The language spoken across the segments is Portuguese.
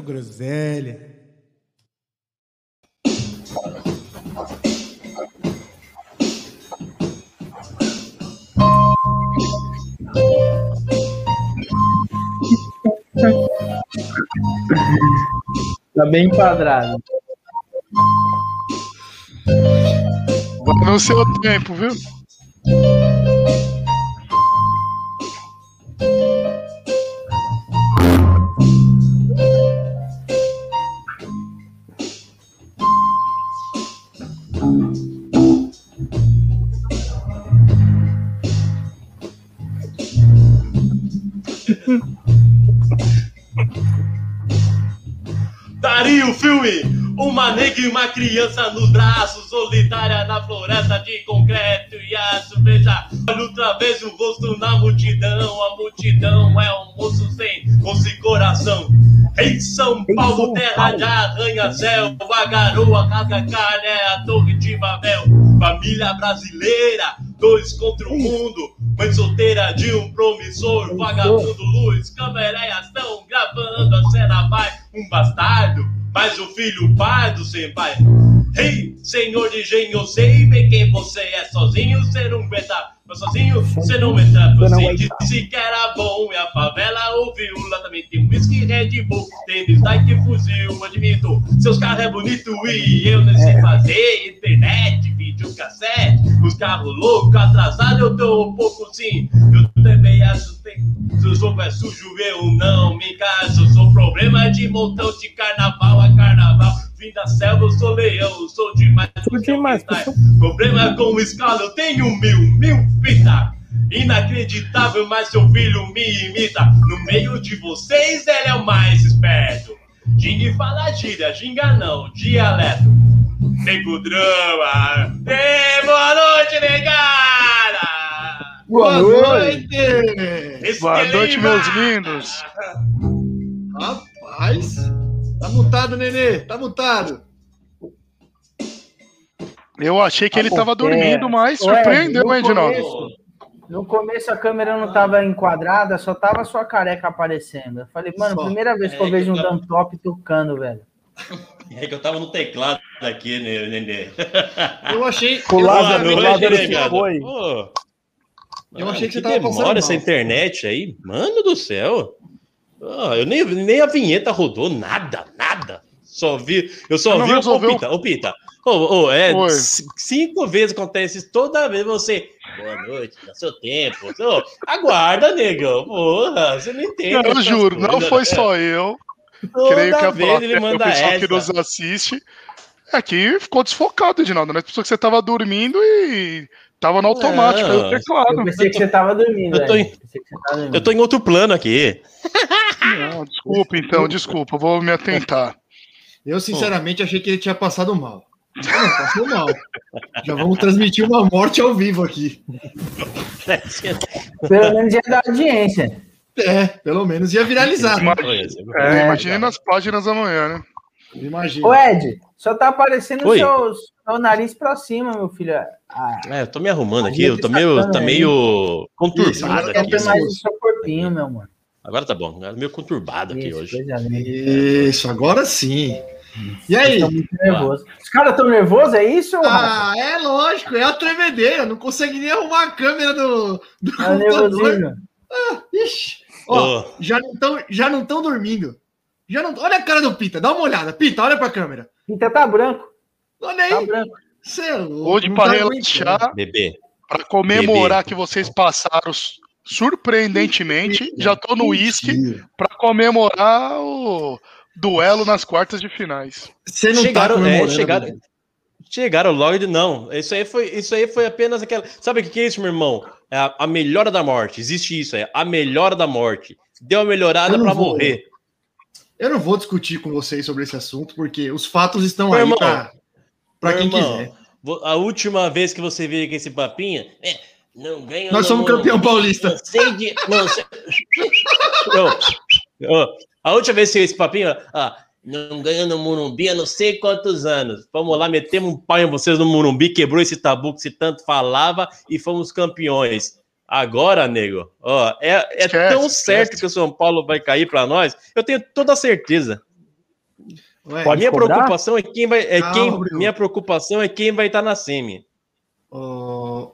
Muita groselha. Tá bem enquadrado. Vai no seu tempo, viu? Daria o filme Uma negra e uma criança nos braços Solitária na floresta de concreto e aço. Veja, olha outra vez o rosto na multidão A multidão é um moço sem e coração Em São Paulo, terra de arranha-céu A garoa rasga carne é a torre de Babel. Família brasileira, dois contra o mundo Mãe solteira de um promissor Vagabundo, luz, câmera e ação Gravando a cena vai um bastardo Mas o filho pardo sem pai. Ei, senhor de engenho, eu sei bem quem você é Sozinho você não aguenta mas sozinho você não entra Você disse que era bom E a favela ouviu Lá também tem whisky, Red Bull Tem dislike, fuzil, admito Seus carros é bonito e eu não sei fazer Internet, videocassete Os carros loucos, atrasados Eu tô um pouco sim Eu também acho que se o jogo é sujo, eu não me encaixo. Sou problema de montão de carnaval a carnaval. Vim da selva, eu sou leão, sou demais. Sou demais, Problema com escala, eu tenho mil, mil fita. Inacreditável, mas seu filho me imita. No meio de vocês, ele é o mais esperto. Gingue fala gíria, ginga não, dialeto. Nego drama. Ei, boa noite, negada! Boa noite! Boa noite, meus lindos. Rapaz, tá mutado, nenê, tá mutado. Eu achei que ele Ah, tava pô, é. dormindo, mas Ué, surpreendeu, hein, Edinaldo? começo- No começo a câmera não tava enquadrada, só tava sua careca aparecendo. Eu falei, mano, Só. primeira vez que eu É, vejo um que eu tava- dump top tocando, velho. É que eu tava no teclado aqui, né, Nenê? Eu achei. O Lázaro- Lázaro se foi. Pô. Eu achei que você que tava passando demora essa mal. internet aí. Mano do céu. Ah, eu nem, nem a vinheta rodou, nada, nada. Só vi, eu só Não vi o resolveu? ô, Pita, ô Pita. Ô, ô, é, Oi. cinco vezes acontece isso, toda vez você. Boa noite, dá seu tempo. Ô, aguarda, negão. Porra, você não entende. Não, eu juro, não coisas, foi né? só eu. Toda Creio que a vez plateia, ele o manda pessoal que essa. nos assiste. Aqui ficou desfocado, Edinaldo. Não é pessoa que você tava dormindo e tava no automático o Não. teclado. Eu pensei que você tava dormindo, Eu tô em- que. Eu tô em outro plano aqui. Não, desculpa, então, desculpa, eu vou me atentar. Eu, sinceramente, achei que ele tinha passado mal. Não, passou mal. Já vamos transmitir uma morte ao vivo aqui. Pelo menos ia dar audiência. É, pelo menos ia viralizar. Ima- É, É, imagine nas páginas amanhã, né? Imagina. Ô, Ed, só tá aparecendo o seu, seu nariz pra cima, meu filho. Ah, É, eu tô me arrumando aqui, eu tô meio, tá meio conturbado Isso, aqui. isso. mais o seu corpinho, meu amor. Agora tá bom, agora meio conturbado aqui Isso, hoje. coisa linda. Isso, agora sim. E aí? Os caras tão nervosos, é isso? Ah, é lógico, é a tremedeira. Não consegue nem arrumar a câmera do, do É o nervosismo. Ixi. Ó, já não tão, já não estão dormindo. Já não, olha a cara do Pita, dá uma olhada. Pita, olha pra câmera. Pinta tá branco, Olha tá aí. branco. Cê é louco, Hoje, para tá relaxar, Bebê, para comemorar que vocês passaram surpreendentemente, já tô no uísque para comemorar o duelo nas quartas de finais. Você não chegaram, tá é, chegaram, velho. Chegaram logo de não. Isso aí foi, isso aí foi apenas aquela. Sabe o que, que é isso, meu irmão? É a, a melhora da morte. Existe isso, é a melhora da morte. Deu uma melhorada para morrer. Eu não vou discutir com vocês sobre esse assunto, porque os fatos estão Meu aí Meu quem irmão, quiser. A última vez que você veio com esse papinho, é, não ganha. Nós somos campeão paulista. Não sei de. Não sei. A última vez que esse papinho, ah, não ganhou no Morumbi há não sei quantos anos. Vamos lá, metemos um pau em vocês no Morumbi, quebrou esse tabu que se tanto falava e fomos campeões. Agora, nego, ó, é, é Esquece, tão esquece. certo que o São Paulo vai cair para nós, eu tenho toda a certeza. Ué, Pode minha preocupação é quem vai. É Calma, quem, Bruno. minha preocupação é quem vai estar na semi. Ô,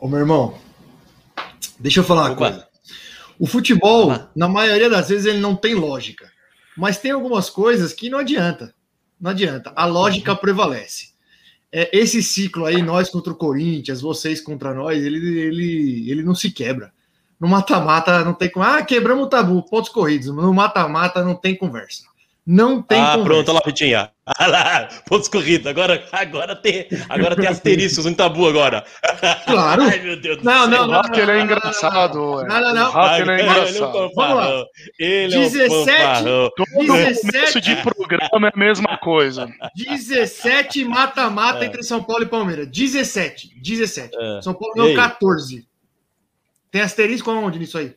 ô, ô, meu irmão, deixa eu falar uma Opa. coisa. O futebol, na maioria das vezes, ele não tem lógica. Mas tem algumas coisas que não adianta. Não adianta. A lógica prevalece. É, esse ciclo aí, nós contra o Corinthians, vocês contra nós, ele, ele, ele não se quebra. No mata-mata não tem como. Ah, quebramos o tabu, pontos corridos. No mata-mata não tem conversa. Não tem ah, conversa. pronto, olha lá, Vitinha. Olha lá, pontos corridos. Agora, agora, tem, agora tem asteriscos no tabu agora. Claro. Ai, meu Deus do Não, céu. não, O não. Ele é engraçado. Não, não, não. O Rato, ele é Ele é um engraçado. fanfarrão. Ele é um 17. Todo 17 começo de programa é a mesma coisa. 17 mata-mata É. entre São Paulo e Palmeiras. 17. 17. É. São Paulo ganhou 14. Tem asterisco aonde nisso aí?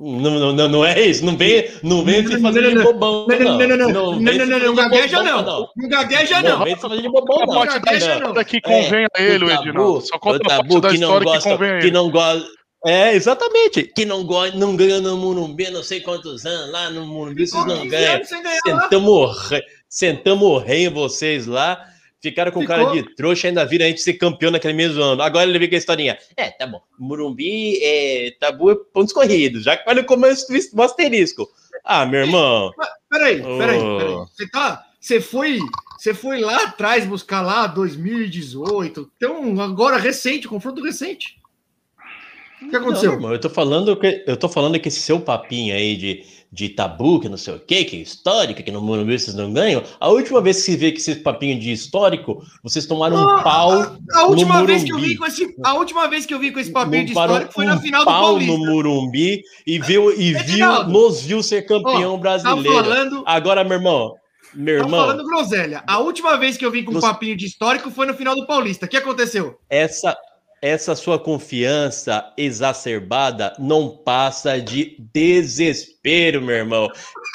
Não, não, não, não é isso. Não vem, não vem se Não, fazer não, de não, bobão. Não, não, não, não, não. Não, não, não, não. Gagueja não. Não gagueja Não não. vem se fazer de bobão, não. da gagueja, não. que convém a ele, o Edinaldo. Só conta o a parte tabu da que não história que gosta, convém a que não gosta. É, exatamente. Que não, go... não ganha no Morumbi há não sei quantos anos. Lá no Morumbi vocês não 15 ganham. Sentamos sentamos morrer em vocês lá. Ficaram com Ficou. cara de trouxa, ainda viram a gente ser campeão naquele mesmo ano. Agora ele vem com a historinha. É, tá bom. Morumbi, é, tabu, é pontos corridos. Já que olha como é o asterisco. Ah, meu irmão. Peraí, peraí, peraí. Você tá. Você foi. Você foi lá atrás buscar lá 2018. Então, agora recente, confronto recente. O que Não, aconteceu? irmão, eu tô falando que eu tô falando que esse seu papinho aí de, de tabu, que não sei o quê, que é histórico, que no Morumbi vocês não ganham. A última vez que se vê que esse papinho de histórico, vocês tomaram um Ah, pau. A última vez que eu vi com esse, a última vez que eu vi com esse papinho de histórico foi na um final do pau Paulista. no Morumbi e viu e viu nos viu ser campeão Tá brasileiro. falando, Agora, meu irmão, meu irmão, falando groselha. A última vez que eu vi com um papinho de histórico foi no final do Paulista. O que aconteceu? essa essa sua confiança exacerbada não passa de desespero, meu irmão.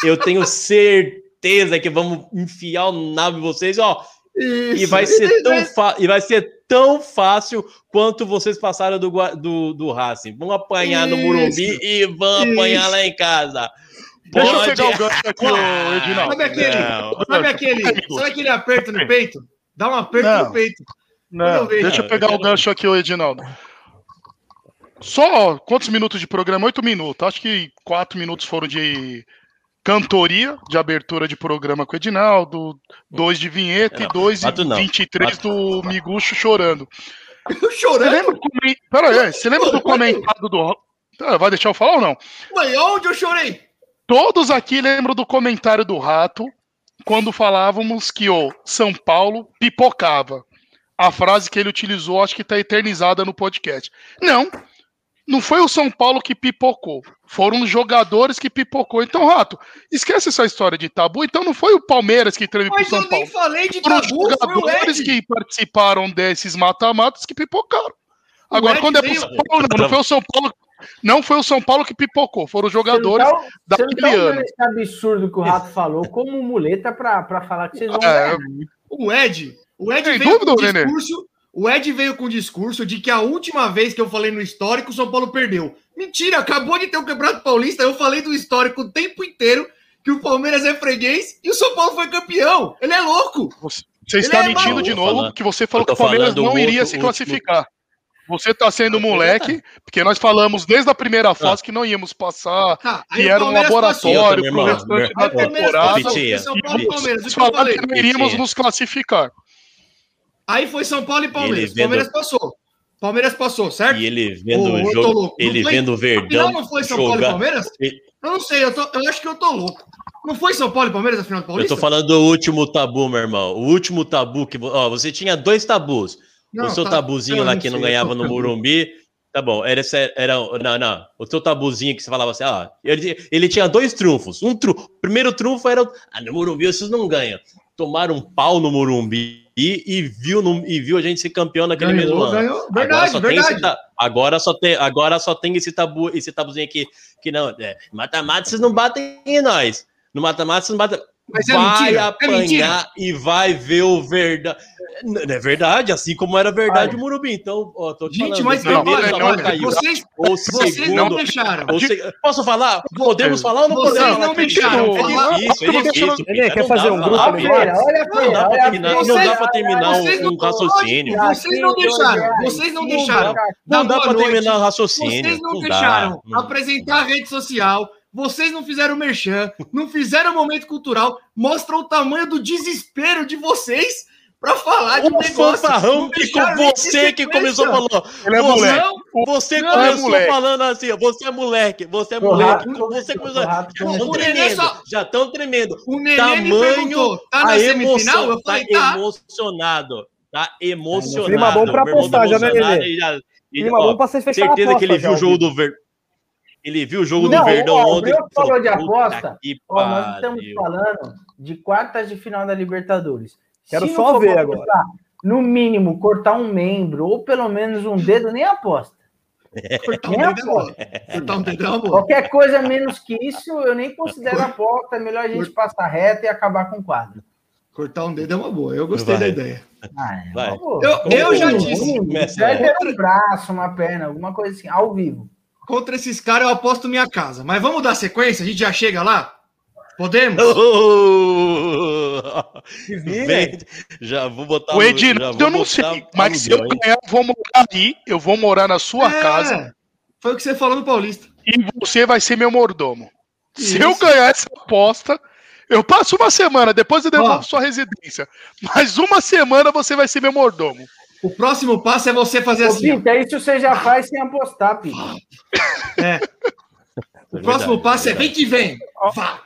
Eu tenho certeza que vamos enfiar o nabo em vocês, ó, e Isso. vai ser tão e vai ser tão fácil quanto vocês passaram do do, do Racing. Vão apanhar no Isso. Morumbi e vão Isso. apanhar lá em casa. Deixa eu Pode- pegar o gancho aqui, Edinaldo. Sabe aquele, Não. sabe aquele, sabe aquele aperto no peito? Dá um aperto Não. no peito. Não, deixa eu pegar o gancho aqui, ô Edinaldo. Só quantos minutos de programa? Oito minutos. Acho que quatro minutos foram de cantoria, de abertura de programa com o Edinaldo, dois de vinheta Não, e dois e não. 23 Quatro. do Miguxo chorando. Eu Você chorando. lembra, Pera aí, você lembra do comentário do. Vai deixar eu falar ou não? Mãe, onde eu chorei? Todos aqui lembram do comentário do Rato quando falávamos que o São Paulo pipocava. A frase que ele utilizou acho que está eternizada no podcast. Não, não foi o São Paulo que pipocou. Foram os jogadores que pipocou. Então, Rato, esquece essa história de tabu. Então não foi o Palmeiras que treme pro Mas São eu nem Paulo. falei de Foram os tabu, foi o jogadores que participaram desses mata-matas que pipocaram. Agora, quando é pro São Paulo, não, não foi o São Paulo. Não foi o São Paulo que pipocou, foram os jogadores Você não tá- você não tá esse absurdo que o Rato falou como muleta pra, pra falar que vocês vão É, ganhar. O Ed, o Ed Tem veio dúvida, com Nenê? discurso, o Ed veio com o discurso de que a última vez que eu falei no histórico, o São Paulo perdeu. Mentira, acabou de ter o Campeonato Paulista, eu falei do histórico o tempo inteiro que o Palmeiras é freguês e o São Paulo foi campeão. Ele é louco. Você você está Ele é mentindo de novo, falando- que você falou que o Palmeiras não iria outro- se classificar. Você está sendo moleque, porque nós falamos desde a primeira fase que não íamos passar, Tá, que era um laboratório para o restante da temporada. vocês que não iríamos nos classificar. Aí foi São Paulo e Palmeiras. Vendo- Palmeiras passou. Palmeiras passou, certo? E ele vendo Ô, o eu jogo, ele foi- vendo o Afinal, Verdão não foi São Paulo e jogar. Palmeiras? Ele- Eu não sei, eu, tô- eu acho que eu tô louco. Não foi São Paulo e Palmeiras a final do Eu Paulista? tô falando do último tabu, meu irmão. O último tabu que. Ó, você tinha dois tabus. Não, o seu tá- tabuzinho eu lá que não ganhava no tabu? Morumbi. Tá bom, era, era. Não, não. O seu tabuzinho que você falava assim, ó. Ele, ele tinha dois trunfos. Um tru, primeiro trunfo era. Ah, no Morumbi vocês não ganham. Tomaram um pau no Morumbi e, e viu, no- e viu a gente ser campeão naquele mesmo Ganhou, ano. ganhou. agora Verdade, só tem esse verdade. agora só tem agora só tem esse tabu esse tabuzinho aqui que não é, mata-mata vocês não batem em nós no mata-mata vocês não batem Mas é vai mentira, é apanhar mentira. e vai ver o verdade não é verdade assim como era verdade Olha. o Murubi então ó, tô te Gente, falando, mas o primeiro olha, tabu olha, caiu. vocês, o vocês não segundo deixaram. o se- posso falar podemos falar ou não Vocês podemos não falar? deixaram é difícil é difícil Nenê, quer não fazer dá um grupo não dá pra olha a terminar não Vocês- dá pra terminar vocês um, não- um raciocínio Vocês não deixaram, vocês não deixaram. não dá noite. terminar o raciocínio Vocês não, deixaram Não- apresentar a rede social, vocês não fizeram merchan, não fizeram momento cultural, mostra o tamanho do desespero de vocês para falar de um negócio. fanfarrão que você que começou falando. Ele é você, moleque. Você Não, começou é falando assim, ó, você é moleque, você é moleque, rápido, você tô começou. Já estão tremendo, só- já estão tremendo. o Tamanho, tá na a semifinal? emoção, Eu tá falei, tá. emocionado, tá emocionado. clima bom pra tá apostar já, né, Nenê? Clima bom pra vocês fecharem a certeza aposta que ele viu o jogo do Ver... Ele viu o jogo Não, do Verdão ó, o ontem. meu falou de falou, "Puta aposta, Ó, nós estamos pariu." falando de quartas de final da Libertadores. Quero Se só ver agora. No mínimo, cortar um membro ou pelo menos um dedo, nem aposta. Cortar um dedo é. Cortar um dedo é uma boa. Qualquer coisa menos que isso, eu nem considero aposta. É melhor a gente passar reto e acabar com o quadro. Cortar um dedo é uma boa. Eu gostei Vai. da ideia. Ah, é, Vai. Eu- eu já disse. Deve ter um braço, uma perna, alguma coisa assim, ao vivo. Contra esses caras eu aposto minha casa. Mas vamos dar sequência? A gente já chega lá? Podemos? Vi, Vem, já vou botar O já eu não sei, mas se eu ganhar, eu vou morar aí, eu vou morar na sua É, casa Foi o que você falou no Paulista. e você vai ser meu mordomo. Se eu Isso. ganhar essa aposta, eu passo uma semana, depois eu devolvo Ó. sua residência. Mas uma semana você vai ser meu mordomo. O próximo passo é você fazer Ô, assim. ó. Pita, isso você já faz sem apostar, Pita. É. O É próximo verdade, passo é verdade. vem que vem. Vá,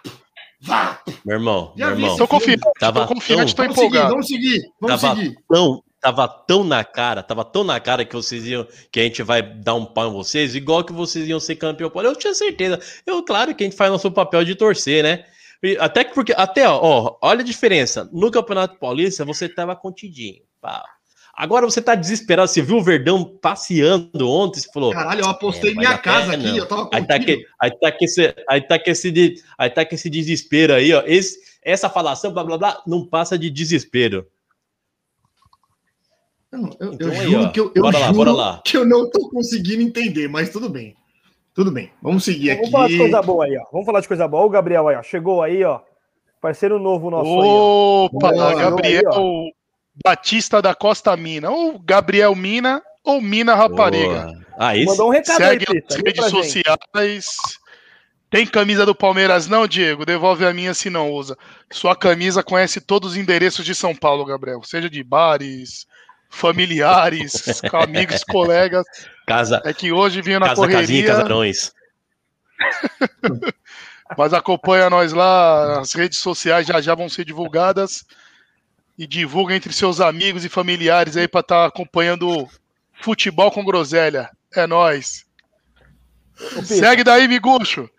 vá. Meu irmão, Já meu vi irmão. Tô confiante, Tava tô confiante, tô Vamos seguir, empolgado. vamos seguir, vamos Tava seguir. tão, tava tão na cara, tava tão na cara que vocês iam, que a gente vai dar um pau em vocês, igual que vocês iam ser campeão. Eu tinha certeza. Eu, claro que a gente faz nosso papel de torcer, né? Até que porque, até, ó, ó, olha a diferença. No Campeonato Paulista, você tava contidinho. pá. Agora você tá desesperado. Você viu o Verdão passeando ontem? Você falou. Caralho, eu apostei É, minha casa aqui, não. eu tava Aí tá, que, aí, tá que esse, aí, tá que esse, de- aí tá que esse desespero aí, ó. Esse, essa falação, blá blá blá, não passa de desespero. Não, eu, Então eu aí, juro ó. que eu, lá, juro que eu não tô conseguindo entender, mas tudo bem. Tudo bem. Vamos seguir Vamos falar de aqui. coisa boa aí, ó. Vamos falar de coisa boa. O Gabriel aí, ó. Chegou aí, ó. Parceiro novo nosso aí, ó. Opa, Gabriel aí, Batista da Costa Mina. Ou Gabriel Mina, ou Mina Rapariga. Boa. Ah, esse, Mandou um recado Segue aí. Lê redes sociais. Tem camisa do Palmeiras não, Diego? Devolve a minha se não usa. Sua camisa conhece todos os endereços de São Paulo, Gabriel. Seja de bares, familiares, amigos, colegas. casa, É que hoje vinha na casa, casinha correria, casarões. mas acompanha nós lá. As redes sociais já já vão ser divulgadas. E divulga entre seus amigos e familiares aí para estar acompanhando futebol com groselha. É Pita, Segue daí, Miguxo.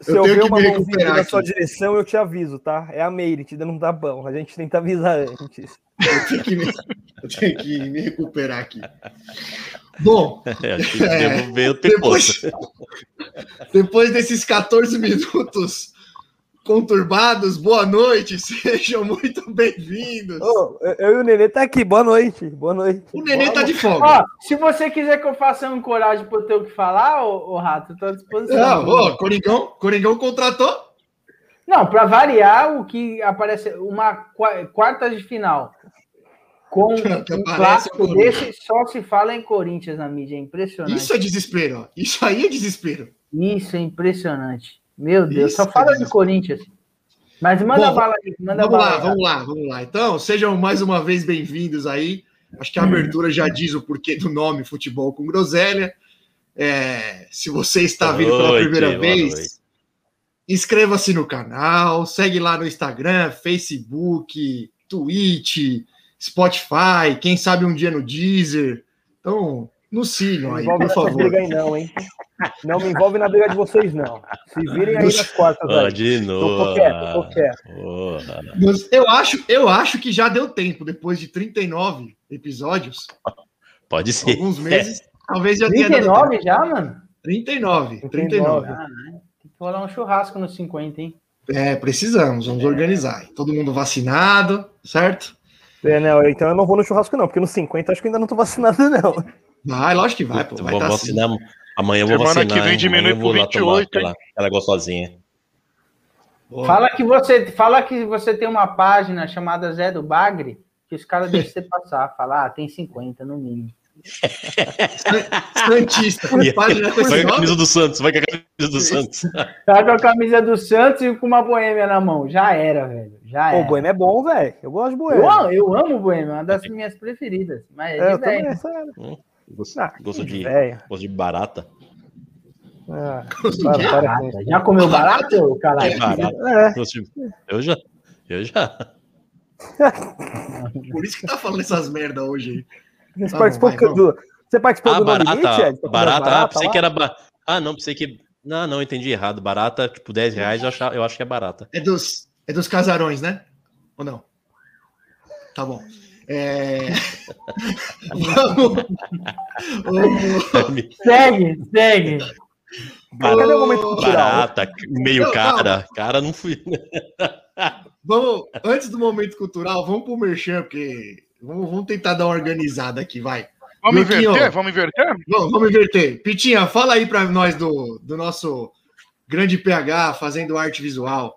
Se eu tenho ver uma mãozinha na sua direção, eu te aviso, tá? É a Meire te dando um tapão. A gente tenta avisar antes. Eu tenho que me, eu tenho que me recuperar aqui. Bom, É, É, depois, tempo. depois desses 14 minutos conturbados, boa noite, sejam muito bem-vindos. Ô, eu- e o Nenê tá aqui. Boa noite. Boa noite. O Nenê tá de folga. Ó, se você quiser que eu faça um coragem pra eu ter o que falar, ô, ô Rato, eu tô à disposição. Não, ô, Coringão, Coringão contratou. Não, para variar, o que aparece uma qua- quarta de final com Que um clássico o desse, só se fala em Corinthians na mídia, é impressionante. Isso é desespero, ó. Isso aí é desespero. Isso é impressionante. Meu Deus, Isso só é fala de desespero. Corinthians. Mas manda Bom, bala aí, manda Vamos bala lá, vamos lá, vamos lá. Então, sejam mais uma vez bem-vindos aí. Acho que a abertura já diz o porquê do nome Futebol com Groselha. É, se você está vindo pela Noite, primeira vez, inscreva-se no canal, segue lá no Instagram, Facebook, Twitch, Spotify, quem sabe um dia no Deezer. Então, nos sigam Não aí, envolve por favor. briga aí, não, hein? Não me envolve na briga de vocês, não. Se virem aí nas quartas, Ó, aí. de Eu novo. tô quieto, tô quieto. Eu acho, eu acho que já deu tempo, depois de 39 episódios, Pode ser. alguns meses, talvez já tenha dado 39 já, mano? tempo. 39, 39. 39. Caralho. Tem que rolar um churrasco nos 50, hein? É, precisamos, vamos organizar. Todo mundo vacinado, certo? É, não, então eu não vou no churrasco, não, porque no 50 acho que ainda não tô vacinado, não. Vai, lógico que vai, pô. Eu Vai vou tá assim. Amanhã eu vou Semana vacinar. que vem diminui eu pro tomar 28, aquela, aquela gostosinha. Boa. Fala que, você, fala que você tem uma página chamada Zé do Bagre, que os caras deixam você passar. Fala, ah, tem 50 no mínimo. Santista. Página com esse Vai com a camisa do Santos, vai com a camisa do Santos. Tá com a camisa do Santos e com uma boêmia na mão. Já era, velho. Já era. o Boêmio é bom, velho. Eu gosto de eu, Boêmio. amo, eu amo o boêmia, uma das minhas preferidas. Mas É, é, eu também, sério. Gosto, Ah, gosto de, Velho. gosto de barata. Ah, para, para com isso. Já comeu barato, ô, caralho? Barata. É, de- Eu já. Eu já. Por isso que tá falando essas merda hoje aí. você Tá participou, vai, do, você participou Ah, do No Limite, barata. Barata. Ah, pensei lá? que era. Ba... Ah, não, pensei que. Não, não, entendi errado. Barata, tipo, 10 reais, eu, achava, eu acho que é barata. É dos, é dos casarões, né? Ou não? Tá bom. É... Vamos. Segue, segue. Cadê o momento cultural? Barata, meio Não, cara. Cara, não fui. Vamos, antes do momento cultural, vamos pro Merchan, porque vamos, vamos tentar dar uma organizada aqui, vai. Vamos Luquinho. inverter? Vamos inverter? Vamos, vamos inverter. Pitinha, fala aí para nós do, do nosso grande PH fazendo arte visual.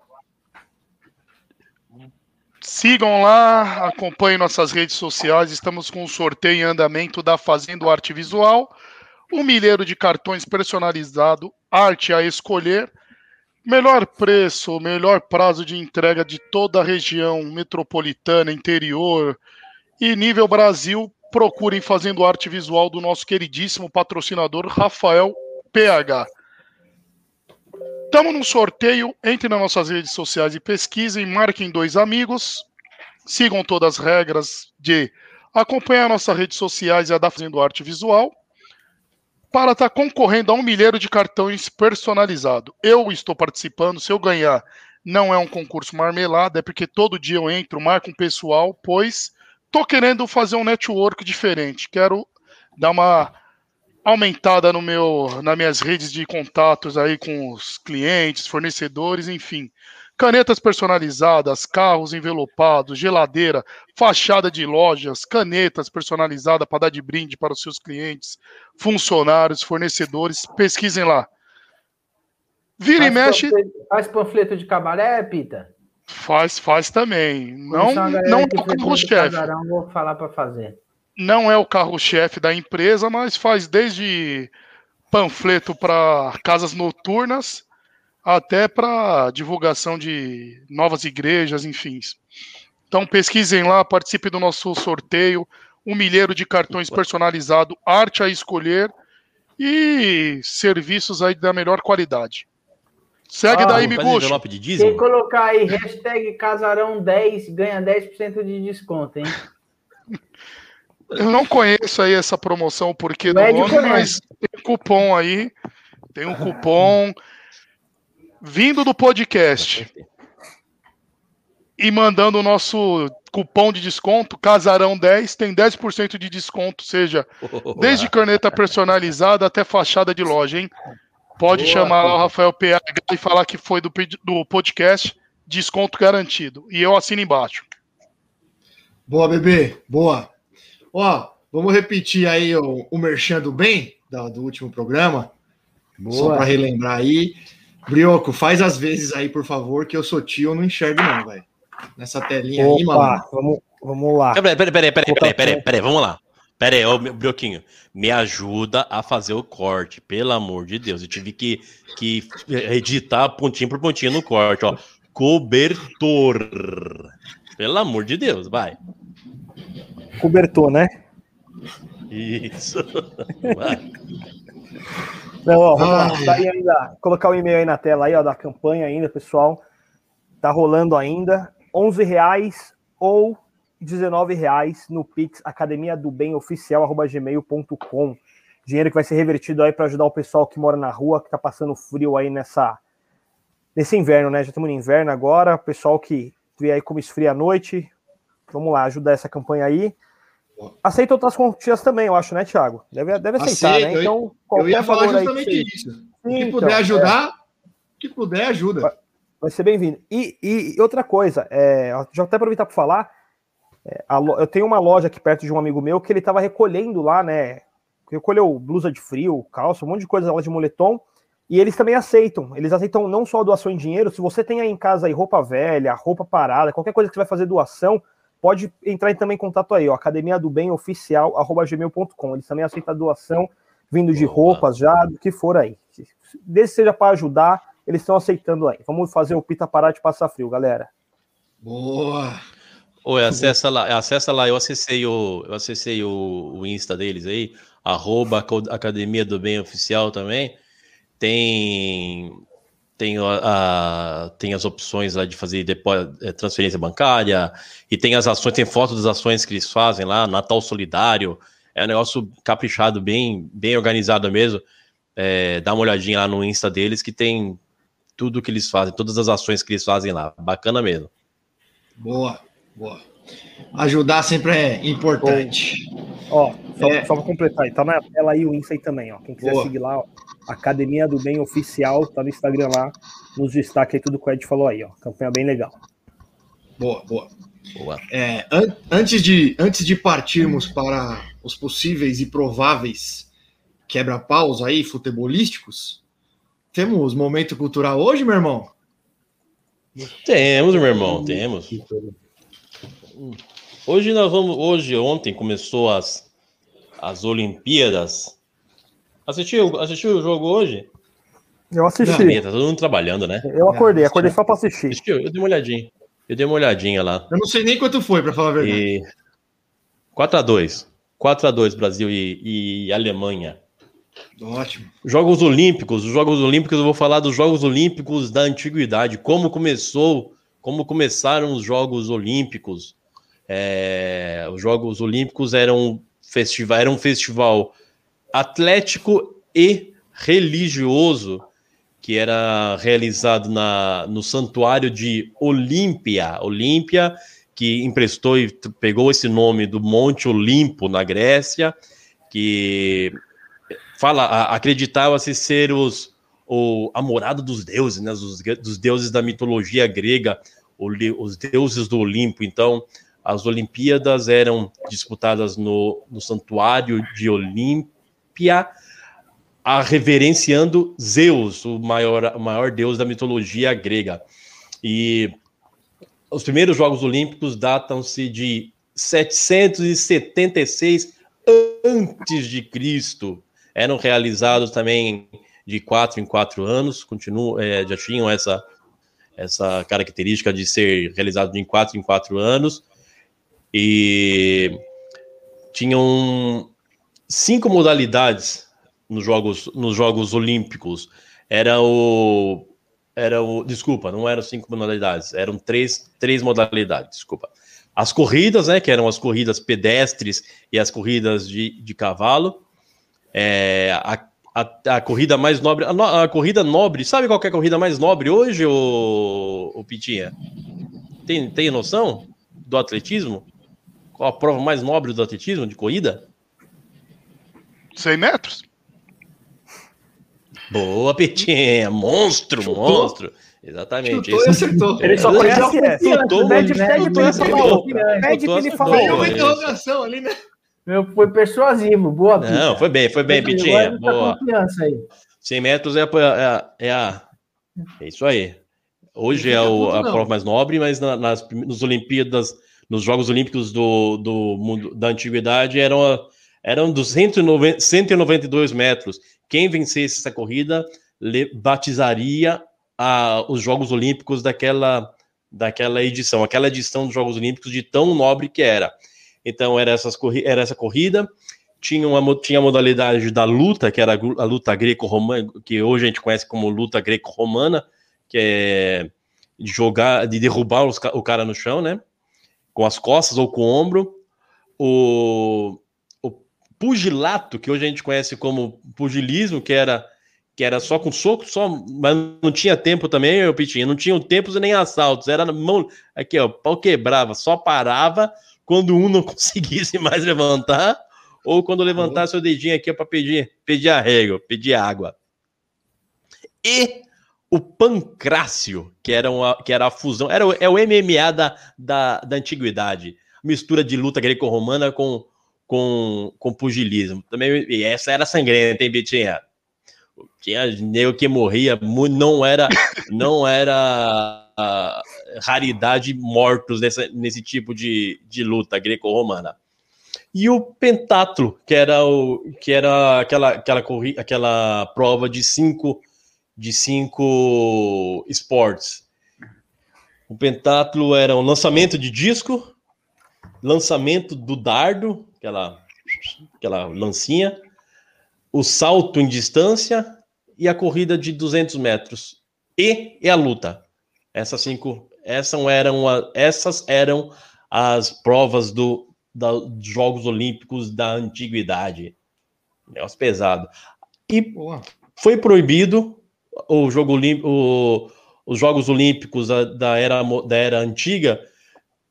Sigam lá, acompanhem nossas redes sociais. Estamos com o sorteio em andamento da Fazendo Arte Visual. Um milheiro de cartões personalizado, arte a escolher. Melhor preço, melhor prazo de entrega de toda a região metropolitana, interior e nível Brasil. Procurem Fazendo Arte Visual do nosso queridíssimo patrocinador Rafael PH. Estamos num sorteio. Entre nas nossas redes sociais e pesquisem, marquem dois amigos, sigam todas as regras de acompanhar nossas redes sociais e a da Fazendo Arte Visual para estar concorrendo a um milheiro de cartões personalizado. Eu estou participando, se eu ganhar, não é um concurso marmelada, é porque todo dia eu entro, marco um pessoal, pois tô querendo fazer um network diferente. Quero dar uma aumentada no meu, nas minhas redes de contatos aí com os clientes, fornecedores, enfim. Canetas personalizadas, carros envelopados, geladeira, fachada de lojas, canetas personalizadas para dar de brinde para os seus clientes, funcionários, fornecedores. Pesquisem lá. Vira e Faz mexe, panfleto- Faz panfleto de cabaré, Pita? faz, faz também. Não, não é que o frequenta carro-chefe. casarão, Vou falar para fazer. Não é o carro-chefe da empresa, mas faz desde panfleto para casas noturnas até para divulgação de novas igrejas, enfim. Então pesquisem lá, participem do nosso sorteio, um milheiro de cartões personalizado, arte a escolher e serviços aí da melhor qualidade. Segue Ah, daí, Miguxo. dízimo? colocar aí hashtag casarão10 ganha 10% de desconto, hein? Eu não conheço aí essa promoção, O do Ed nome, conhece. mas tem cupom aí. Tem um cupom vindo do podcast e mandando o nosso cupom de desconto, Casarão10, tem 10% de desconto, seja desde caneta personalizada até fachada de loja, hein? Pode Boa, chamar lá o. Rafael PH e falar que foi do, do podcast, desconto garantido. E eu assino embaixo. Boa, bebê. Boa. Ó, vamos repetir aí o, o merchan do bem, da- do último programa. Só Boa. para relembrar aí. Brioco, faz as vezes aí, por favor, que eu sou tio, eu não enxergo não, velho. Nessa telinha aí, mano. Opa, vamos, vamos lá. Peraí, peraí, peraí, peraí, peraí, peraí, peraí, vamos lá. Pera aí, ô meu- Brioquinho, me ajuda a fazer o corte, pelo amor de Deus. Eu tive que, que editar pontinho por pontinho no corte, ó. Cobertor. Pelo amor de Deus, vai. Cobertor, né? Isso. Não, ó, vamos lá. Ai. Tá aí ainda, colocar o e-mail aí na tela aí, ó, da campanha ainda, pessoal. Tá rolando ainda. 11 reais ou 19 reais no Pix Academia do Bem Oficial arroba gmail.com. Dinheiro que vai ser revertido aí para ajudar o pessoal que mora na rua, que tá passando frio aí nessa nesse inverno, né? Já estamos no inverno agora. O pessoal que vê aí como esfria a noite. Vamos lá, ajudar essa campanha aí. Aceita outras quantias também, eu acho, né, Thiago? Deve, deve aceitar, Aceito, né? Então, Eu ia falar aí que justamente seja. isso. Sim, que então, puder é. ajudar, que puder ajuda. Vai ser bem-vindo. E, e- e outra coisa, é, já até aproveitar para falar, é, a eu tenho uma loja aqui perto de um amigo meu que ele estava recolhendo lá, né? Recolheu blusa de frio, calça, um monte de coisa lá de moletom. E eles também aceitam. Eles aceitam não só doação em dinheiro. Se você tem aí em casa aí roupa velha, roupa parada, qualquer coisa que você vai fazer doação, pode entrar também em contato aí, ó, academia do bem oficial gmail.com. Eles também aceitam doação vindo de roupas já, do que for aí. Desde que seja para ajudar, eles estão aceitando aí. Vamos fazer o Pita parar de passar frio, galera. Boa. Oi, acessa lá, acessa lá, eu acessei o, eu acessei o, o Insta deles aí, arroba Academia do Bem Oficial também. Tem, tem, a, tem as opções lá de fazer depo- eh, transferência bancária, e tem as ações, tem foto das ações que eles fazem lá, Natal Solidário. É um negócio caprichado, bem, bem organizado mesmo. É, dá uma olhadinha lá no Insta deles que tem tudo que eles fazem, todas as ações que eles fazem lá. Bacana mesmo. Boa. Boa. Ajudar sempre é importante. Ó, só, É. só pra completar aí, tá na tela aí o Insta aí também, ó. Quem quiser Boa. seguir lá, ó, Academia do Bem Oficial, tá no Instagram lá, nos destaques aí tudo que o Ed falou aí, ó. Campanha bem legal. Boa, boa. Boa. É, an- antes, de, antes de partirmos para os possíveis e prováveis quebra-paus aí, futebolísticos, temos momento cultural hoje, meu irmão? Temos, meu irmão, temos. Hoje nós vamos. Hoje, ontem começou as, as Olimpíadas. Assistiu, assistiu o jogo hoje? Eu assisti. Ih, Tá todo mundo trabalhando, né? Eu acordei, acordei só pra assistir. Assistiu? Eu dei uma olhadinha. Eu dei uma olhadinha lá. Eu não sei nem quanto foi, para falar a verdade. E 4x2. 4x2, Brasil e, e Alemanha. Ótimo. Jogos Olímpicos, os Jogos Olímpicos, eu vou falar dos Jogos Olímpicos da antiguidade, como começou, como começaram os Jogos Olímpicos. É, os Jogos Olímpicos eram festival, era um festival atlético e religioso que era realizado na, no santuário de Olímpia. Olímpia, que emprestou e pegou esse nome do Monte Olimpo, na Grécia, que fala, acreditava-se ser os, o, a morada dos deuses, né, dos, deuses da mitologia grega, os deuses do Olimpo. Então, as Olimpíadas eram disputadas no, no santuário de Olímpia, a reverenciando Zeus, o maior, o maior deus da mitologia grega. E os primeiros Jogos Olímpicos datam-se de 776 antes de Cristo. Eram realizados também de quatro em quatro anos, continuam, é, já tinham essa, essa característica de ser realizado de quatro em quatro anos. E tinham cinco modalidades nos Jogos, nos jogos Olímpicos. Era o. Era o. Desculpa, não eram cinco modalidades, eram três, três modalidades, desculpa. As corridas, né? Que eram as corridas pedestres e as corridas de, de cavalo. É, a, a, a corrida mais nobre. A, no- a corrida nobre, sabe qual é a corrida mais nobre hoje, o, o Pitinha? Tem, tem noção do atletismo? Qual a prova mais nobre do atletismo, de corrida? 100 metros? Boa, Petinha! Monstro, Chutou. monstro! Exatamente. Chutou e acertou. Ele só conhece essa. Chutou, Pede, chutou, pra ele acertou. falar. Pede pra ele falar. Tem uma Isso. interrogação ali, né? Meu, foi persuasivo. Boa, Pita. Não, foi bem, foi bem, Pitinha. muita Boa. confiança aí. 100 metros é, a- é, a- é a. É isso aí. Hoje é o- a prova mais nobre, mas na- nas, nos Olimpíadas, nos Jogos Olímpicos do, do mundo da antiguidade, eram, a- eram dos 190, 192 metros. Quem vencesse essa corrida batizaria a- os Jogos Olímpicos daquela, daquela edição, aquela edição dos Jogos Olímpicos de tão nobre que era. Então era, essas, era essa corrida. tinha, uma, tinha a modalidade da luta, que era a luta greco-romana, que hoje a gente conhece como luta greco-romana, que é de jogar, de derrubar os o cara no chão, né? Com as costas ou com o ombro. O pugilato, que hoje a gente conhece como pugilismo, que era que era só com soco, só, mas não tinha tempo também, eu Pitinho, não tinha tempos nem assaltos, era na mão, aqui ó, pau quebrava, só parava quando um não conseguisse mais levantar, ou quando levantasse o dedinho aqui para pedir, pedir arrego, pedir água. E o pancrácio, que era, uma, que era a fusão, era é o MMA da, da, da antiguidade, mistura de luta greco-romana com, com, com pugilismo. Também, e essa era sangrenta, hein, Bitinha? Tinha nego que morria, não era, não era ah, raridade mortos nessa, nesse tipo de, de luta greco-romana. E o pentatlo, que era o que era aquela aquela corri, aquela prova de cinco de cinco esportes. O pentatlo era um lançamento de disco, lançamento do dardo, aquela aquela lancinha, o salto em distância e a corrida de 200 metros e, e a luta. Essas cinco, essas eram, a- essas eram as provas do, da- dos Jogos Olímpicos da antiguidade. Negócio pesado. E Boa. foi proibido o jogo o- os Jogos Olímpicos da, da era, da era antiga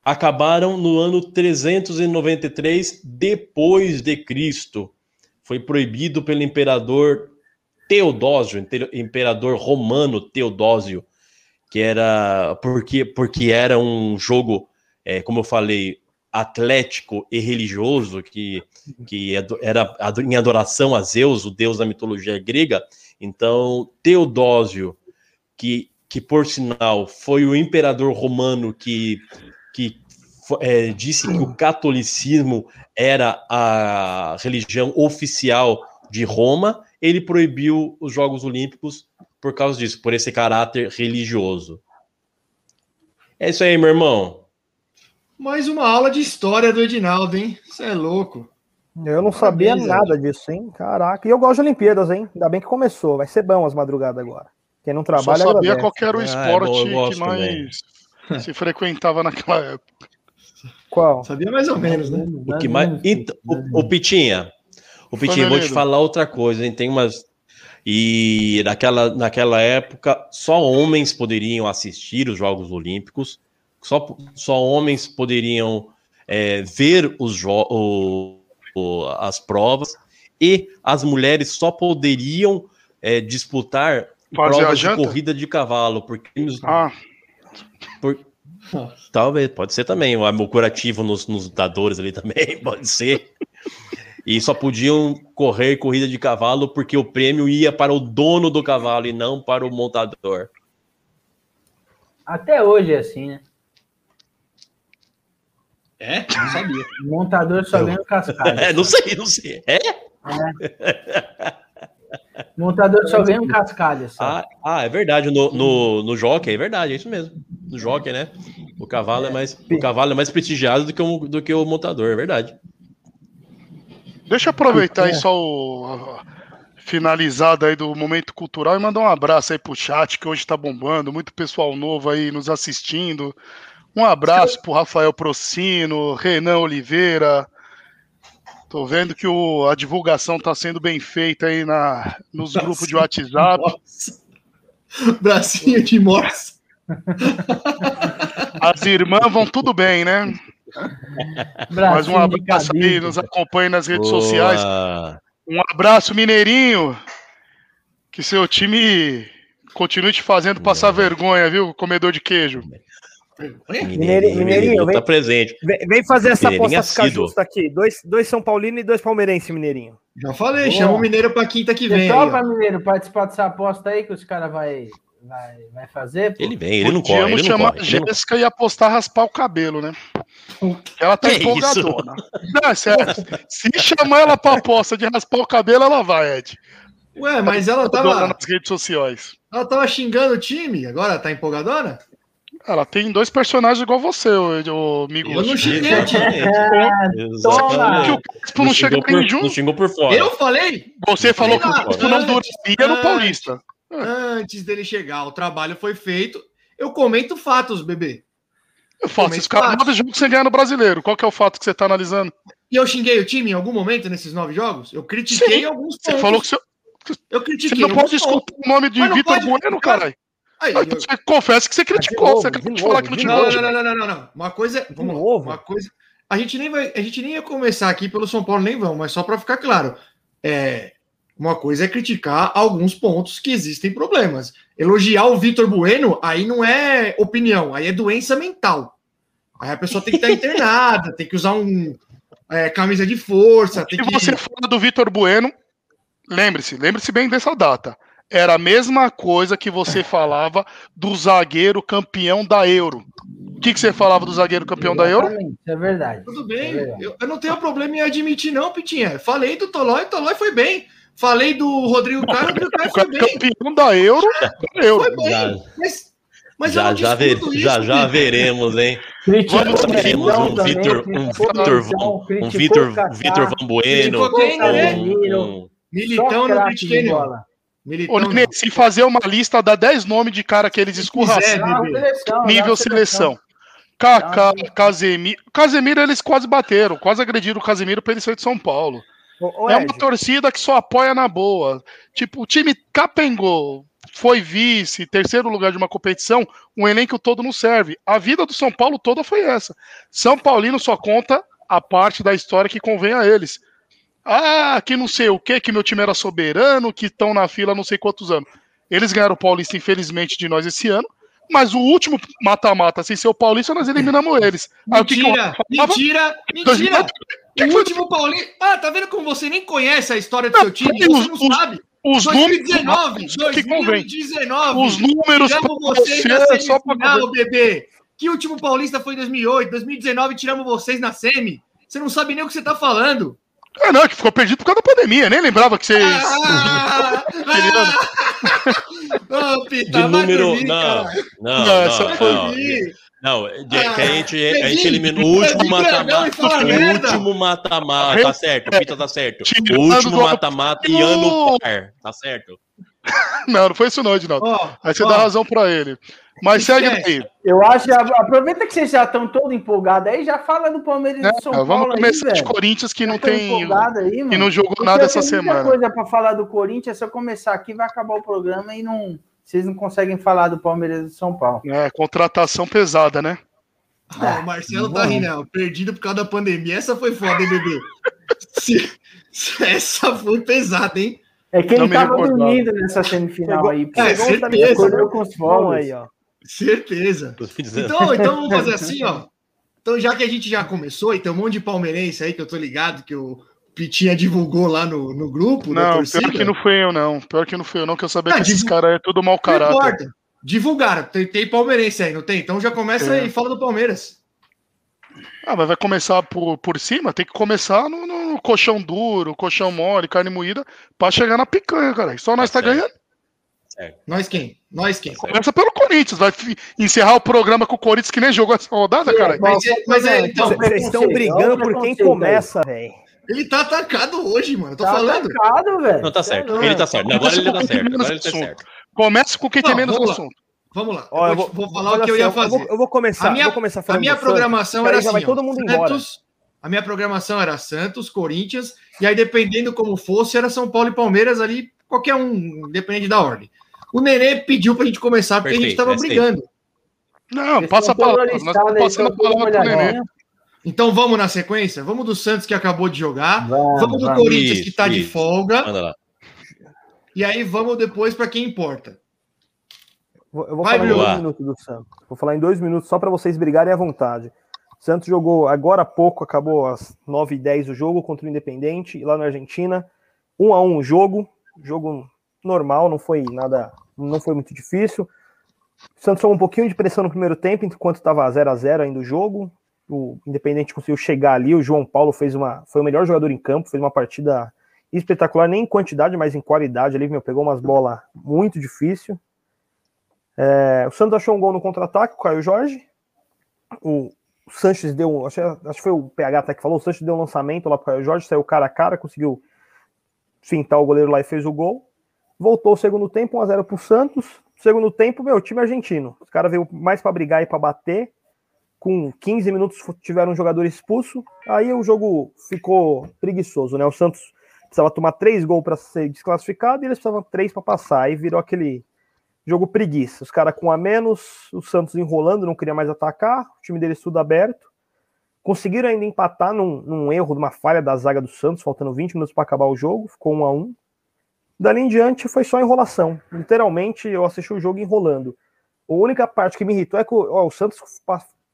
acabaram no ano 393 depois de Cristo. Foi proibido pelo imperador Teodósio, imper- imperador romano Teodósio, que era porque porque era um jogo, é, como eu falei, atlético e religioso que que era em adoração a Zeus, o deus da mitologia grega. Então, Teodósio, que, que por sinal foi o imperador romano que, que é, disse que o catolicismo era a religião oficial de Roma, ele proibiu os Jogos Olímpicos por causa disso, por esse caráter religioso. É isso aí, meu irmão. Mais uma aula de história do Edinaldo, hein? Você é louco. Eu não sabia Parabéns, nada disso, hein? Caraca. E eu gosto de Olimpíadas, hein? Ainda bem que começou. Vai ser bom as madrugadas agora. Quem não Só trabalha, sabia agradece. qual era o Ah, é esporte bom, que mais se frequentava naquela época. Qual? Sabia mais ou menos, né? O que mais. Então, o, o Pitinha. O Pitinha, vou te falar outra coisa, hein? Tem umas. E naquela, naquela época, só homens poderiam assistir os Jogos Olímpicos, só, só homens poderiam é, ver os o- o- as provas, e as mulheres só poderiam é, disputar Fazer a provas de corrida de cavalo, porque Ah, Talvez, pode ser também. O amor curativo nos, nos dadores ali também, pode ser. E só podiam correr corrida de cavalo porque o prêmio ia para o dono do cavalo e não para o montador. Até hoje é assim, né? É? Não sabia. O montador só ganha o cascalho. É, não sei, não sei. É? O montador só ganha um cascalho. Só. Ah, ah, é verdade. No, no, no jockey, é verdade, é isso mesmo. No jockey, né? O cavalo é mais, o cavalo é mais prestigiado do que o, do que o montador, é verdade. deixa eu aproveitar aí só o finalizado aí do momento cultural e mandar um abraço aí pro chat que hoje tá bombando, muito pessoal novo aí nos assistindo. Um abraço pro Rafael Procino, Renan Oliveira. Tô vendo que o- a divulgação tá sendo bem feita aí na, nos grupos de WhatsApp. Nossa. Bracinho de morsa. As irmãs vão tudo bem, né? Mais um Bracinho de abraço aí, nos acompanhe nas redes Boa. sociais. Um abraço, Mineirinho. Que seu time continue te fazendo passar vergonha, viu, comedor de queijo. Mineirinho, Mineirinho, tá vem. presente. Vem, vem fazer essa aposta ficar assíduo. justa aqui. Dois, dois São Paulino e dois palmeirense, Mineirinho. Já falei, Boa. chama o Mineiro pra quinta que Você vem. topa. Mineiro, participar dessa aposta aí que os caras vai, vai, vai fazer? pô? Ele vem, ele não corre, Podíamos ele não chamar corre. a ele não- Jéssica e apostar raspar o cabelo, né? Ela tá Que empolgadona. Não, é sério. Se chamar ela pra aposta de raspar o cabelo, ela vai, Ed. Ué, mas ela Dona tava, nas redes sociais. ela tava xingando o time, agora tá empolgadona? Ela tem dois personagens igual você, o, o amigo. Eu não xinguei, Exatamente. Toma! Que o. Crespo não chega xingou por, nenhum. não xingou por fora. Eu falei Você falou que o Não, Crespo não duraria no. Paulista. antes dele chegar, o trabalho foi feito. Eu comento fatos, bebê. Eu falo, Também esses caras nove jogos sem ganhar no brasileiro. Qual que é o fato que você tá analisando? E eu xinguei o time em algum momento nesses nove jogos? Eu critiquei Sim, alguns Você pontos. falou que você, Eu você critiquei não pode escutar o nome de Vitor Bueno, caralho. Aí, eu- Você confessa que você criticou. novo, você de acabou de novo, falar que não de te Não, não, não, não, não, não, não. Uma coisa. Vamos lá. novo? Uma coisa. A gente nem vai. A gente nem ia começar aqui pelo São Paulo, nem vão, mas só para ficar claro. É, uma coisa é criticar alguns pontos que existem problemas. Elogiar o Vitor Bueno, aí não é opinião, aí é doença mental. Aí a pessoa tem que estar internada, tem que usar um é, camisa de força, Se que. você fala do Vitor Bueno, lembre-se, lembre-se bem dessa data. Era a mesma coisa que você falava do zagueiro campeão da Euro. O que, que você falava do zagueiro campeão da Euro? Exatamente, Isso é verdade. Tudo bem, É verdade. eu, eu não tenho problema em admitir, não, Pitinha. Falei do Tolói, Tolói foi bem. Falei do Rodrigo Caio, Rodrigo Caio foi bem. campeão da Euro, da Euro. Foi bem. Já- Mas, mas eu já, não já, ver- isso, já, já veremos, hein? Vamos Militão um Vitor, um Vitor, um Vitor, Vitor Van Bueno, um- né? Militão só não Militão Ô. Nenê, se fazer uma lista, dá 10 nomes de cara que eles seleção, nível seleção. Kaká. Casemiro. Casemiro, eles quase bateram, quase agrediram o Casemiro pra ele sair de São Paulo. Ô, ô, é uma torcida que só apoia na boa. Tipo, o time capengou, foi vice, terceiro lugar de uma competição, o elenco todo não serve. A vida do São Paulo toda foi essa. São Paulino só conta a parte da história que convém a eles. Ah, que não sei o que, que meu time era soberano, que estão na fila não sei quantos anos. Eles ganharam o Paulista, infelizmente, de nós esse ano. Mas o último mata-mata, sem ser o Paulista, nós eliminamos eles. Aí Mentira, falava? mentira, mentira. que O último Paulinho. Ah, tá vendo como você nem conhece a história do Não, seu time? e Você os- não os- sabe. Os números 2019, que convém. 2019. Os números vocês você na só semifinal, bebê. Que último paulista foi em 2008? 2019 tiramos vocês na semi. Você não sabe nem o que você tá falando. É, não, que ficou perdido por causa da pandemia. Nem lembrava que vocês. Ah, ah, Ô, Pita, de número. dormir, Não, não, Não, essa não, foi- não. Não, de- que a gente, a gente eliminou o último mata-mata. fala O último mata-mata, tá certo, o Pita tá certo. O último mata-mata e ano par, tá certo? Não, não foi isso, não, Edinaldo. Ó, Aí você ó, dá razão pra ele. Mas segue daí. Eu acho, aproveita que vocês já estão todo empolgados aí, já fala do Palmeiras e do São É, Paulo vamos começar aí, de. Corinthians que não Já tão tem. aí, Que não jogou Porque nada essa semana. coisa para falar do Corinthians, se eu começar aqui vai acabar o programa e não, vocês não conseguem falar do Palmeiras e do São Paulo. É, contratação pesada, né? Ah, o Marcelo tá rindo, ó, perdido por causa da pandemia. Essa foi foda, hein, bebê? Se- se- Essa foi pesada, hein? É que Não ele tava recordava. dormindo nessa semifinal Pegou- aí. É, certeza. também, acordou com os fogos. aí, ó. Certeza. Então, então vamos fazer assim, ó. Então, já que a gente já começou, e tem um monte de palmeirense aí que eu tô ligado, que o Pitinha divulgou lá no, no grupo Não, pior que não foi eu, não. Pior que não foi eu, não, que eu sabia Ah, que esses divu- caras é tudo mau Não caráter. importa. Divulgaram. Tem, tem palmeirense aí, não tem? Então já começa É. e fala do Palmeiras. Ah, mas vai começar por, por cima? Tem que começar no, no colchão duro, colchão mole, carne moída, pra chegar na picanha, cara. Só nós tá Tá certo. ganhando. Nós quem? Nós quem? Começa pelo Corinthians. Vai encerrar o programa com o Corinthians que nem jogou essa rodada, cara. Mas, é- mas é, então, Vocês estão brigando por quem começa, velho. ele tá atacado hoje, mano. Tô Tá falando. atacado, velho. Não, tá certo. Não, Ele tá certo. Agora ele tá certo. Agora ele tá certo. Começa com quem tem menos assunto. Vamos lá. Ó, eu eu vou, vou- vou falar o que eu assim, ia Eu fazer. vou, eu vou começar. A minha- vou começar A minha programação era assim, vai ó, todo mundo embora. Santos, a minha programação era Santos, Corinthians, e aí dependendo como fosse, era São Paulo e Palmeiras ali, qualquer um, independente da ordem. O Nenê pediu pra gente começar porque a gente Perfeito, tava essa aí. brigando. Não, Eles passa a palavra. todos Nós listados estamos aí, passando a estão palavra todos pro Nenê. olhadinhos. Então vamos na sequência? Vamos do Santos que acabou de jogar, Vamos, vamos do vamos. Corinthians que tá de Isso, folga, Manda lá. e aí vamos depois pra quem importa. Eu vou Vai, falar em dois minutos do Santos. Vou falar em dois minutos só para vocês brigarem à vontade. O Santos jogou agora há pouco, acabou às 9h10 o jogo contra o Independente, lá na Argentina. Um a um o jogo, jogo normal, não foi nada, não foi muito difícil. O Santos tomou um pouquinho de pressão no primeiro tempo, enquanto estava 0 a 0 ainda o jogo. O Independente conseguiu chegar ali, o João Paulo fez uma, foi o melhor jogador em campo, fez uma partida espetacular, nem em quantidade, mas em qualidade ali, meu, pegou umas bolas muito difícil. É, o Santos achou um gol no contra-ataque, o Caio Jorge. O Sanches deu, acho, acho que foi o PH até que falou, o Sanches deu um lançamento lá pro Caio Jorge, saiu cara a cara, conseguiu fintar o goleiro lá e fez o gol. Voltou o segundo tempo, 1x0 pro Santos. Segundo tempo, meu, time argentino. Os caras veio mais para brigar e para bater. Com 15 minutos tiveram um jogador expulso. Aí o jogo ficou preguiçoso, né? O Santos precisava tomar três gols para ser desclassificado e eles precisavam três para passar. Aí virou aquele jogo preguiça. Os caras com a menos, o Santos enrolando, não queria mais atacar, o time deles tudo aberto. Conseguiram ainda empatar num, num erro, numa falha da zaga do Santos, faltando 20 minutos para acabar o jogo, ficou 1 a 1 Dali em diante foi só enrolação. Literalmente, eu assisti o jogo enrolando. A única parte que me irritou é que ó, o Santos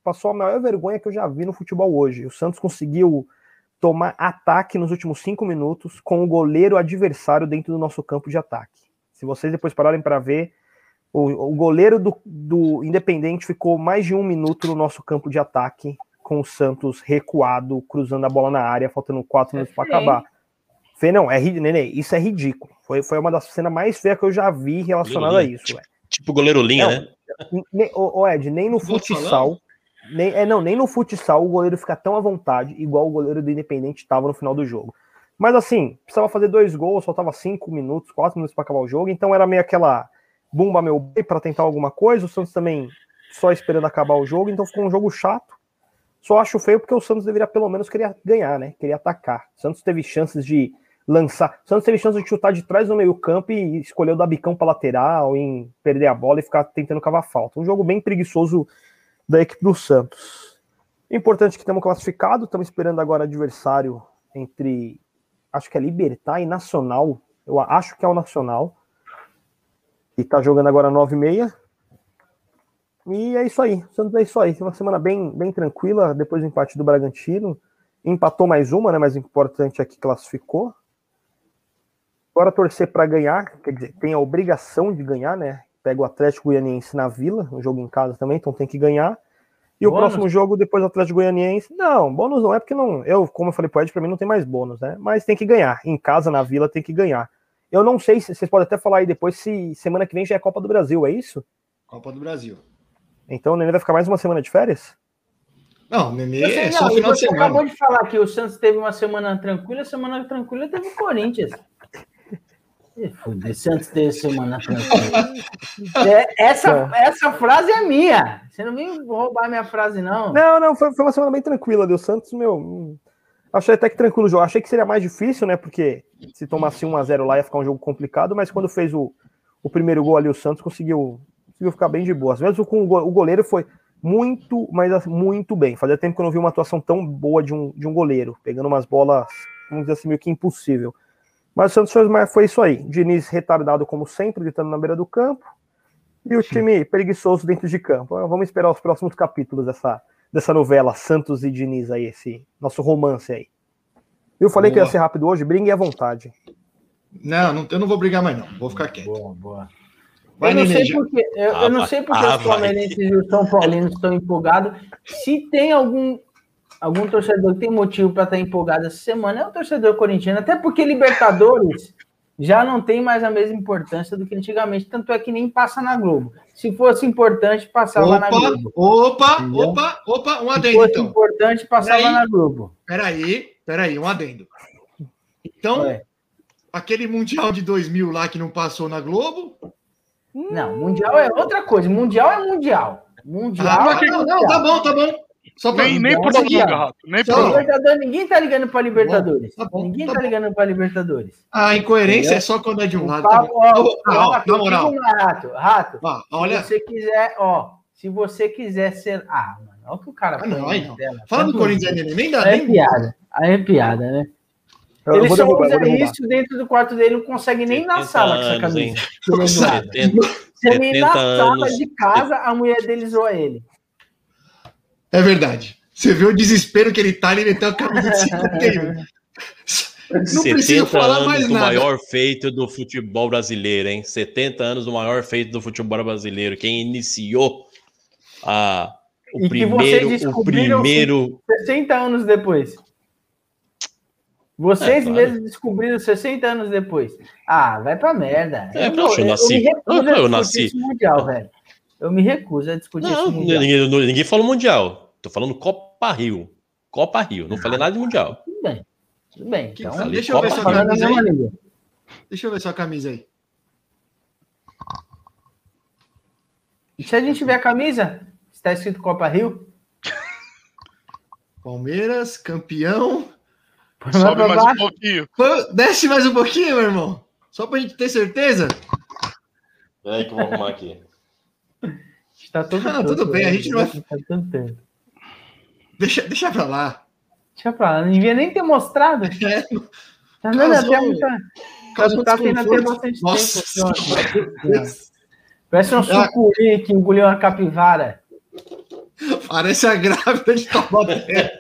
passou a maior vergonha que eu já vi no futebol hoje. O Santos conseguiu tomar ataque nos últimos cinco minutos com o goleiro adversário dentro do nosso campo de ataque. Se vocês depois pararem para ver, o, o goleiro do, do, Independente ficou mais de um minuto no nosso campo de ataque, com o Santos recuado, cruzando a bola na área, faltando quatro minutos para acabar. Fê, não, é, Nenê, isso é ridículo. Foi, foi uma das cenas mais feias que eu já vi relacionada a isso. Tipo, tipo goleiro linha, né? Nem, ô, Ed, nem no futsal. Nem, é, não, nem no futsal o goleiro fica tão à vontade, igual o goleiro do Independente estava no final do jogo. Mas assim, precisava fazer dois gols, faltava cinco minutos, quatro minutos para acabar o jogo, então era meio aquela bumba meu boi para tentar alguma coisa. O Santos também só esperando acabar o jogo, então ficou um jogo chato. Só acho feio porque o Santos deveria pelo menos querer ganhar, né? Queria atacar. O Santos teve chances de lançar. O Santos teve chance de chutar de trás no meio-campo e escolheu dar bicão para lateral, em perder a bola e ficar tentando cavar falta. Um jogo bem preguiçoso da equipe do Santos. Importante que estamos classificados, estamos esperando agora adversário entre acho que é Libertar e Nacional. Eu acho que é o Nacional. E está jogando agora 9 e meia. E é isso aí. O Santos é isso aí. Uma semana bem, bem tranquila depois do empate do Bragantino. Empatou mais uma, né? Mas importante é que classificou. Agora torcer para ganhar, quer dizer, tem a obrigação de ganhar, né? Pega o Atlético Goianiense na Vila, um jogo em casa também, então tem que ganhar. E bônus? o próximo jogo depois do Atlético Goianiense, não, bônus não é porque não, eu, como eu falei pro Ed, para mim não tem mais bônus, né? Mas tem que ganhar. Em casa na Vila tem que ganhar. Eu não sei se vocês podem até falar aí depois se semana que vem já é Copa do Brasil, é isso? Copa do Brasil. Então o Nenê vai ficar mais uma semana de férias? Não, o Nenê é só final de semana. Você acabou de falar que o Santos teve uma semana tranquila, semana tranquila teve o Corinthians. Foda-se antes de semana é, essa, é. essa frase é minha. Você não vem roubar minha frase, não. Não, não, foi, foi uma semana bem tranquila. Deu Santos, meu. Achei até que tranquilo o jogo. Achei que seria mais difícil, né? Porque se tomasse 1x0 lá ia ficar um jogo complicado, mas quando fez o, o primeiro gol ali, o Santos conseguiu, conseguiu ficar bem de boa. Mesmo com o goleiro foi muito, mas assim, muito bem. Fazia tempo que eu não vi uma atuação tão boa de um, de um goleiro, pegando umas bolas, vamos dizer assim, meio que impossível. Mas o Santos foi, foi isso aí. Diniz retardado como sempre, gritando na beira do campo. E o time preguiçoso dentro de campo. Vamos esperar os próximos capítulos dessa, dessa novela Santos e Diniz aí, esse nosso romance aí. Eu falei boa. que ia ser rápido hoje, brigue à vontade. Não, não, eu não vou brigar mais, não. Vou ficar quieto. Boa, boa. Vai, eu, não sei porque, eu, ah, eu não sei porque ah, os palmeirenses e os São Paulinos estão empolgados. Se tem algum algum torcedor que tem motivo para estar tá empolgado essa semana é o torcedor corintiano, até porque Libertadores já não tem mais a mesma importância do que antigamente, tanto é que nem passa na Globo. Se fosse importante, passava opa, na Globo. Opa, Entendeu? opa, opa, um adendo. Se fosse então. importante, passava peraí, na Globo. Peraí, peraí, um adendo. Então, é. aquele Mundial de 2000 lá que não passou na Globo. Não, Mundial é outra coisa. Mundial é Mundial. Mundial. Ah, não, não, tá bom, tá bom. Só pra... Nem, nem por lugar, nem por Libertadores, Ninguém tá ligando para Libertadores. Tá bom, ninguém tá, tá ligando para Libertadores. A incoerência Entendeu? é só quando é de um lado. Tá ó, ó, ó, na moral. Rato, rato ah, olha. Se você quiser, ó, se você quiser ser. Ah, mano, olha o que o cara ah, não, não. Dela. Fala do Corinthians, nem dá. É nem... piada. Aí é piada, né? Eu ele só usa isso dentro do quarto dele, não consegue nem na sala com essa camisa. 70, Você nem na sala de casa, a mulher dele zoa ele. É verdade. Você vê o desespero que ele tá, ele meteu a camisa de 51. Não preciso falar anos mais do nada. maior feito do futebol brasileiro, hein? 70 anos do maior feito do futebol brasileiro. Quem iniciou a, o e primeiro. o primeiro... 60 anos depois. Vocês é, claro. mesmos descobriram 60 anos depois. Ah, vai pra merda. É, eu, eu, eu nasci. Eu, eu nasci. Mundial, velho. Eu me recuso a discutir não, ninguém, ninguém falou Mundial. Tô falando Copa Rio. Copa Rio. Não falei nada de Mundial. Tudo bem. Tudo bem. Então, deixa eu ver sua camisa aí. Deixa eu ver sua camisa aí. E se a gente ver a camisa, está escrito Copa Rio? Palmeiras, campeão. Sobe mais um pouquinho. Desce mais um pouquinho, meu irmão. Só pra gente ter certeza. Peraí que eu vou arrumar aqui. Está tudo, ah, tudo bem, a gente não vai. Tá deixa, deixa pra lá. Deixa pra lá, não devia nem ter mostrado. É. Tá vendo? Até muita. Caso tá tendo até bastante Nossa. tempo. Parece um sucuri que engoliu uma capivara. Parece a grávida de Taubaté.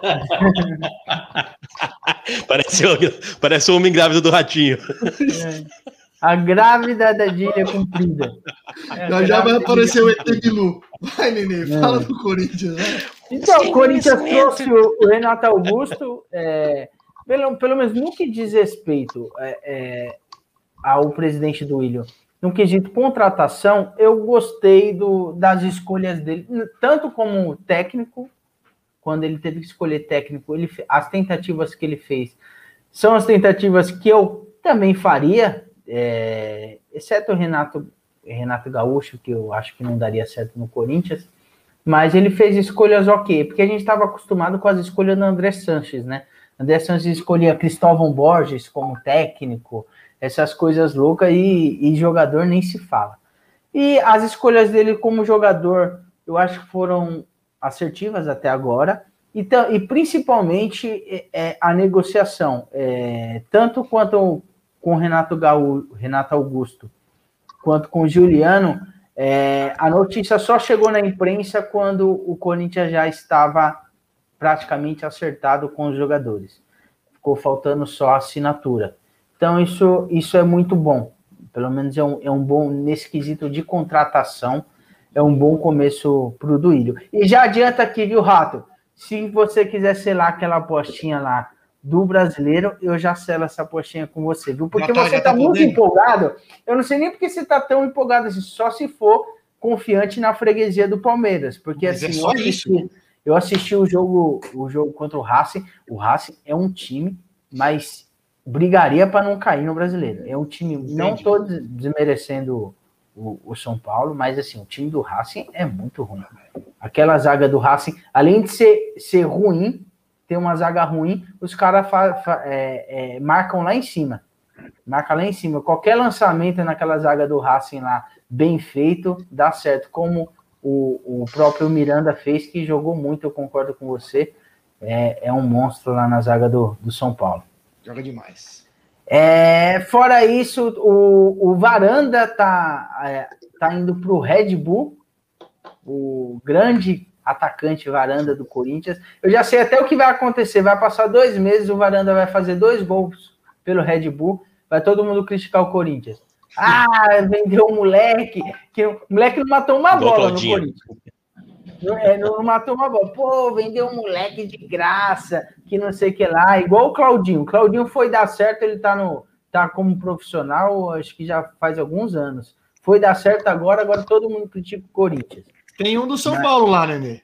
parece, parece o homem grávido do ratinho. É. A grávida da Dília cumprida. É, já, já vai aparecer o ET Bilu. Vai, Nenê, fala é. do Corinthians. Né? Então, o Corinthians trouxe o, Renato Augusto, é, pelo, pelo menos no que diz respeito é, é, ao presidente do William, no quesito contratação, eu gostei do, das escolhas dele, tanto como técnico, quando ele teve que escolher técnico, ele, as tentativas que ele fez são as tentativas que eu também faria, é, exceto o Renato, Renato Gaúcho, que eu acho que não daria certo no Corinthians, mas ele fez escolhas ok, porque a gente estava acostumado com as escolhas do André Sanches, né? André Sanches escolhia Cristóvão Borges como técnico, essas coisas loucas e, e jogador nem se fala. E as escolhas dele como jogador, eu acho que foram assertivas até agora, e, e principalmente é, é, a negociação, é, tanto quanto com Renato Gaú, Renato Augusto, quanto com Juliano, é, a notícia só chegou na imprensa quando o Corinthians já estava praticamente acertado com os jogadores. Ficou faltando só a assinatura. Então, isso, isso é muito bom. Pelo menos é um, é um bom, nesse quesito de contratação, é um bom começo para o Duílio. E já adianta aqui, viu, Rato? Se você quiser selar aquela apostinha lá do brasileiro, eu já selo essa apostinha com você, viu? Porque tá, você está tá muito empolgado. Eu não sei nem porque você está tão empolgado assim, só se for confiante na freguesia do Palmeiras. Porque Mas é assim, é eu, assisti, eu assisti o jogo, o jogo contra o Racing. O Racing é um time, mas brigaria para não cair no brasileiro. É um time, Entendi. não estou desmerecendo o, o, São Paulo, mas assim, o time do Racing é muito ruim. Aquela zaga do Racing, além de ser, ser ruim, ter uma zaga ruim, os caras é, é, marcam lá em cima. Marca lá em cima. Qualquer lançamento naquela zaga do Racing lá, bem feito, dá certo. Como o, o próprio Miranda fez, que jogou muito, eu concordo com você. É, é um monstro lá na zaga do, do São Paulo. Joga demais. É, fora isso, o, o Varanda tá, é, tá indo para o Red Bull, o grande atacante Varanda do Corinthians. Eu já sei até o que vai acontecer. Vai passar dois meses, o Varanda vai fazer dois gols pelo Red Bull. Vai todo mundo criticar o Corinthians. Ah, vendeu um moleque. Que, o moleque não matou uma bola no Corinthians. Não, é, não matou uma bola. Pô, vendeu um moleque de graça, que não sei o que lá. Igual o Claudinho. O Claudinho foi dar certo, ele tá, no, tá como profissional, acho que já faz alguns anos. Foi dar certo agora, agora todo mundo critica o Corinthians. Tem um do São Mas... Paulo lá, Nenê.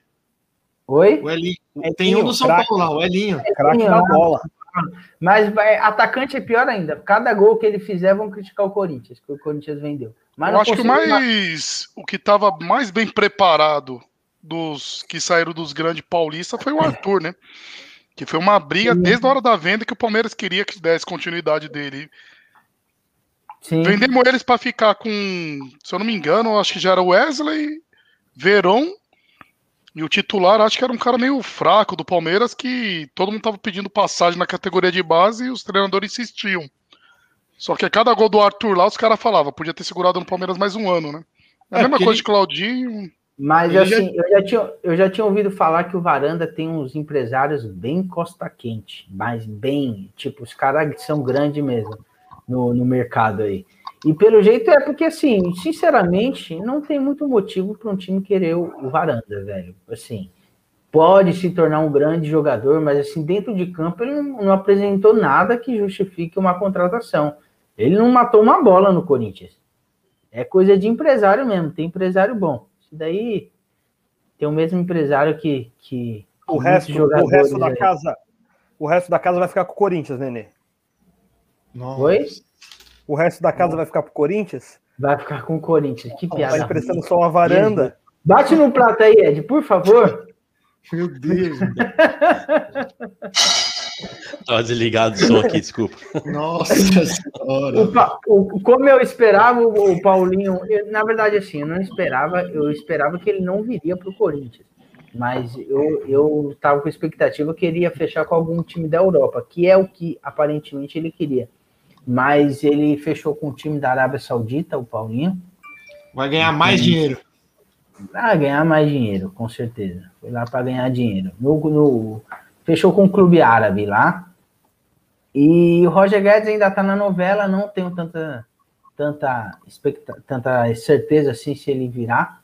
Oi? O Elinho. É, tem um do São craque. Paulo lá, o Elinho. É craque na bola. Mas atacante é pior ainda. Cada gol que ele fizer vão criticar o Corinthians, que o Corinthians vendeu. Mas eu acho que o mais o que estava mais bem preparado dos que saíram dos grandes paulistas foi o Arthur, né? Que foi uma briga Sim. desde a hora da venda que o Palmeiras queria que desse continuidade dele. Sim. Vendemos eles para ficar com, se eu não me engano, acho que já era Wesley, Verón e o titular, acho que era um cara meio fraco do Palmeiras que todo mundo tava pedindo passagem na categoria de base e os treinadores insistiam. Só que a cada gol do Arthur lá, os caras falavam, podia ter segurado no Palmeiras mais um ano, né? É a é, mesma coisa ele... de Claudinho. Mas assim, já... Eu, já tinha, eu já tinha ouvido falar que o Varanda tem uns empresários bem costa quente, mas bem, tipo, os caras são grandes mesmo no, no mercado aí. E pelo jeito é porque, assim, sinceramente, não tem muito motivo para um time querer o, o Varanda, velho. Assim, pode se tornar um grande jogador, mas assim, dentro de campo ele não, não apresentou nada que justifique uma contratação. Ele não matou uma bola no Corinthians. É coisa de empresário mesmo, tem empresário bom. Isso daí tem o mesmo empresário que. que o, resto, o resto da aí. casa. O resto da casa vai ficar com o Corinthians, Nenê. Nossa. Oi? O resto da casa vai ficar pro Corinthians? Vai ficar com o Corinthians. Que piada. Vai emprestando só uma varanda. Bate no prato aí, Ed, por favor. Meu Deus. Tava desligado o som aqui, desculpa. Nossa senhora. O, o, como eu esperava, o Paulinho. Eu, na verdade, assim, eu não esperava, eu esperava que ele não viria para o Corinthians. Mas eu, eu tava com expectativa que ele ia fechar com algum time da Europa, que é o que aparentemente ele queria. Mas ele fechou com o time da Arábia Saudita, o Paulinho. Vai ganhar mais dinheiro. Vai ganhar mais dinheiro, com certeza. Foi lá para ganhar dinheiro. No, no, fechou com o clube árabe lá. E o Roger Guedes ainda está na novela, não tenho tanta, tanta, tanta certeza assim se ele virá,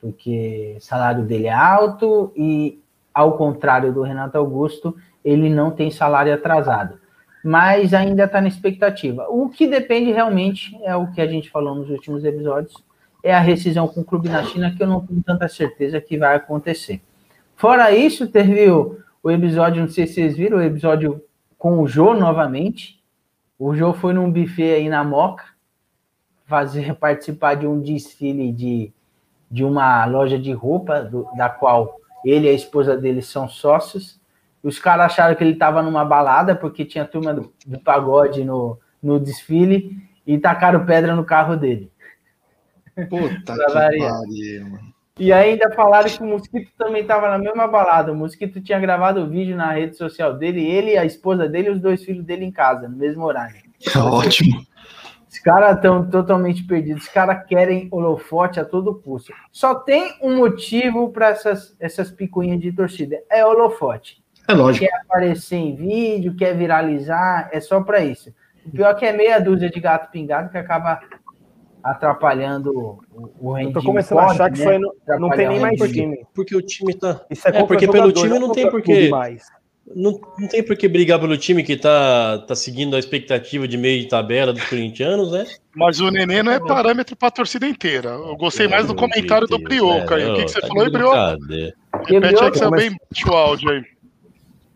porque o salário dele é alto e, ao contrário do Renato Augusto, ele não tem salário atrasado. Mas ainda está na expectativa. O que depende realmente é o que a gente falou nos últimos episódios, é a rescisão com o clube na China, que eu não tenho tanta certeza que vai acontecer. Fora isso, teve o, o episódio, não sei se vocês viram, o episódio com o Jô novamente. O Jô foi num buffet aí na Moca, fazer participar de um desfile de, de uma loja de roupa, do, da qual ele e a esposa dele são sócios. Os caras acharam que ele estava numa balada, porque tinha turma do, do pagode no, no desfile, e tacaram pedra no carro dele. Puta que pariu, mano. E ainda falaram que o Mosquito também estava na mesma balada. O Mosquito tinha gravado o vídeo na rede social dele, ele, a esposa dele e os dois filhos dele em casa, no mesmo horário. Ótimo. Os caras estão totalmente perdidos. Os caras querem holofote a todo custo. Só tem um motivo para essas, essas picuinhas de torcida: é holofote. É lógico. Quer aparecer em vídeo, quer viralizar, é só para isso. O pior é que é meia dúzia de gato pingado que acaba atrapalhando o, o rendimento. Eu tô começando a achar que né? isso aí não, não tem nem mais time. Porque o time tá. Isso é, é porque pelo time não, tem porque. Não, não tem por que brigar pelo time que tá, tá seguindo a expectativa de meio de tabela dos corintianos, né? Mas o Nenê não é parâmetro para a torcida inteira. Eu gostei mais do comentário do Brioca. É, o que, que você tá falou aí, Brioca? Repete aí que você bem o áudio aí.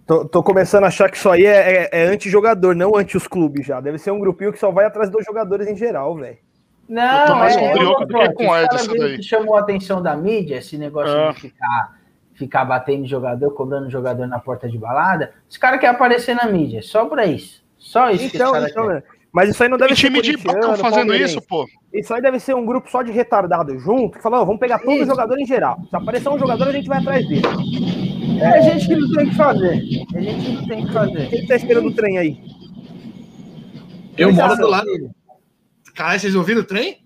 Tô, tô, começando a achar que isso aí é, é, é anti-jogador, não anti os clubes já. Deve ser um grupinho que só vai atrás dos jogadores em geral, velho. Não, é, com brioco do que com Ed, essa daí. Que chamou a atenção da mídia, esse negócio é. de ficar, ficar batendo jogador, cobrando jogador na porta de balada. Os caras querem aparecer na mídia, só pra isso. Só isso então, que então, querem. Mas isso aí não deve ser. time de banco fazendo isso, pô. Isso aí deve ser um grupo só de retardado junto, que fala, oh, vamos pegar todos os jogadores em geral. Se aparecer um jogador, a gente vai atrás dele. É a gente que não tem que fazer. É a gente não tem que fazer. Quem tá esperando o trem aí? Eu moro do lado. Cara, vocês ouviram o trem?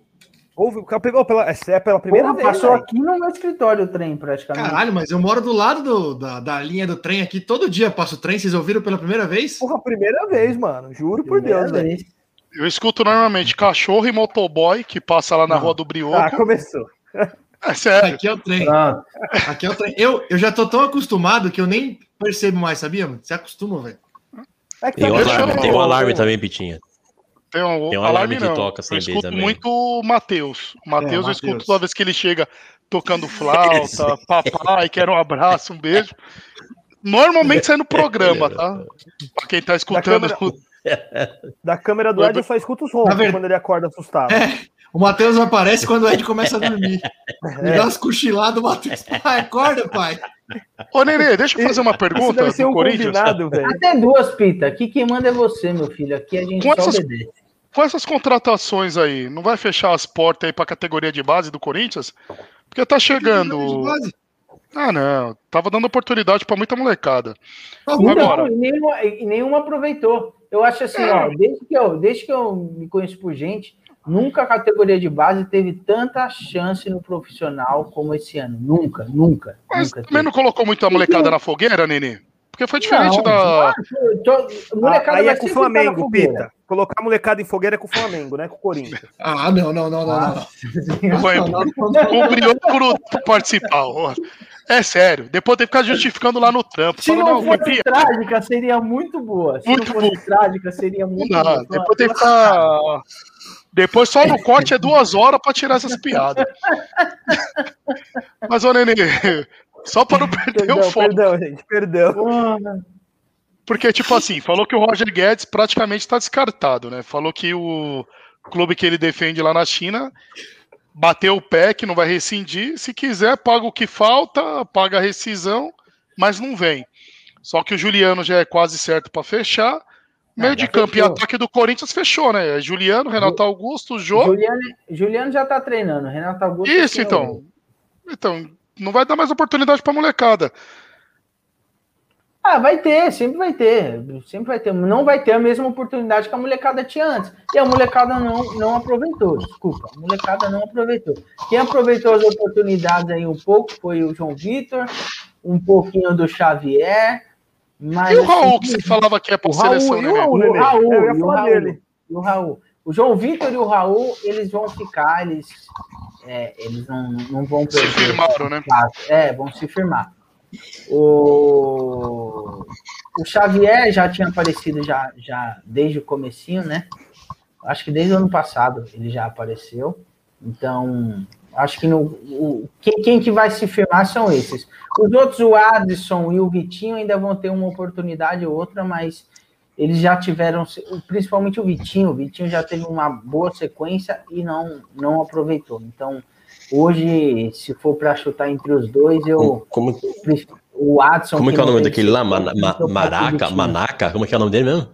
Ouve, pegou pela, é pela primeira vez. Passou véio. aqui no meu escritório o trem, praticamente. Caralho, mas eu moro do lado do, da, da linha do trem aqui. Todo dia passo o trem. Vocês ouviram pela primeira vez? Porra, primeira vez, mano. Juro primeira por Deus, velho. Eu escuto normalmente cachorro e motoboy que passa lá na Não. rua do Brioco. Ah, começou. É sério. Aqui é o trem. Ah. Aqui é o trem. Eu, eu já tô tão acostumado que eu nem percebo mais, sabia? Você acostuma, velho. É tem, um alarme, tem um alarme também, Pitinha. Tem um, tem um alarme, alarme que não. toca sem Eu escuto também. muito o Matheus. O Matheus é, eu escuto toda vez que ele chega tocando flauta, papai, quero um abraço, um beijo. Normalmente sai no programa, tá? Pra quem tá escutando. Da câmera, da câmera do Ed eu só escuto os roncos quando ele acorda assustado. É, o Matheus aparece quando o Ed começa a dormir. É. Me dá umas cochiladas, o Matheus. Pai, acorda, pai. Ô, Nenê, deixa eu fazer uma pergunta deve ser um Corinthians. Até duas, Pita. Aqui quem manda é você, meu filho. Aqui a gente com só essas, obedece. Com essas contratações aí, não vai fechar as portas aí pra categoria de base do Corinthians? Porque tá chegando... Ah, não. Tava dando oportunidade para muita molecada. Não, Agora... e, nenhuma, e nenhuma aproveitou. Eu acho assim, é. ó, desde que, eu, desde que eu me conheço por gente, Nunca a categoria de base teve tanta chance no profissional como esse ano. Nunca, nunca. Mas nunca também teve. não colocou muita molecada na fogueira, Nini? Porque foi diferente não, da. Não, molecada aí é com o Flamengo, Pita. Colocar a molecada em fogueira é com o Flamengo, né? Com o Corinthians. Ah, não, não, não, não. Ah, não. Foi, por participar. É sério. Depois tem que ficar justificando lá no trampo. Se não, não fosse trágica, seria muito boa. Se muito não fosse boa. trágica, seria muito não, boa. Depois tem que ficar. Depois só no corte é duas horas para tirar essas piadas. Mas, ô Nenê, só para não perder perdão, o foco. Perdão, gente, perdão. Porque, tipo assim, falou que o Roger Guedes praticamente está descartado, né? Falou que o clube que ele defende lá na China bateu o pé que não vai rescindir. Se quiser, paga o que falta, paga a rescisão, mas não vem. Só que o Juliano já é quase certo para fechar. Meio de campo fechou. e ataque do Corinthians fechou, né? É Juliano, Renato Augusto, Jô. Juliano, Juliano já tá treinando, Renato Augusto. Isso, então. Então, não vai dar mais oportunidade pra molecada. Ah, vai ter, sempre vai ter. Sempre vai ter. Não vai ter a mesma oportunidade que a molecada tinha antes. E a molecada não, não aproveitou, desculpa. A molecada não aproveitou. Quem aproveitou as oportunidades aí um pouco foi o João Vitor, um pouquinho do Xavier. Mas, e o Raul, assim, que você falava que é para seleção, né? O Raul, o Raul, eu ia falar dele. E o Raul. O João Vitor e o Raul, eles vão ficar, eles, é, eles não, não vão perder. Se firmaram, né? É, vão se firmar. O, o Xavier já tinha aparecido já, já desde o comecinho, né? Acho que desde o ano passado ele já apareceu. Então, acho que no, o, quem, quem que vai se firmar são esses. Os outros, o Adson e o Vitinho, ainda vão ter uma oportunidade ou outra, mas eles já tiveram, principalmente o Vitinho, o Vitinho já teve uma boa sequência e não, não aproveitou. Então, Hoje, se for para chutar entre os dois, eu. Como, o Adson. Como é que é o nome daquele lá? Man, ma, maraca? Manaca? Como é que é o nome dele mesmo?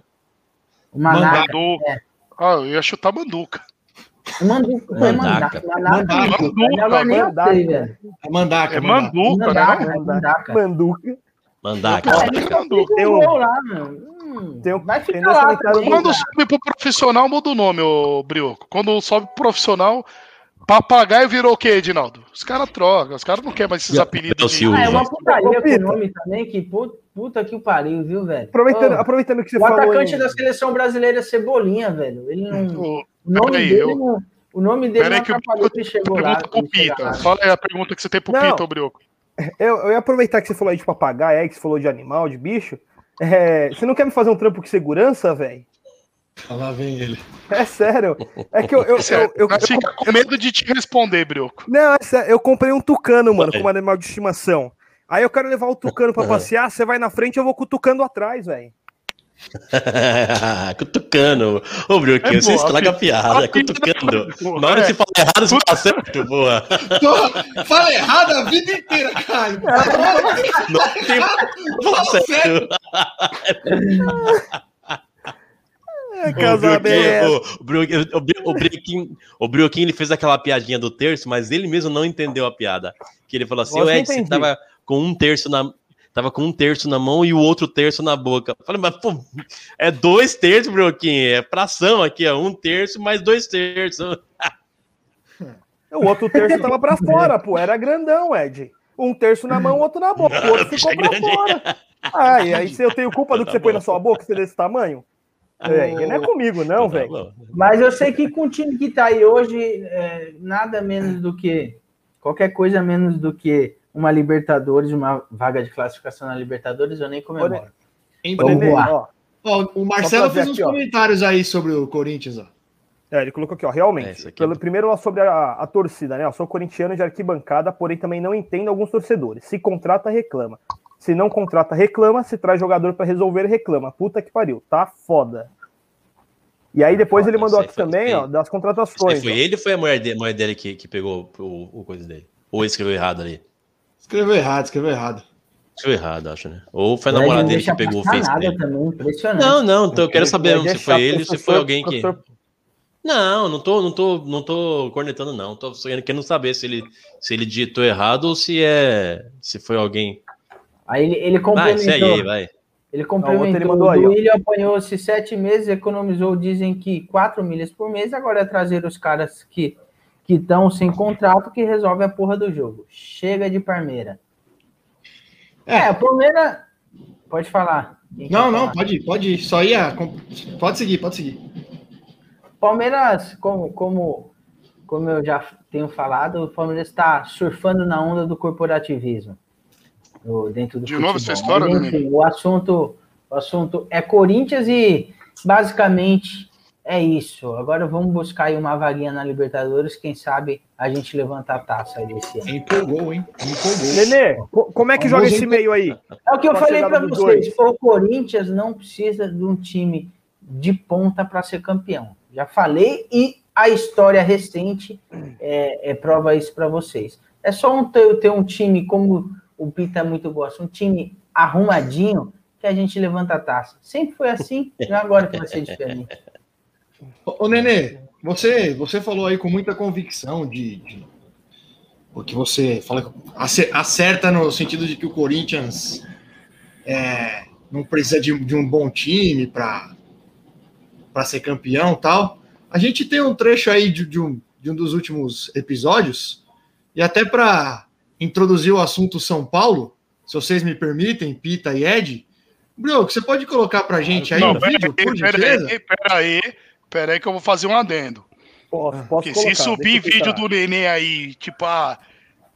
Manaca. É. Ah, eu ia chutar Manduca. Manduca. É Mandaca. Mandaca. Manduca. É Mandaca. É Manduca, né? Mandaca. Manduca. Mandaca. Tem um... lá, Tem um... Vai ficar lá. Quando sobe pro profissional, muda o nome, ô Brioco. Quando sobe pro profissional, Papagaio virou o quê, Edinaldo? Os caras trocam, os caras não querem mais esses apelidos. De... Ah, é uma putaria com o nome também, que puta que o pariu, viu, velho? Aproveitando, oh, aproveitando que você o falou. O atacante em... da seleção brasileira é Cebolinha, velho. Ele não. O, o nome dele eu... não. O nome dele não atrapalhou que, que chegou lá. Pro Pita. Fala aí a pergunta que você tem pro não, Pita, Brioco. Eu, eu ia aproveitar que você falou aí de papagaio, aí, que você falou de animal, de bicho. É, você não quer me fazer um trampo com segurança, velho? Lá vem ele. É sério. É que eu. eu, eu, eu, eu fica com medo de te responder, Brioco. Não, é sério. Eu comprei um tucano, mano, como animal de estimação. Aí eu quero levar o tucano pra passear, você vai na frente, eu vou com o tucano atrás, velho. cutucando. Ô, Brioquinho, é você estraga a piada, cutucando. Na hora que você fala errado, você tá certo, boa. Fala errado a vida inteira, Caio. Não tem. Fala certo. É, casamento. O, o, o, Brioquim, o Brioquim, ele fez aquela piadinha do terço, mas ele mesmo não entendeu a piada. Que ele falou assim: o Edson tava com um terço na. Tava com um terço na mão e o outro terço na boca. Eu falei, mas pô, é dois terços, Brioquim. É fração aqui, é um terço mais dois terços. O outro terço tava pra fora, pô. Era grandão, Ed. Um terço na mão, outro na boca. O outro ficou pra fora. Ah, e aí eu tenho culpa do que você põe na sua boca, ser desse tamanho? É, não é comigo, não, tá velho. Mas eu sei que com o time que tá aí hoje, é, nada menos do que. Qualquer coisa menos do que uma Libertadores, uma vaga de classificação na Libertadores, eu nem comemoro. Vamos voar. Ó, o Marcelo fez uns aqui, comentários aí sobre o Corinthians, ó. É, ele colocou aqui, ó, realmente. É, pelo, primeiro, sobre a, a torcida, né? Eu sou corintiano de arquibancada, porém também não entendo alguns torcedores. Se contrata, reclama. Se não contrata, reclama. Se traz jogador para resolver, reclama. Puta que pariu. Tá foda. E aí depois foda, ele mandou aqui também, ó, das contratações. Foi ó. ele ou foi a mulher dele, mulher dele que, que pegou o, o coisa dele? Ou escreveu errado ali? Escreveu errado, escreveu errado. Escreveu errado, acho, né? Ou foi a namorada dele que pegou o Face dele. Também, não, não, então eu quero saber se foi ele ou se foi alguém que... Não, não tô, não tô, não tô cornetando, não. Tô querendo saber se ele, se ele digitou errado ou se é, se foi alguém Aí ele, ele complementou. Vai, aí, vai. Ele complementou. Ele mandou aí, o William apanhou-se sete meses, economizou, dizem que quatro milhas por mês. Agora é trazer os caras que que estão sem contrato que resolve a porra do jogo. Chega de Parmeira. É, é Palmeira. Pode falar. não, não, falar? pode, pode. Só ia. Pode seguir, pode seguir. Palmeiras, como, como, como eu já tenho falado, o Palmeiras está surfando na onda do corporativismo no, dentro do De futebol. novo essa história, Enfim, o assunto, o assunto é Corinthians e basicamente é isso. Agora vamos buscar aí uma vaguinha na Libertadores. Quem sabe a gente levanta a taça aí desse ano. Empolgou, hein? Empolgou. Nenê, como é que joga esse meio aí? É o que eu falei para vocês. O Corinthians não precisa de um time de ponta para ser campeão. Já falei e a história recente é, é prova isso para vocês. É só um, ter, ter um time como o Pita muito gosta, um time arrumadinho que a gente levanta a taça. Sempre foi assim, não é agora que vai ser diferente. Ô, Nenê, você, você falou aí com muita convicção de, de o que você fala, acerta no sentido de que o Corinthians é, não precisa de, de, um bom time para ser campeão tal. A gente tem um trecho aí de, de, um, de um dos últimos episódios, e até para introduzir o assunto São Paulo, se vocês me permitem, Pita e Ed, Bruno, você pode colocar para a gente aí no vídeo, aí, por gentileza? Peraí, peraí, Pera aí que eu vou fazer um adendo. Posso, posso Porque colocar, se subir vídeo do Nenê aí, tipo, ah,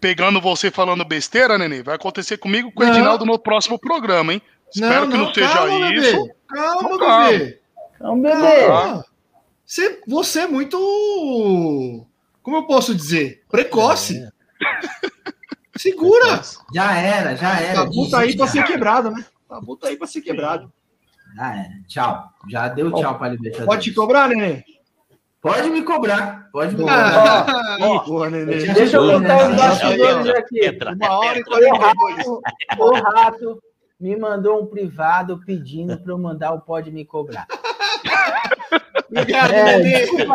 pegando você falando besteira, Nenê, vai acontecer comigo com o Edinaldo no próximo programa, hein? Espero não, que não, não seja calma, isso. Bebê. Calma, calma, bebê. Calma, bebê. Calma. Você, você é muito. Como eu posso dizer? Precoce. É. Segura! Já era, já era. Tabu tá aí pra ser quebrado, né? Tabu tá aí pra ser quebrado. Ah, é. Tchau. Já deu tchau para Libertadores. Pode te cobrar, Nenê? Pode me cobrar. Pode me cobrar. Ah, Nenê. Deixa eu contar os bastidores aqui. Uma hora e quarenta O rato me mandou um privado pedindo para eu mandar o Pode Me Cobrar. Obrigado, é, desculpa.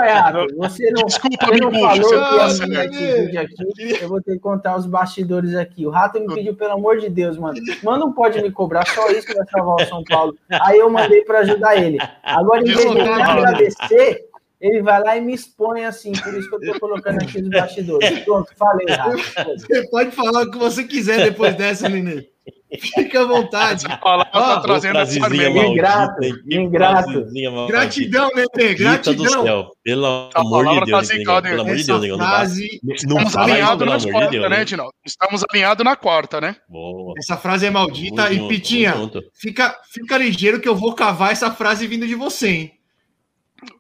Você não, desculpa, você não falou que ia me aqui. Eu vou ter que contar os bastidores aqui. O Rato me pediu, pelo amor de Deus, mano. Mano, não pode me cobrar, só isso que vai salvar o São Paulo. Aí eu mandei para ajudar ele. Agora, em vez de me agradecer, ele vai lá e me expõe assim, por isso que eu tô colocando aqui os bastidores. Pronto, falei, Rato. Você pode falar o que você quiser depois dessa, Nenê. Fica à vontade. A palavra tá trazendo essa Ingrato, ingrato. Gratidão, Nenê, gratidão. Do céu. Pelo amor de Deus, tá pelo amor de Deus, Negão. Frase... Não Estamos alinhados na quarta, de né? Estamos alinhados na quarta, né? Boa. Essa frase é maldita. Vamos e, Pitinha, fica, fica ligeiro que eu vou cavar essa frase vindo de você, hein?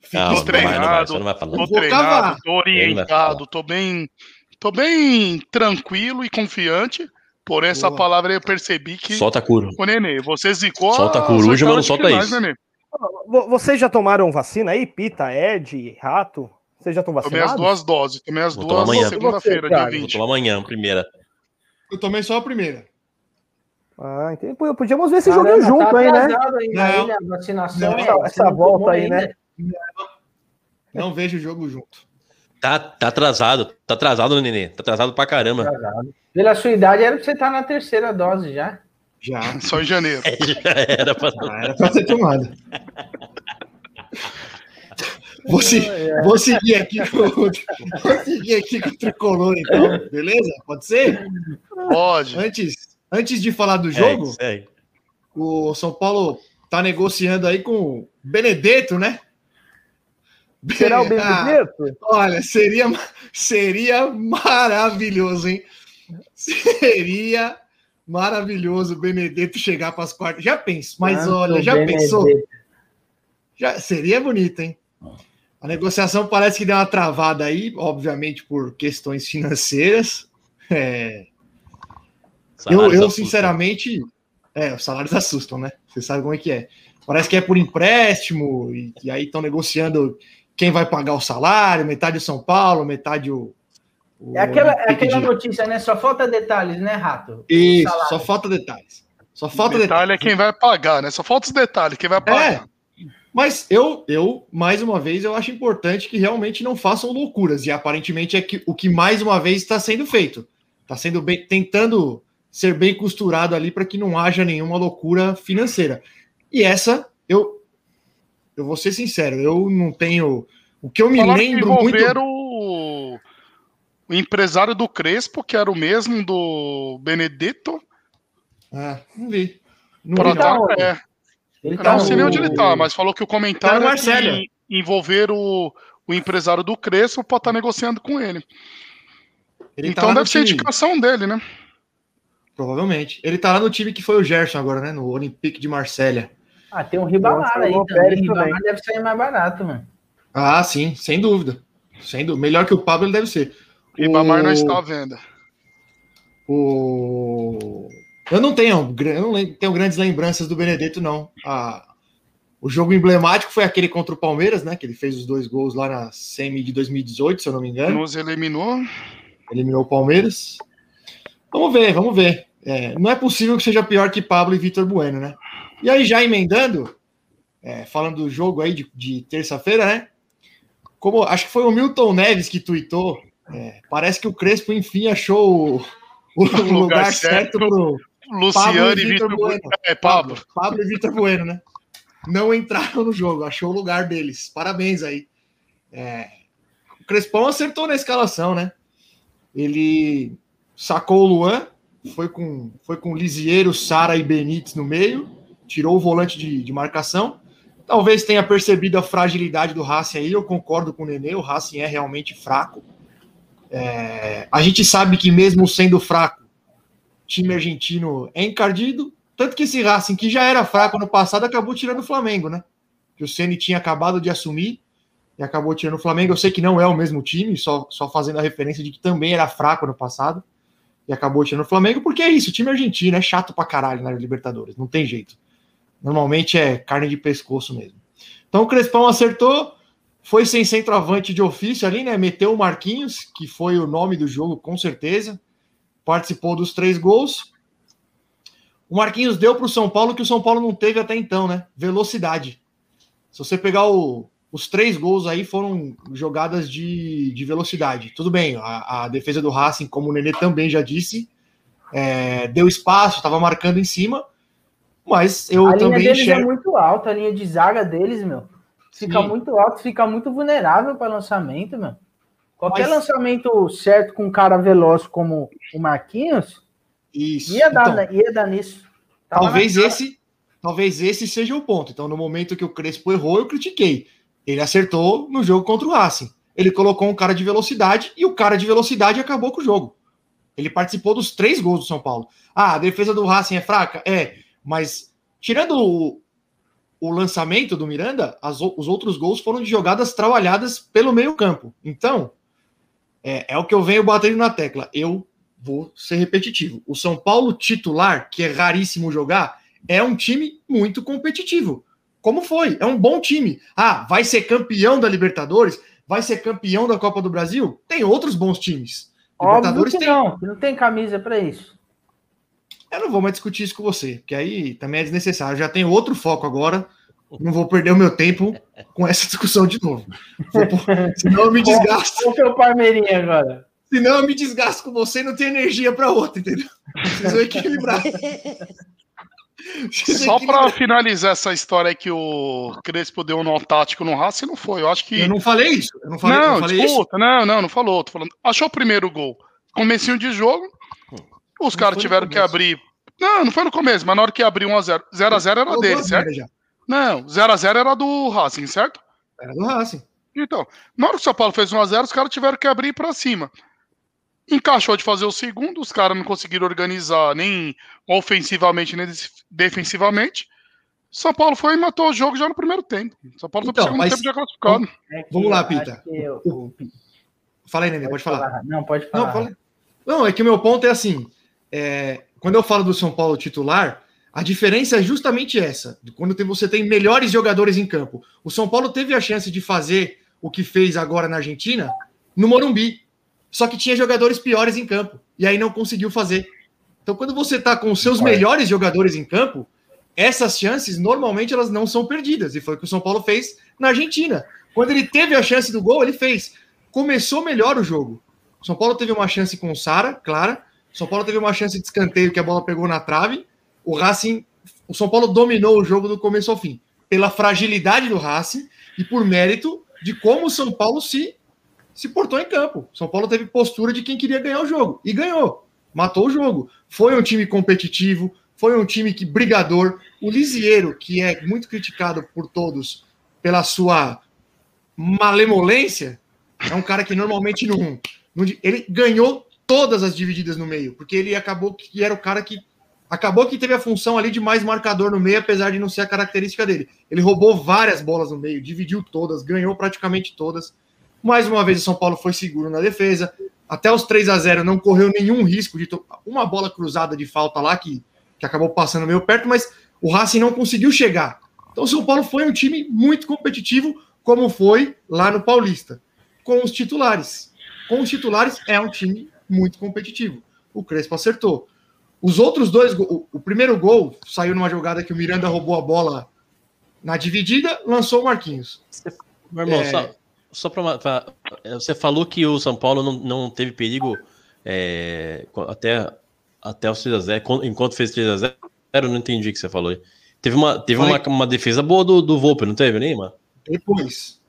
Fica não, treinado, não vai, não vai tô treinado, tô orientado, tô bem, tô bem tranquilo e confiante por essa Boa. palavra eu percebi que. Solta curu. O Nenê, você zicou. Solta a coruja, mas não solta finais, isso. Nenê. Vocês já tomaram vacina aí? Pita, Ed, Rato? Vocês já estão vacinados? Tomei as duas doses. Tomei as Vou duas segunda-feira, dia 20. Vou tomar amanhã, primeira. Eu tomei só a primeira. Ah, entendi. Podíamos ver esse Caramba, joguinho junto tá aí, né? Aí, né? Vacinação, não, essa, essa volta aí, né? Não vejo o jogo junto. Tá, tá atrasado, tá atrasado, Nenê. Tá atrasado pra caramba. Tá atrasado. Pela sua idade, era pra você estar na terceira dose já. Já. Só em janeiro. É, já era pra, ah, era pra ser tomado. Vou, se, vou, seguir aqui com, vou seguir aqui com o tricolor, então, beleza? Pode ser? Pode. Antes, antes de falar do jogo, é, é. o São Paulo tá negociando aí com o Benedetto, né? Será o Benedetto? Ah, olha, seria, seria maravilhoso, hein? Seria maravilhoso o Benedetto chegar para as quartas. Já penso, mas olha, já Benedetto. pensou? Já seria bonito, hein? A negociação parece que deu uma travada aí, obviamente por questões financeiras. É... Eu, eu sinceramente, é, os salários assustam, né? Você sabe como é que é. Parece que é por empréstimo, e, e aí estão negociando quem vai pagar o salário, metade o São Paulo, metade o, é aquela, é aquela notícia, né? Só falta detalhes, né, Rato? Isso, só falta detalhes. Só falta detalhe detalhes. é quem vai pagar, né? Só falta os detalhes, quem vai pagar. É, mas eu, eu, mais uma vez, eu acho importante que realmente não façam loucuras. E aparentemente é que, o que mais uma vez está sendo feito. Está sendo bem, tentando ser bem costurado ali para que não haja nenhuma loucura financeira. E essa, eu, eu vou ser sincero, eu não tenho. O que eu me Falaram lembro muito. O o empresário do Crespo, que era o mesmo do Benedetto. Ah, não vi. Não vi, tá, é. Ele não tá sei nem onde ele tá, mas falou que o comentário tá é que envolver o, o empresário do Crespo pode estar tá negociando com ele. ele tá então tá deve ser a indicação dele, né? Provavelmente. Ele tá lá no time que foi o Gerson agora, né? No Olympique de Marselha. Ah, tem um Ribamar aí também. Ribamar deve sair mais barato, mano. Ah, sim, sem dúvida. Sendo melhor que o Pablo ele deve ser. Ribamar o... não está à venda. O... Eu não tenho, eu não tenho grandes lembranças do Benedetto, não. Ah, o jogo emblemático foi aquele contra o Palmeiras, né? Que ele fez os dois gols lá na semi de 2018, se eu não me engano. Nos eliminou. Eliminou o Palmeiras. Vamos ver, vamos ver. É, não é possível que seja pior que Pablo e Vitor Bueno, né? E aí, já emendando, é, falando do jogo aí de, de terça-feira, né? Como acho que foi o Milton Neves que tweetou, é, parece que o Crespo enfim achou o, o lugar, lugar, certo, certo pro Luciano e Vitor Bueno. É, Pablo. Pablo, Pablo e Vitor Bueno, né? Não entraram no jogo, achou o lugar deles. Parabéns aí. É, o Crespão acertou na escalação, né? Ele sacou o Luan, foi com, foi com Lisieiro, Sara e Benítez no meio, tirou o volante de, de marcação. Talvez tenha percebido a fragilidade do Racing aí, eu concordo com o Nenê, o Racing é realmente fraco. É, a gente sabe que mesmo sendo fraco, time argentino é encardido, tanto que esse Racing, que já era fraco no passado, acabou tirando o Flamengo, né? Que o Ceni tinha acabado de assumir e acabou tirando o Flamengo. Eu sei que não é o mesmo time, só, só fazendo a referência de que também era fraco no passado e acabou tirando o Flamengo, porque é isso, o time argentino é chato pra caralho na Libertadores, não tem jeito. Normalmente é carne de pescoço mesmo. Então o Crespão acertou, foi sem centroavante de ofício ali, né? Meteu o Marquinhos, que foi o nome do jogo, com certeza. Participou dos três gols. O Marquinhos deu para o São Paulo que o São Paulo não teve até então, né? Velocidade. Se você pegar o, os três gols aí foram jogadas de, de velocidade. Tudo bem, a, a, defesa do Racing, como o Nenê também já disse, é, deu espaço, estava marcando em cima, mas eu a também linha deles é muito alta, a linha de zaga deles, meu. Fica Sim. muito alto, fica muito vulnerável para lançamento, meu. Qualquer mas... lançamento certo com um cara veloz como o Marquinhos, Isso. ia dar, então, ia dar nisso. Tava talvez esse, talvez esse seja o ponto. Então, no momento que o Crespo errou, eu critiquei. Ele acertou no jogo contra o Racing. Ele colocou um cara de velocidade e o cara de velocidade acabou com o jogo. Ele participou dos três gols do São Paulo. Ah, a defesa do Racing é fraca? É, mas tirando o, o lançamento do Miranda, as, os outros gols foram de jogadas trabalhadas pelo meio-campo. Então, é, é o que eu venho batendo na tecla. Eu vou ser repetitivo. O São Paulo titular, que é raríssimo jogar, é um time muito competitivo como foi. É um bom time. Ah, vai ser campeão da Libertadores? Vai ser campeão da Copa do Brasil? Tem outros bons times. Libertadores tem... não, não tem camisa para isso. Eu não vou mais discutir isso com você, porque aí também é desnecessário. Eu já tenho outro foco agora. Não vou perder o meu tempo com essa discussão de novo. Vou, senão eu me desgasto. Qual é o Palmeirinha agora? Senão eu me desgasto com você e não tenho energia para outra, entendeu? Preciso equilibrar. Só para finalizar essa história aí que o Crespo deu um nó tático no Racing, não foi. Eu acho que. Eu não falei isso. Eu não falei, não, não falei disputa, isso. não, não, não falou. Tô falando. Achou o primeiro gol. Comecinho de jogo. Os caras tiveram que abrir. Não, não foi no começo, mas na hora que abriu 1x0. 0x0 era dele, certo? Já. Não, 0x0 era do Racing, certo? Era do Racing. Então, na hora que o São Paulo fez 1x0, os caras tiveram que abrir para cima encaixou de fazer o segundo, os caras não conseguiram organizar nem ofensivamente nem defensivamente. São Paulo foi e matou o jogo já no primeiro tempo. São Paulo então, foi pro segundo tempo já classificado. É Vamos lá, Pita. Eu, eu... Fala aí, Nenê, pode, pode falar. falar. Não, pode falar. Não, fala... não, é que o meu ponto é assim: é... quando eu falo do São Paulo titular, a diferença é justamente essa. Quando você tem melhores jogadores em campo. O São Paulo teve a chance de fazer o que fez agora na Argentina no Morumbi. Só que tinha jogadores piores em campo. E aí não conseguiu fazer. Então, quando você está com os seus melhores jogadores em campo, essas chances normalmente elas não são perdidas. E foi o que o São Paulo fez na Argentina. Quando ele teve a chance do gol, ele fez. Começou melhor o jogo. O São Paulo teve uma chance com o Sara, clara. São Paulo teve uma chance de escanteio que a bola pegou na trave. O Racing, o São Paulo dominou o jogo do começo ao fim, pela fragilidade do Racing e por mérito de como o São Paulo se se portou em campo. São Paulo teve postura de quem queria ganhar o jogo e ganhou. Matou o jogo. Foi um time competitivo, foi um time que brigador. O Lisieiro, que é muito criticado por todos pela sua malemolência, é um cara que normalmente não, não ele ganhou todas as divididas no meio, porque ele acabou que era o cara que acabou que teve a função ali de mais marcador no meio, apesar de não ser a característica dele. Ele roubou várias bolas no meio, dividiu todas, ganhou praticamente todas. Mais uma vez o São Paulo foi seguro na defesa. Até os 3 a 0 não correu nenhum risco de uma bola cruzada de falta lá que, que acabou passando meio perto, mas o Racing não conseguiu chegar. Então o São Paulo foi um time muito competitivo, como foi lá no Paulista, com os titulares. Com os titulares é um time muito competitivo. O Crespo acertou. Os outros dois, o, o primeiro gol saiu numa jogada que o Miranda roubou a bola na dividida, lançou o Marquinhos. Meu irmão, é... só, só para. Você falou que o São Paulo não, não teve perigo é, até, até o 3x0, enquanto fez 3x0. Eu não entendi o que você falou. Teve uma, teve uma, uma defesa boa do, do Volpe, não teve, Neymar? Depois.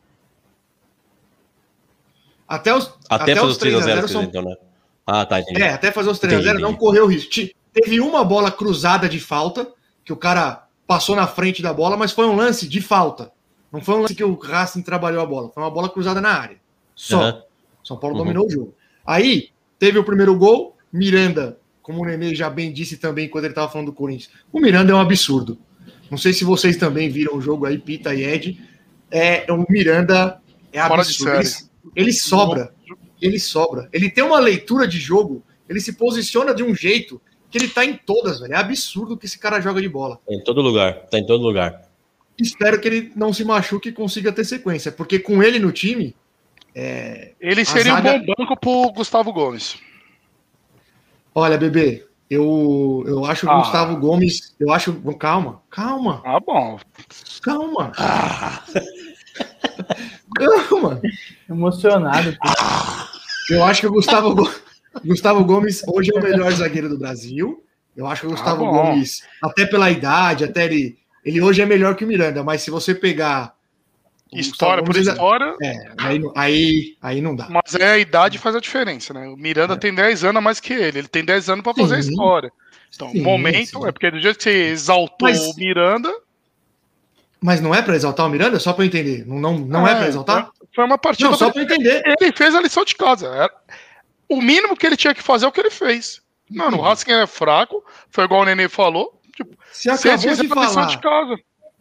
Até os, até, até fazer os 3x0, são... então, né? Ah, tá. Entendi. É, até fazer os 3x0 não correu risco. Teve uma bola cruzada de falta, que o cara passou na frente da bola, mas foi um lance de falta. Não foi um lance que o Racing trabalhou a bola, foi uma bola cruzada na área. Só. Uhum. São Paulo uhum. dominou o jogo. Aí, teve o primeiro gol, Miranda, como o Nenê já bem disse também quando ele estava falando do Corinthians, o Miranda é um absurdo. Não sei se vocês também viram o jogo aí, Pita e Ed. É, o Miranda é absurdo. Ele, ele sobra. Ele sobra. Ele tem uma leitura de jogo, ele se posiciona de um jeito que ele tá em todas, velho. É absurdo que esse cara joga de bola. Em todo lugar, tá em todo lugar. Espero que ele não se machuque e consiga ter sequência, porque com ele no time. É, ele seria zaga... um bom banco pro Gustavo Gomes. Olha, bebê, eu, eu acho ah. o Gustavo Gomes. Eu acho. Calma, calma. Ah, bom. Calma. Ah. calma. Emocionado. Eu acho que o Gustavo Gomes. Gustavo Gomes hoje é o melhor zagueiro do Brasil. Eu acho que o ah, Gustavo ah, Gomes, até pela idade, até ele, ele hoje é melhor que o Miranda, mas se você pegar. História por história. É, aí, aí, aí não dá. Mas é a idade faz a diferença, né? O Miranda é. tem 10 anos a mais que ele. Ele tem 10 anos para fazer sim, a história. Então, sim, momento sim. é porque do jeito que você exaltou mas, o Miranda. Mas não é para exaltar o Miranda? Só para entender. Não, não, não é, é para exaltar? Foi uma partida. Não, só para entender. Ele fez a lição de casa. É, o mínimo que ele tinha que fazer é o que ele fez. Mano, o uhum. Haskins é fraco, foi igual o Nenê falou. Tipo, você acabou de falar. De casa.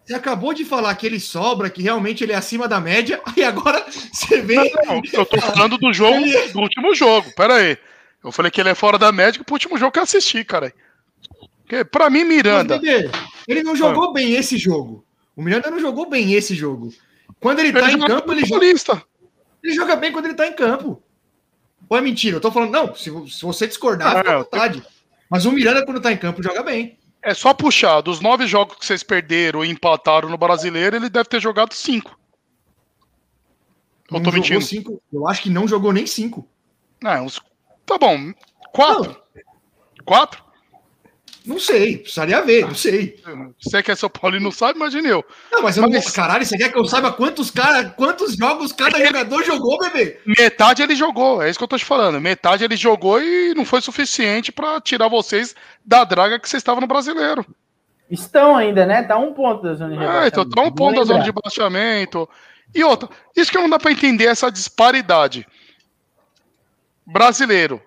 Você acabou de falar que ele sobra, que realmente ele é acima da média, e agora você vem. Não, não, eu tô falando do jogo, do último jogo. Pera aí. Eu falei que ele é fora da média pro último jogo que eu assisti, cara. Porque, pra mim, Miranda. Mas, ele não jogou ah. bem esse jogo. O Miranda não jogou bem esse jogo. Quando ele, ele tá em campo, ele joga. Ele joga bem quando ele tá em campo. Ou é mentira? Eu tô falando, não, se, se você discordar, fica à vontade. Mas o Miranda, quando tá em campo, joga bem. É só puxar. Dos nove jogos que vocês perderam e empataram no brasileiro, ele deve ter jogado cinco. Eu tô mentindo. Cinco. Eu acho que não jogou nem cinco. Não, uns... Tá bom. Quatro. Não. Quatro? Não sei, precisaria ver, não sei. Você que é São Paulo e não sabe, imagine eu. Não, mas, eu mas... Não, caralho, você quer que eu saiba quantos, cara, quantos jogos cada jogador jogou, bebê? Metade ele jogou, é isso que eu tô te falando. Metade ele jogou e não foi suficiente para tirar vocês da draga que vocês estavam no brasileiro. Estão ainda, né? Tá um ponto da zona de rebaixamento. É, então tá um ponto da zona de baixamento. E outra, isso que não dá para entender essa disparidade. Brasileiro,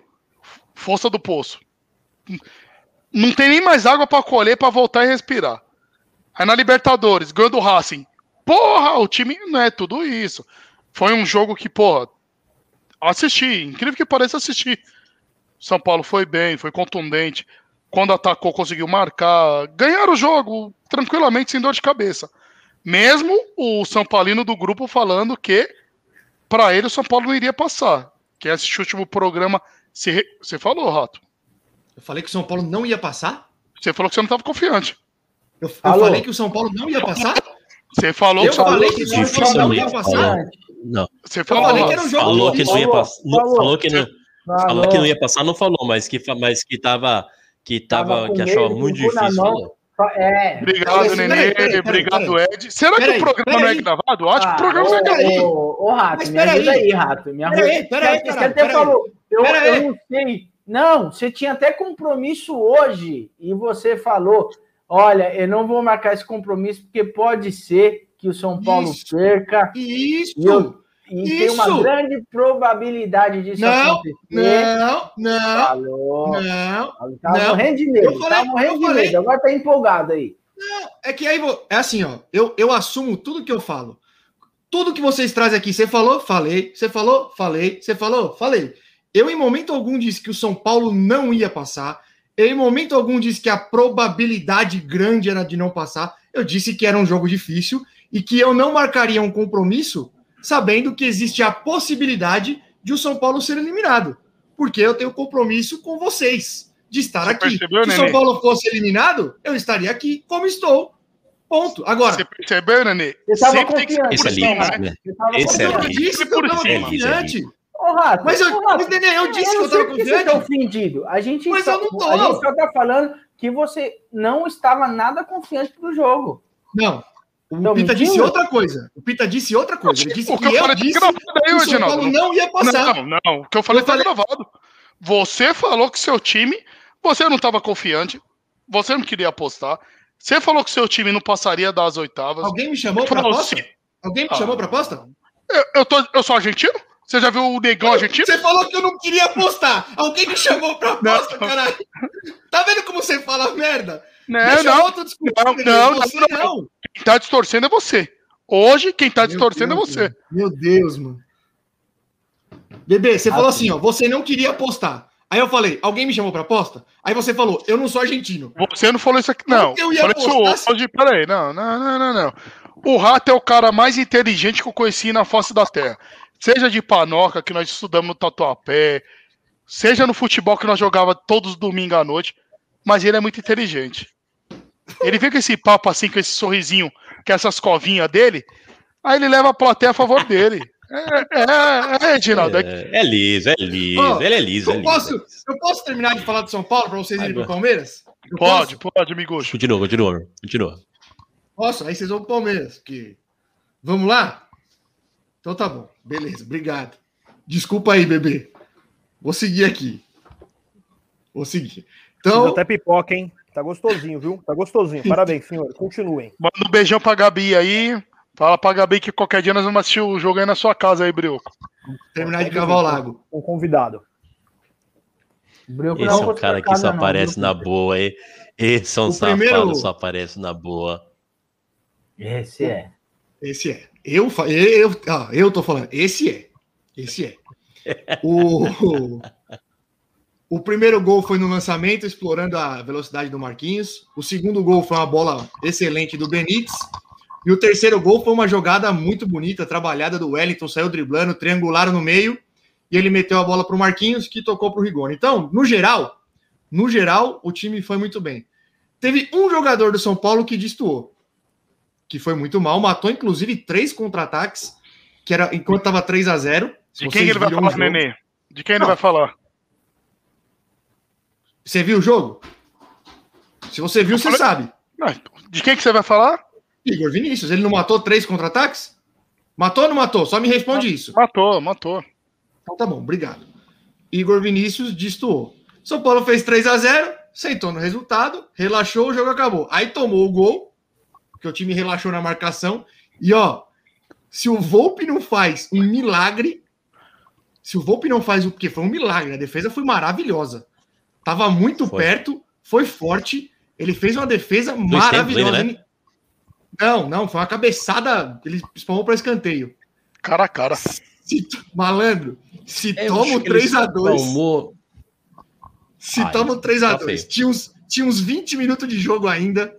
força do poço não tem nem mais água para colher para voltar e respirar. Aí na Libertadores, ganhou do Racing. Porra, o time não é tudo isso. Foi um jogo que, porra, assisti, incrível que pareça assistir. São Paulo foi bem, foi contundente. Quando atacou, conseguiu marcar. Ganharam o jogo tranquilamente, sem dor de cabeça. Mesmo o São Paulino do grupo falando que para ele o São Paulo não iria passar. Que esse último programa. Você falou, Rato. Eu falei que o São Paulo não ia passar? Você falou que você não estava confiante. Eu, eu falei que o São Paulo não ia passar? Você falou eu que, falei que o São Paulo não ia passar? Não. Você falou, falei que era um jogo falou que não ia passar. Falou que não, falou que não ia passar, não falou, mas que, mas que tava. Que, tava, que achava muito difícil. É. Obrigado, Nenê. Obrigado, Ed. Será que o programa não é gravado? Acho que o programa não é gravado. Ô, Rato, me ajuda aí, Rato. Me ajuda aí. Peraí, peraí. Você até falou. Eu não sei não, você tinha até compromisso hoje e você falou: olha, eu não vou marcar esse compromisso porque pode ser que o São Paulo isso, perca. Isso! Eu, E Isso. tem uma grande probabilidade disso não, acontecer. Não, não, Falou. não. Tá não. morrendo de medo, falei, tá morrendo de medo. Agora tá empolgado aí. Não, é que aí é assim, ó. Eu, eu assumo tudo que eu falo. Tudo que vocês trazem aqui, você falou, falei. Você falou, falei. Você falou, falei. Eu, em momento algum, disse que o São Paulo não ia passar. Eu, em momento algum, disse que a probabilidade grande era de não passar. Eu disse que era um jogo difícil e que eu não marcaria um compromisso sabendo que existe a possibilidade de o São Paulo ser eliminado. Porque eu tenho compromisso com vocês de estar Você aqui. Se o São Paulo fosse eliminado, eu estaria aqui como estou. Ponto. Agora. Você percebeu, Nenê? Sempre tem que ser por cima, né? Esse é eu disse que eu estava confiante. Ô, Rato, mas, eu, Rato, mas, Nenê, eu disse eu que eu estava confiante. Você tá ofendido. A gente mas só, eu não tô. A gente só está falando que você não estava nada confiante pro jogo. Não, o não, Pita disse outra coisa. O Pita disse outra coisa. Ele disse o que, que eu, falei disse gravado aí, o São Paulo não ia passar. Não, não. O que eu falei está gravado. Você falou que seu time, você não estava confiante, você não queria apostar. Você falou que seu time não passaria das oitavas. Alguém me chamou para aposta? Alguém me ah, chamou para aposta? Eu, eu, tô, eu sou argentino? Você já viu o negão argentino? Você falou que eu não queria apostar. Alguém me chamou para aposta, não. caralho. Tá vendo como você fala merda? Não, não, não, não, não, não. Quem tá distorcendo é você. Hoje, quem tá distorcendo é você. Meu Deus, mano. Bebê, você ah, falou assim, ó, você não queria apostar. Aí eu falei, alguém me chamou pra aposta? Aí você falou, eu não sou argentino. Você não falou isso aqui, não. Eu ia falei apostar, isso hoje, peraí, não, não, não, não, não. O Rato é o cara mais inteligente que eu conheci na face da Terra. Seja de panoca, que nós estudamos no Tatuapé, seja no futebol que nós jogava todos os domingos à noite, mas ele é muito inteligente. Ele vem com esse papo assim, com esse sorrisinho, com essas covinhas dele, aí ele leva a plateia a favor dele. É, é, é, Reginaldo. É, é liso, é liso. Oh, ele é liso. Eu, é posso, eu posso terminar de falar do São Paulo para vocês irem para o Palmeiras? Eu pode, posso? pode, amigo. Continua, continua, continua. Posso? Aí vocês vão para o Palmeiras. Que... Vamos lá? Então tá bom. Beleza, obrigado. Desculpa aí, bebê. Vou seguir aqui. Vou seguir. Então. Fiz até pipoca, hein? Tá gostosinho, viu? Tá gostosinho. Parabéns, senhor. Continuem. Manda um beijão pra Gabi aí. Fala pra Gabi que qualquer dia nós vamos assistir o jogo aí na sua casa aí, Brioco. Terminar de cavar o lago. Um convidado. Brioco Esse é um cara que só aparece na boa aí. Esse é um o safado, primeiro... só aparece na boa. Esse é. Esse é. Eu, eu, ah, eu tô falando, esse é. Esse é. O, o primeiro gol foi no lançamento, explorando a velocidade do Marquinhos. O segundo gol foi uma bola excelente do Benítez. E o terceiro gol foi uma jogada muito bonita, trabalhada do Wellington, saiu driblando, triangular no meio, e ele meteu a bola para o Marquinhos, que tocou para o Rigoni. Então, no geral, no geral, o time foi muito bem. Teve um jogador do São Paulo que destoou, que foi muito mal, matou inclusive três contra-ataques, que era enquanto estava 3 a 0 De quem ele vai falar, jogo... Nenê? De quem ele vai falar? Você viu o jogo? Se você viu, você sabe. De quem que você vai falar? Igor Vinícius. Ele não matou três contra-ataques? Matou ou não matou? Só me responde isso. Matou, matou. Então tá bom, obrigado. Igor Vinícius destoou. São Paulo fez 3 a 0 sentou no resultado, relaxou, o jogo acabou. Aí tomou o gol, porque o time relaxou na marcação. E ó, se o Volpe não faz um milagre, se o Volpe não faz o que foi um milagre, a defesa foi maravilhosa. Tava muito foi. perto, foi forte. Ele fez uma defesa Dois maravilhosa. Né? Não, não, foi uma cabeçada. Ele espalmou para escanteio. Cara a cara. Se, malandro, se é, toma o 3x2. Se Ai, toma o 3x2. Tá tinha, uns, tinha uns 20 minutos de jogo ainda.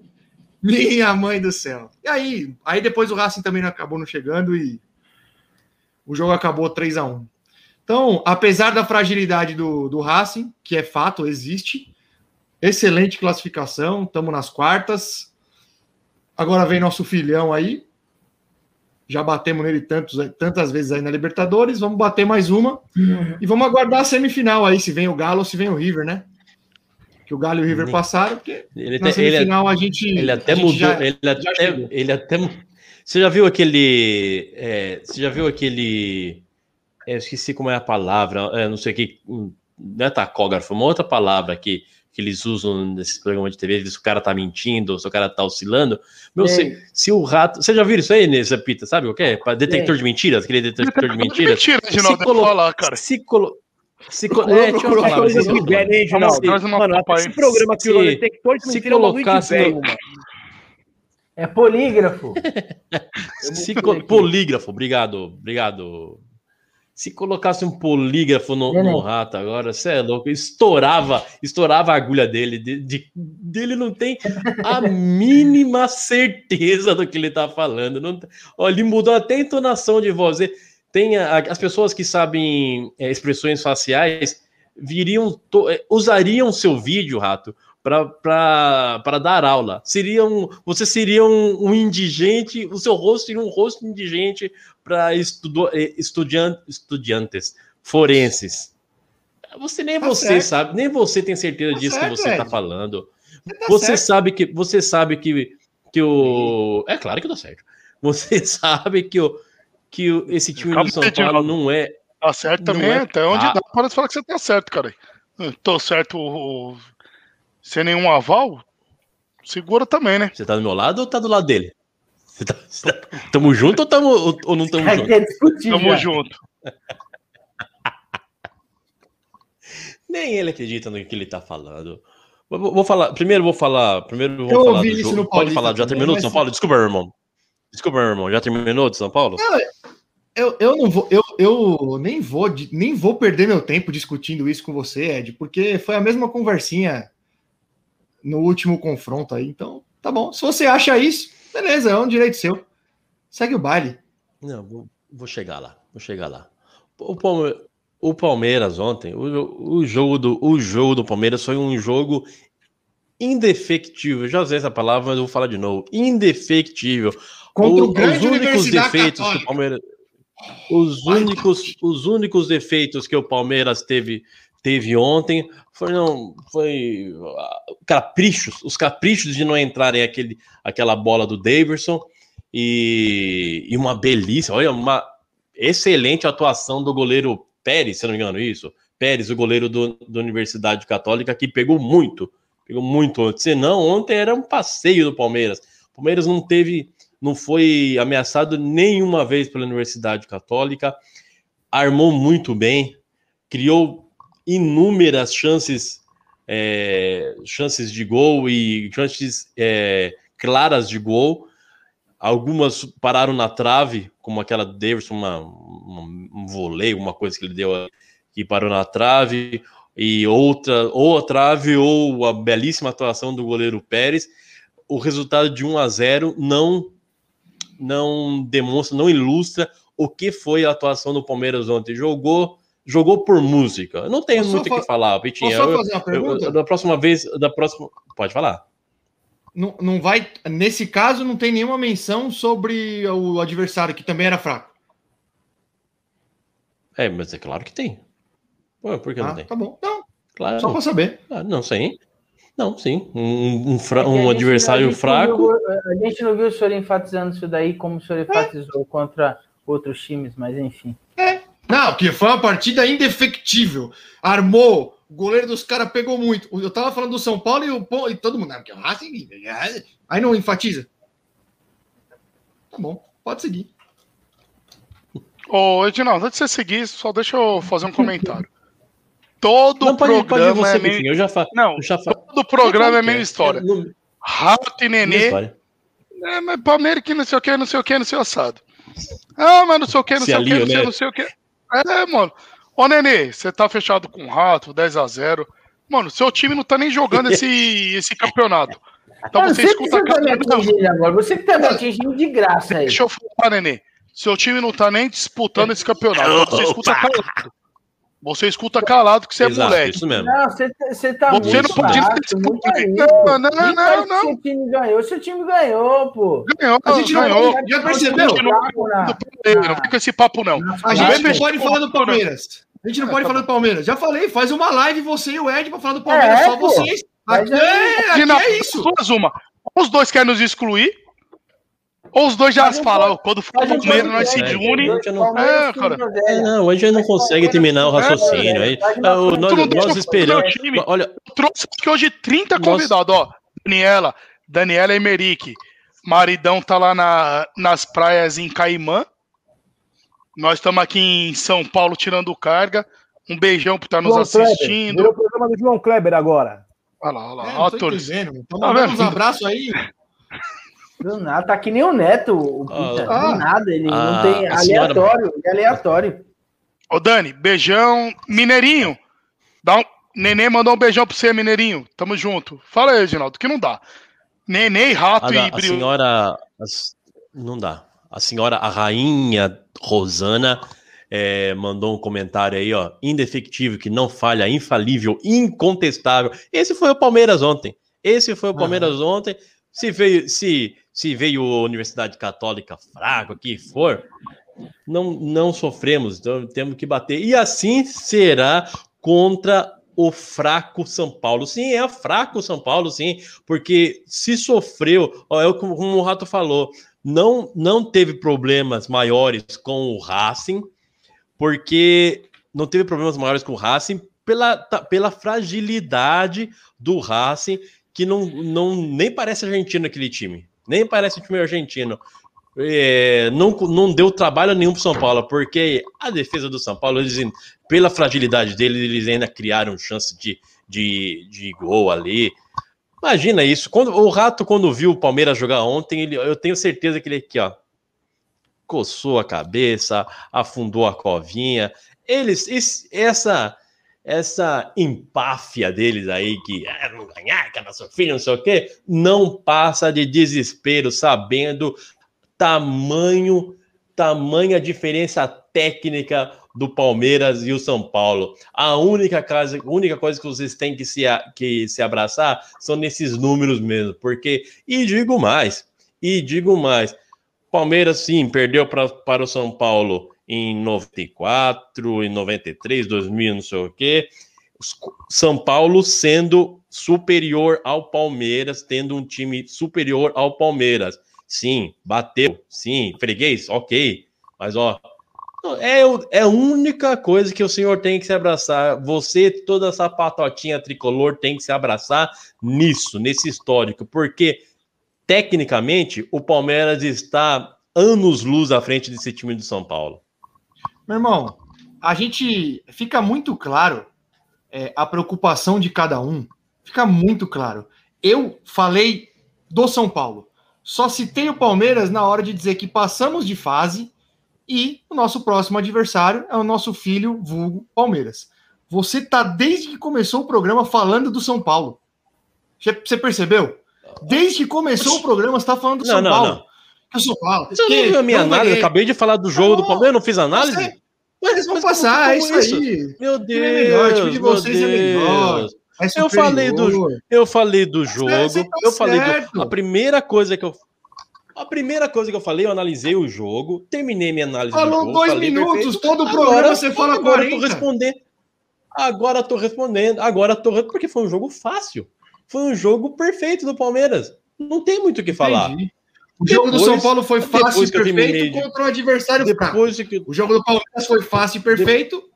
Minha mãe do céu. E aí, aí depois o Racing também acabou não chegando e o jogo acabou 3 a 1 então, apesar da fragilidade do, do Racing, que é fato, existe, excelente classificação, estamos nas quartas. Agora vem nosso filhão aí. Já batemos nele tantos, tantas vezes aí na Libertadores. Vamos bater mais uma. Uhum. E vamos aguardar a semifinal aí, se vem o Galo ou se vem o River, né? Que o Galo e o River passaram, porque ele na semifinal a gente. Ele até mudou. Já, ele, até, ele até. Você já viu aquele. É, você já viu aquele eu esqueci como é a palavra, é, não sei o que. não é tacógrafo, uma outra palavra que, que eles usam nesse programa de TV, se o cara tá mentindo, se o cara tá oscilando. Meu, se, se, o rato. Você já viu isso aí, nessa pita? Sabe o que é? Detector de mentiras, aquele detector de mentiras. Mentira, de não colo... falar, cara. Se colo... Se co... é, deixa eu falar, coisa que velho, hein, Ginaldo? Mano, esse programa que o detector de mentiras é colocasse velho, mano. É polígrafo. Se co... Polígrafo, obrigado, obrigado. Se colocasse um polígrafo no, no rato agora, você é louco, estourava, estourava a agulha dele. De, de, dele não tem a mínima certeza do que ele tá falando. Não, ó, ele mudou até a entonação de voz. Tem a, as pessoas que sabem é, expressões faciais viriam, é, usariam seu vídeo, rato, para dar aula. Seria um, você seria um, um, indigente, o seu rosto seria um rosto indigente para estudo, eh, estudiant, estudiantes forenses. Você nem tá você certo. sabe, nem você tem certeza tá disso certo, que você está falando. Tá você certo. sabe que você sabe que, que o é claro que dá certo. Você sabe que o que esse time Calma do São Paulo não é Tá certo também, é... até onde ah. dá para falar que você tá certo, cara. Tô certo sem nenhum aval, segura também, né? Você tá do meu lado ou tá do lado dele? Você tá, você tá, tamo junto ou, tamo, ou, ou não tamo junto? É discutir, tamo já. junto. Nem ele acredita no que ele tá falando. Vou, vou falar, primeiro vou falar, primeiro vou eu falar do jogo. Pode falar, já terminou de São Paulo? Desculpa, meu irmão. Desculpa, meu irmão, já terminou de São Paulo? Não, eu, eu não vou, eu, eu nem vou, nem vou perder meu tempo discutindo isso com você, Ed, porque foi a mesma conversinha no último confronto aí. Então, tá bom. Se você acha isso, beleza, é um direito seu. Segue o baile. Não, vou, vou chegar lá. Vou chegar lá. O, Palme o Palmeiras ontem, o, o, jogo do, o jogo do Palmeiras foi um jogo indefectível. Eu já usei essa palavra, mas eu vou falar de novo. Indefectível. Contra o, os únicos defeitos Católica. que o Palmeiras. Os únicos, os únicos defeitos que o Palmeiras teve teve ontem foi não foi caprichos, os caprichos de não entrarem aquele, aquela bola do Davidson e, e uma belíssima, olha, uma excelente atuação do goleiro Pérez, se não me engano, isso. Pérez, o goleiro do, da Universidade Católica, que pegou muito, pegou muito ontem. Senão, ontem era um passeio do Palmeiras. O Palmeiras não teve, não foi ameaçado nenhuma vez pela Universidade Católica, armou muito bem, criou inúmeras chances, é, chances de gol e chances é, claras de gol. Algumas pararam na trave, como aquela Davidson, uma, uma, um voleio, uma coisa que ele deu que parou na trave, e outra, ou a trave, ou a belíssima atuação do goleiro Pérez. O resultado de 1 a 0 não não demonstra, não ilustra o que foi a atuação do Palmeiras ontem. Jogou jogou por música. não tenho muito o que falar, Pitinha. Posso eu, fazer uma pergunta? Eu, da próxima vez, da próxima. Pode falar. Não, não vai. Nesse caso, não tem nenhuma menção sobre o adversário, que também era fraco. É, mas é claro que tem. Pô, por que ah, não tem? Tá bom. Não. Claro. Só para saber. Ah, não, sim. Não, sim. Um, um, fra... é um adversário fraco. Viu, a gente não viu o senhor enfatizando isso daí como o senhor enfatizou é. contra outros times, mas enfim. É, não, que foi uma partida indefectível. Armou, o goleiro dos caras pegou muito. Eu tava falando do São Paulo e, o, e todo mundo. Porque o Racing. Aí não enfatiza. Tá bom, pode seguir. Ô, Edinaldo, antes de você seguir, só deixa eu fazer um comentário. Todo não, pode, programa pode você, é meio... eu já fa... Não, eu já fa... todo programa é meio história. Rato e Nenê. É, mas Palmeiras que não sei o que, não sei o que, não sei o assado. Ah, mas não sei o que, não sei o que, não sei, não sei o que. É, mano. Ô, Nenê, você tá fechado com o Rato, 10 a 0 Mano, seu time não tá nem jogando esse, esse campeonato. Então você escuta que tá agora. Você que tá me atingindo de graça aí. Deixa eu falar, Nenê. Seu time não tá nem disputando esse campeonato. Você escuta calado. Você escuta calado que você é Exato, moleque. Isso mesmo. Não, você, você tá você muito não pode muito Não, não, não, não, não. Seu time ganhou, seu time ganhou, pô. Ganhou, a gente ganhou. Não, já percebeu? Não fica esse papo, não. A gente não pode falar do Palmeiras. A gente não pode falar do Palmeiras. Já falei, faz uma live você e o Ed pra falar do Palmeiras. É, Só pô. vocês. Aqui, é, aqui é isso. Duas uma. Os dois querem nos excluir, Ou os dois já falam, quando for o Palmeiras, nós se une. É, cara. É, não, hoje a gente não consegue terminar o raciocínio. Aí, nós, nós esperamos. Olha, trouxe aqui hoje 30 convidados, ó. Daniela, Daniela Emerick. Maridão tá lá na, nas praias em Caimã. Nós estamos aqui em São Paulo tirando carga. Um beijão por estar nos assistindo. Kleber. o programa do João Kleber agora. Olha lá, olha lá. É, ó, tô dizendo. Então, tá uns abraços aí. Do nada, tá que nem o Neto, o Pita, ah, do nada, ele ah, não tem aleatório, senhora... é aleatório. Ô Dani, beijão, Mineirinho, dá um... Nenê mandou um beijão pra você, Mineirinho, tamo junto. Fala aí, Reginaldo, que não dá. Nenê, rato a, e... A senhora, não dá, a senhora, a rainha Rosana, é, mandou um comentário aí, ó, indefectível, que não falha, infalível, incontestável. Esse foi o Palmeiras ontem. Esse foi o Palmeiras ontem. Se veio, se se veio a Universidade Católica fraco aqui for, não, não sofremos, então temos que bater. E assim será contra o fraco São Paulo. Sim, é fraco São Paulo, sim, porque se sofreu, é como o Rato falou, não, não teve problemas maiores com o Racing, porque não teve problemas maiores com o Racing pela, pela fragilidade do Racing, que não, não nem parece argentino aquele time. Nem parece um time argentino. É, não, não deu trabalho nenhum para São Paulo, porque a defesa do São Paulo, eles, pela fragilidade deles, eles ainda criaram chance de, de, de gol ali. Imagina isso. Quando, o Rato, quando viu o Palmeiras jogar ontem, ele, eu tenho certeza que ele aqui, ó, coçou a cabeça, afundou a covinha. Eles, essa essa empáfia deles aí, que ah, não ganhar, que é nosso filho, não sei o quê, não passa de desespero, sabendo tamanho, tamanha diferença técnica do Palmeiras e o São Paulo. A única única coisa que vocês têm que se, que se abraçar são nesses números mesmo, porque, e digo mais, e digo mais, Palmeiras sim, perdeu pra, para o São Paulo em 94, em 93, 2000, não sei o quê. São Paulo sendo superior ao Palmeiras, tendo um time superior ao Palmeiras. Sim, bateu, sim, freguês, ok. Mas, ó, é, é a única coisa que o senhor tem que se abraçar. Você, toda essa patotinha tricolor, tem que se abraçar nisso, nesse histórico, porque tecnicamente o Palmeiras está anos luz à frente desse time do São Paulo. Meu irmão, a gente fica muito claro é, a preocupação de cada um, fica muito claro. Eu falei do São Paulo, só citei o Palmeiras na hora de dizer que passamos de fase e o nosso próximo adversário é o nosso filho, vulgo Palmeiras. Você tá desde que começou o programa falando do São Paulo. Você percebeu? Desde que começou o programa, você está falando do não, São não, Paulo. Não. Eu sou Paulo. Você não viu a minha análise? Eu acabei de falar do jogo do Palmeiras, não fiz análise? Você... Mas eles vão passar, é isso, isso aí. Meu Deus. É melhor, o time de vocês é melhor. É eu falei do, eu falei do jogo. Tá eu falei do, a primeira coisa que eu a primeira coisa que eu falei, eu analisei o jogo, terminei minha análise Falou jogo, dois minutos, perfeito. todo o programa você fala agora 40. Eu tô respondendo. Agora tô respondendo, agora tô porque foi um jogo fácil. Foi um jogo perfeito do Palmeiras. Não tem muito o que falar. Entendi. O jogo depois, do São Paulo foi fácil e perfeito contra o adversário depois fraco. Que... O jogo do Palmeiras foi fácil e perfeito, de...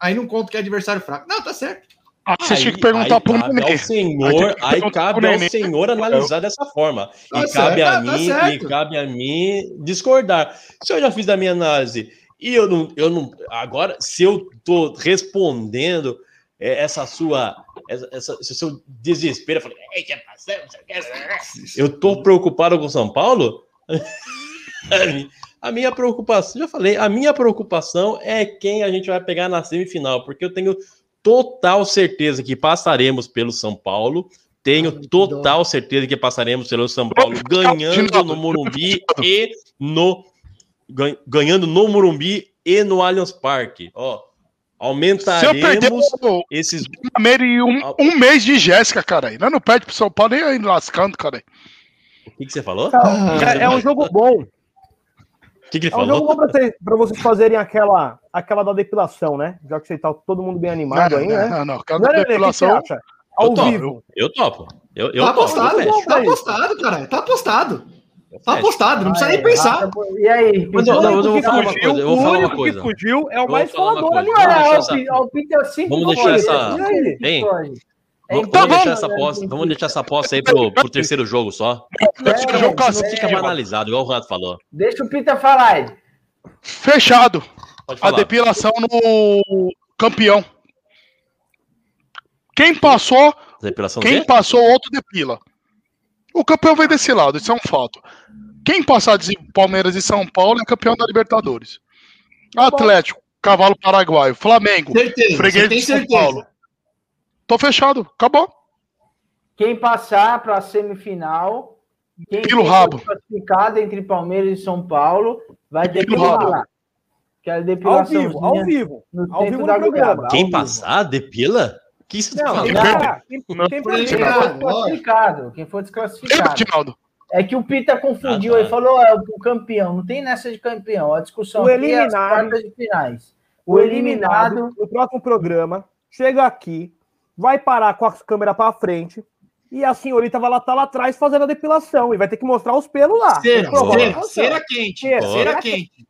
aí não conta que é adversário fraco. Não, tá certo. Ah, você tinha que perguntar para o Nenê. Senhor, aí cabe ao senhor analisar dessa forma. Tá e cabe a tá, mim, tá e cabe a mim discordar. Se eu já fiz a minha análise e eu não, eu não, agora se eu tô respondendo é, essa sua, essa, essa, esse seu desespero. Eu falei, eu tô preocupado com São Paulo? a minha preocupação, já falei, a minha preocupação é quem a gente vai pegar na semifinal, porque eu tenho total certeza que passaremos pelo São Paulo. Tenho total certeza que passaremos pelo São Paulo ganhando no Morumbi e no ganhando no Morumbi e no Allianz Parque. Ó, Aumentaremos esses. Um, um mês de Jéssica, cara. Aí. Não perde pro São Paulo nem aí lascando, cara. O que, que você falou? Ah, é, é, um jogo bom. O que, que ele é falou? É um jogo bom pra, vocês, pra vocês fazerem aquela, aquela da depilação, né? Já que você tá todo mundo bem animado não, aí, né? Não, não, aquela não, da depilação. Que Ao eu vivo. Eu, eu topo. Eu, eu tá apostado, tá apostado, cara. Tá apostado. Tá apostado, não precisa nem pensar. E aí? Mas eu, eu, vou falar uma coisa. Eu vou falar uma coisa. que fugiu é o mais falador ali. O Peter Vamos deixar essa. Hein? Vamos, tá deixar essa aposta, vamos deixar essa aposta aí pro, pro terceiro jogo só. É, jogo fica banalizado, igual o Rato falou. Deixa o Peter falar, Ed. Fechado. A depilação no campeão. Quem passou, quem passou, outro depila. O campeão vai desse lado, isso é um fato. Quem passar de Palmeiras e São Paulo é campeão da Libertadores. Atlético, Cavalo Paraguaio, Flamengo, certeza, Freguês de São certeza. Paulo. Tô fechado, acabou. Quem passar para a semifinal, quem Pelo rabo. classificado entre Palmeiras e São Paulo, vai depilar. Que é a depilação ao vivo, ao vivo, ao vivo da no programa. Quem passar, depila? Que isso não, tá quem, cara, quem, for desclassificado, quem for desclassificado. É que o Pita confundiu, ah, tá. ele falou é, o campeão. Não tem nessa de campeão. A discussão o eliminado, é as de finais. O, o eliminado, eliminado no próximo programa chega aqui, vai parar com a câmera para frente e a senhorita vai lá estar tá lá atrás fazendo a depilação e vai ter que mostrar os pelos lá. Cera, cera, cera quente. Cera, cera quente.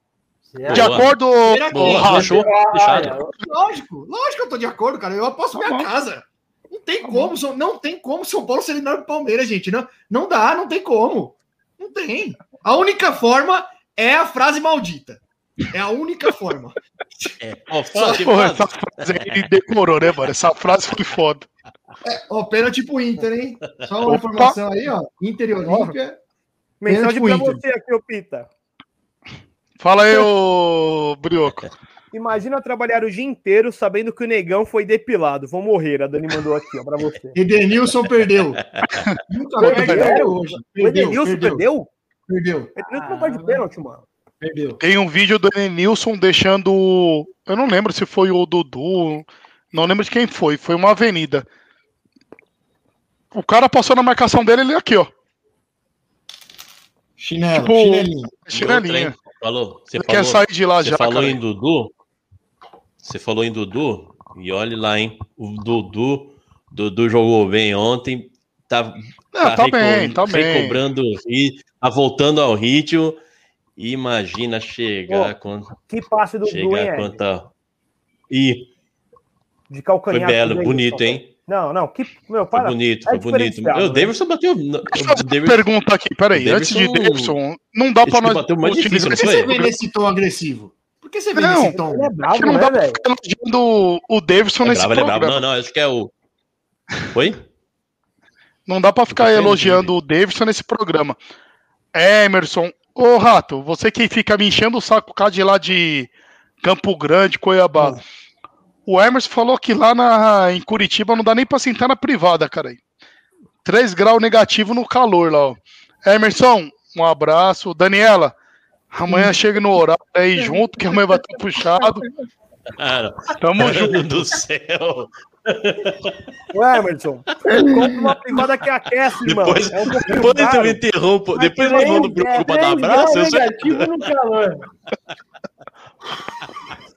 De acordo. Boa, fechou. Fechado. Lógico, lógico que eu tô de acordo, cara. Eu aposto tá minha bom. casa. Não tem tá como, bom. não tem como São Paulo ser eliminado do Palmeiras, gente. Não, não dá, não tem como. Não tem. A única forma é a frase maldita. É a única forma. É. Oh, Só, porra, essa frase aí decorou, né, mano? Essa frase foi foda. É, ó, pênalti pro Inter, hein? Só uma Opa. informação aí, ó. Inter e Olímpia. Mensagem pra você aqui, ô Pita. Fala aí, ô Brioco. Imagina trabalhar o dia inteiro sabendo que o negão foi depilado. Vou morrer, a Dani mandou aqui, ó, pra você. Edenilson perdeu. Nunca perdeu hoje. Perdeu, o Edenilson perdeu? Perdeu. Edenilson não pode pênalti, mano. Perdeu. Tem um vídeo do Edenilson deixando. Eu não lembro se foi o Dudu. Não lembro de quem foi. Foi uma avenida. O cara passou na marcação dele, ele aqui, ó. Chinelo, tipo, chinelinho. Chinelinho. Falou. Você falou, quer sair de lá você já, falou cara. em Dudu? Você falou em Dudu? E olhe lá, hein? O Dudu, Dudu jogou bem ontem. Tá, Não, tá, tá bem, tá bem. Recobrando, tá voltando ao ritmo. Imagina chegar quando. Que passe do chegar Dudu, quanta... E de calcanhar. Foi belo, bonito, hein? Não, não, que meu para. Foi bonito, foi é bonito. O né? Davidson bateu. O Davidson... Pergunta aqui, peraí, antes de Davidson, não dá para nós. Bateu mais difícil, Por que você vê nesse tom agressivo? Por que você vê não, nesse tom? Ele é bravo, não né, dá pra ficar o Davidson é nesse bravo, programa. É bravo. Não, não, acho que é o. Oi? Não dá para ficar elogiando o Davidson nesse programa. Emerson, ô Rato, você que fica me enchendo o saco cá de lá de Campo Grande, Cuiabá. Hum. O Emerson falou que lá na, em Curitiba não dá nem pra sentar na privada, cara. 3 graus negativo no calor lá, ó. Emerson, um abraço. Daniela, amanhã chega no horário aí junto, que amanhã vai estar puxado. Cara, Tamo junto. do céu. O Emerson, compra uma privada que aquece, depois, mano. É um depois eu me interrompo. Depois nós vamos no grupo pra dar abraço. negativo no calor.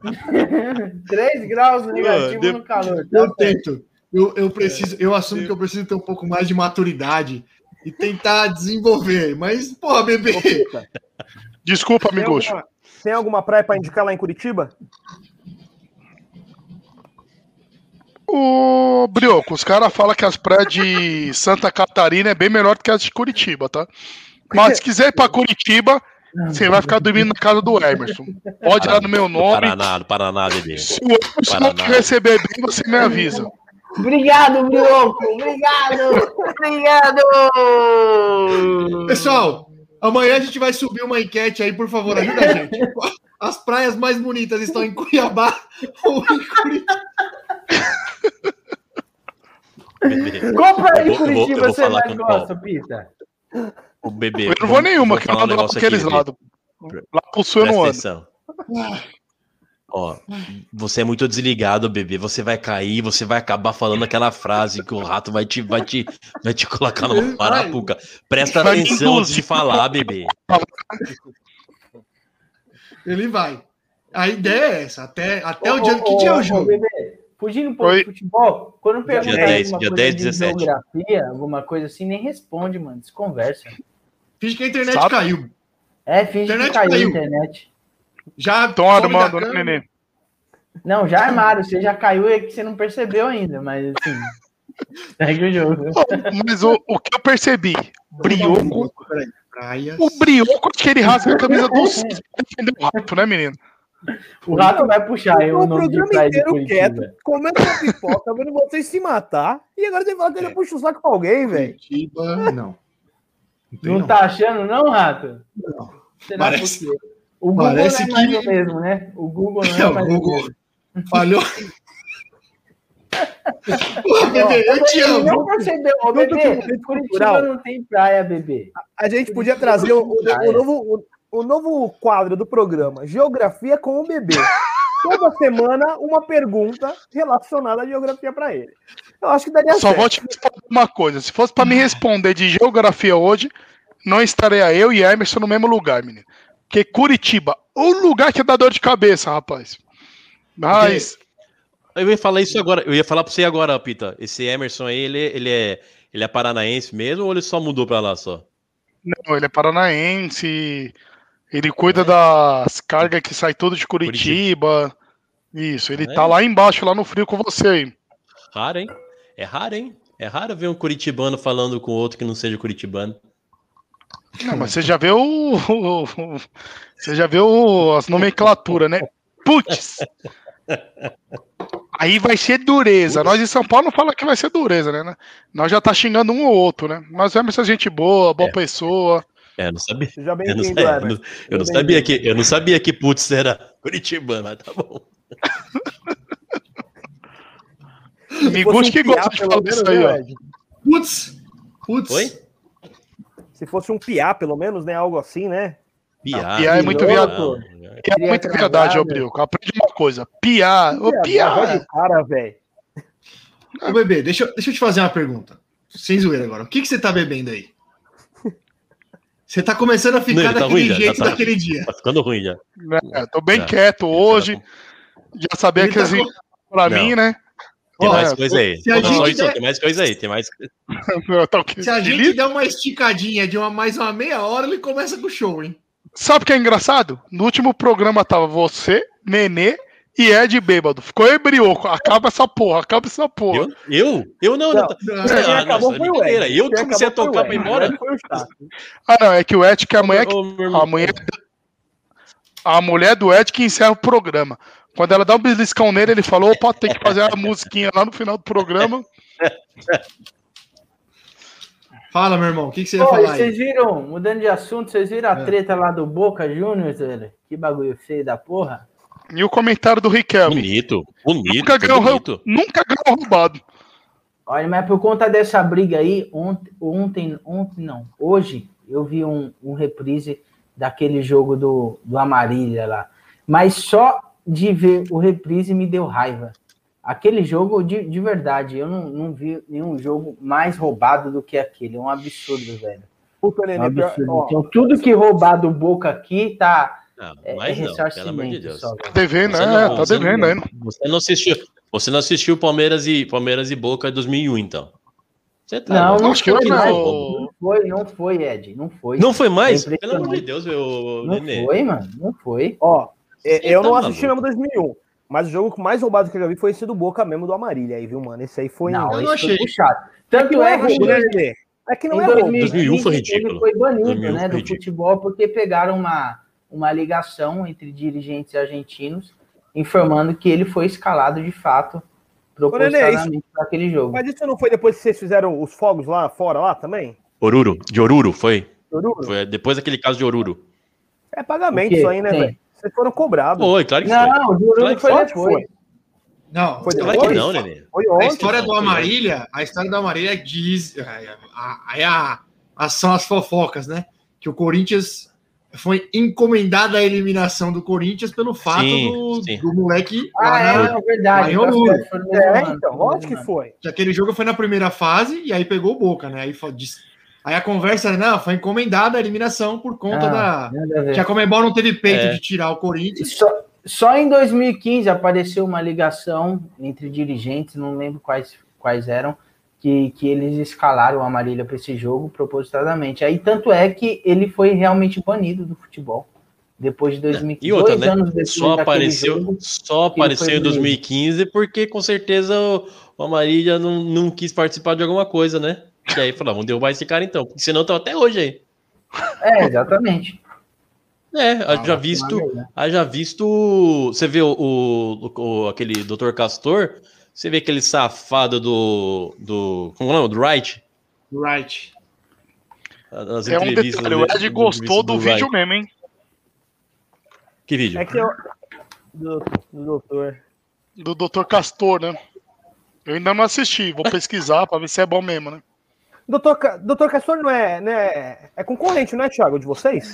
3 graus negativo Mano, no calor. Tá eu tento. Eu, eu preciso, eu assumo que eu preciso ter um pouco mais de maturidade e tentar desenvolver. Mas, porra, bebê. Desculpa, amigo. Tem, tem alguma praia para indicar lá em Curitiba? O Brioco, os caras falam que as praias de Santa Catarina é bem melhor do que as de Curitiba, tá? Mas se quiser ir para Curitiba, você vai ficar dormindo na casa do Emerson. Pode ir lá no meu nome. Paraná, Paraná, bebê. Se o Emerson não te receber bem, você me avisa. Obrigado, Brioco. Obrigado. Obrigado. Pessoal, amanhã a gente vai subir uma enquete aí, por favor, ajuda a gente. As praias mais bonitas estão em Cuiabá ou em Curitiba? Qual praia em Curitiba você mais gosta, Pita? O bebê. Eu não vou nenhuma, que eu ando lá aqueles lados. Lá pro sul eu não ando. Ó, você é muito desligado, bebê. Você vai cair, você vai acabar falando aquela frase que o rato vai te, vai te, vai te colocar numa parapuca. Presta atenção antes de falar, bebê. Ele vai. A ideia é essa. Até, até ô, o dia. Ô, que dia é o jogo? Bebê, fugindo um pouco Oi. do futebol, quando perguntar dia 10, dia 10, 17. geografia, alguma coisa assim, nem responde, mano. Desconversa. Finge que a internet Sabe? caiu. É, finge internet que caiu, caiu. a internet. Já estão armando, né, Nenê? Não, já armaram. Você já caiu e que você não percebeu ainda, mas assim. Segue o jogo. Mas o, o que eu percebi? Brioco. O Brioco, acho que ele rasga a camisa do pra defender o rato, né, menino? O rato vai puxar eu o programa inteiro quieto, comendo uma pipoca, vendo vocês se matar, e agora você fala que ele é. puxa o saco pra alguém, velho. não. Não, não tá achando, não, rato? Não. Será Parece, o Google Parece não é que... o mesmo, né? O Google não é, é o Google. Mesmo. Falhou. Pô, bebê, eu te amo. Não percebeu, ô, bebê. Curitiba não tem praia, bebê. A gente podia trazer o, o, o novo, o, o, novo quadro do programa, Geografia com o bebê. Toda semana, uma pergunta relacionada à geografia para ele. Eu acho que daria Só certo. vou te responder uma coisa. Se fosse para me responder de geografia hoje, não estaria eu e Emerson no mesmo lugar, menino. Porque Curitiba, o lugar que dá dor de cabeça, rapaz. Mas. Eu ia falar isso agora. Eu ia falar pra você agora, Pita. Esse Emerson aí, ele, ele, é, ele é paranaense mesmo ou ele só mudou pra lá só? Não, ele é paranaense. Ele cuida é. das cargas que sai tudo de Curitiba. Curitiba. Isso, ele é. tá lá embaixo, lá no frio com você aí. Raro, hein? É raro, hein? É raro ver um curitibano falando com outro que não seja curitibano. Não, mas você já viu o, você já viu as nomenclaturas, né? Putz! Aí vai ser dureza. Nós em São Paulo não fala que vai ser dureza, né? Nós já tá xingando um ou outro, né? Mas é essa gente boa, boa é. pessoa. É, eu não sabia. Seja bem eu não, sabia, eu não, eu não sabia que eu não sabia que putz era Curitibano, mas tá bom. Amigos que gosta de falar isso aí, ó. Putz. Putz. Oi? Se fosse um piá, pelo menos, né? Algo assim, né? Piá, piá é muito viado. Piá é muito verdade, ô Brioco. Aprende uma coisa. Piá, ô piá. cara, velho. Ô, bebê, deixa, deixa eu te fazer uma pergunta. Sem zoeira agora. O que, que você tá bebendo aí? Você tá começando a ficar Não, tá daquele ruim, jeito tá, daquele dia. Tá ficando ruim já. É, tô bem quieto hoje. Já sabia ele que tá com... pra Não. mim, né? Tem mais coisa aí. Se a gente der... Tem mais coisa aí. Tem mais... Se a gente der uma esticadinha de uma, mais uma meia hora, ele começa com o show, hein? Sabe o que é engraçado? No último programa tava você, Nenê e Ed bêbado. Ficou ebrioco. Acaba essa porra, acaba essa porra. Eu? Eu, eu não. não, não, não ah, acabou foi o Ed. Eu que comecei a tocar pra ir embora. Ah, não, é que o Ed, que amanhã. A mulher, a mulher do Ed que encerra o programa. Quando ela dá um beliscão nele, ele falou: opa, tem que fazer a musiquinha lá no final do programa. Fala, meu irmão, o que, que você ia falar? Vocês viram, mudando de assunto, vocês viram a é. treta lá do Boca Juniors, velho? Que bagulho feio da porra. E o comentário do Riquelme. Bonito, bonito. Nunca ganhou, bonito. Nunca ganhou roubado. Olha, mas por conta dessa briga aí, ontem, ontem, ontem não, hoje eu vi um, um reprise daquele jogo do, do Amarília lá. Mas só de ver o reprise me deu raiva aquele jogo de, de verdade, eu não, não vi nenhum jogo mais roubado do que aquele. É um absurdo, velho. Puta, é um absurdo. Então, tudo que roubar do Boca aqui tá. Não, é, é ressarcimento. De Deus. Só, tá devendo, é, não, tá devendo ainda. Você não assistiu. Você não assistiu Palmeiras e Palmeiras e Boca 2001, então. Você tá, não, não, foi, não. não foi, não foi, Ed, não foi. Não foi mais? É Pelo amor de Deus, meu Não Nenê. foi, mano, não foi. Ó, eu tá não assisti mesmo 2001. Mas o jogo mais roubado que eu já vi foi esse do Boca mesmo do Amarília aí, viu, mano? Esse aí foi. Não, eu não achei. Puxado. Tanto é, é que, né, é que não é 2001 foi ridículo. Ele foi banido, né, do futebol porque pegaram uma, uma ligação entre dirigentes argentinos informando que ele foi escalado de fato propositalmente para aquele jogo. Mas isso não foi depois que vocês fizeram os fogos lá fora lá também? Oruro, de Oruro, foi. Oruro? Foi depois daquele caso de Oruro. É pagamento isso aí, né, velho? Vocês foram cobrados. Foi, claro que não, foi. Não, o Júlio foi depois. Não, foi claro que não, Nenê. a história do Amarília, a história do Amarília diz. Aí a, a, são as fofocas, né? Que o Corinthians foi encomendada a eliminação do Corinthians pelo fato sim, do, sim. do, moleque. Ah, é, na, é verdade. Lá é, então, onde que foi? Que aquele jogo foi na primeira fase e aí pegou o Boca, né? Aí Aí a conversa era, não, foi encomendada a eliminação por conta ah, da. Que a Comebol não teve peito é. de tirar o Corinthians. Só, só, em 2015 apareceu uma ligação entre dirigentes, não lembro quais, quais eram, que, que eles escalaram o Amarília para esse jogo propositadamente. Aí tanto é que ele foi realmente banido do futebol. Depois de 2015. E outra, né? só apareceu, jogo, só apareceu em 2015 porque com certeza o, o Amarília não, não quis participar de alguma coisa, né? E aí falou, vamos derrubar esse cara então, porque senão tá até hoje aí. É, exatamente. É, ah, já visto, já visto, você vê o, o, o, aquele Dr. Castor, você vê aquele safado do, do como é o nome, do Wright? Wright. é um detalhe, o Ed gostou do, do, do vídeo mesmo, hein? Que vídeo? É que eu... do, do doutor. Do doutor Castor, né? Eu ainda não assisti, vou pesquisar para ver se é bom mesmo, né? Doutor, doutor Castor não é, né, é concorrente, não é, Thiago, de vocês?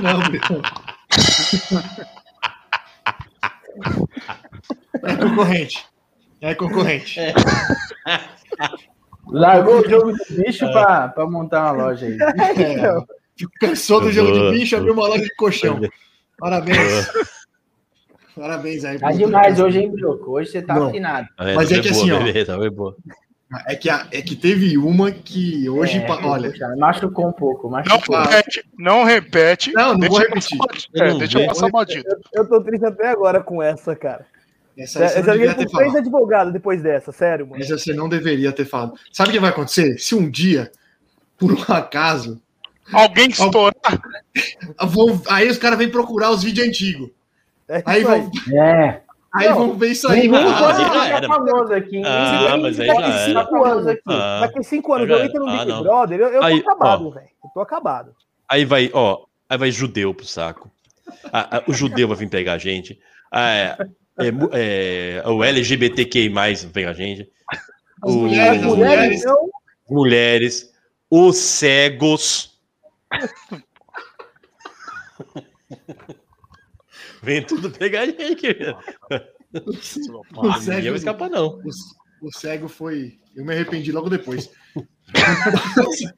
não, meu. É concorrente. É concorrente. É. Largou o jogo de bicho é. para montar uma loja aí. É. Então. Cansou do jogo de bicho, abriu uma loja de colchão. Parabéns. Parabéns aí. Tá demais hoje, hein, Broco? Hoje você tá Não. afinado. Mas é que assim, ó. É que, é que teve uma que hoje. É, olha. Machucou um pouco. Machucou. Não repete. Não repete. Não, não vou repetir. É, deixa eu passar batido. Eu, eu tô triste até agora com essa, cara. Essa eu já liguei com três advogados depois dessa, sério, mano. Essa você não deveria ter falado. Sabe o que vai acontecer? Se um dia, por um acaso, Alguém estourar. Aí os caras vêm procurar os vídeos antigos. É aí vão. É. Aí não, vamos ver isso aí. Ninguém ah, já era. famoso aqui. Ah, mas aí já cinco anos aqui. Ah, daqui cinco anos eu entro no Big ah, Brother, eu, eu aí, tô acabado, velho. Eu tô acabado. Aí vai, ó, aí vai judeu pro saco. Ah, o judeu vai vir pegar a gente. é, é, o LGBTQI vem pegar a gente. As o, mulheres, mulheres, mulheres, os cegos. Vem tudo pegar a gente. O, cego, Ninguém vai escapar, não. O, o, cego foi. Eu me arrependi logo depois.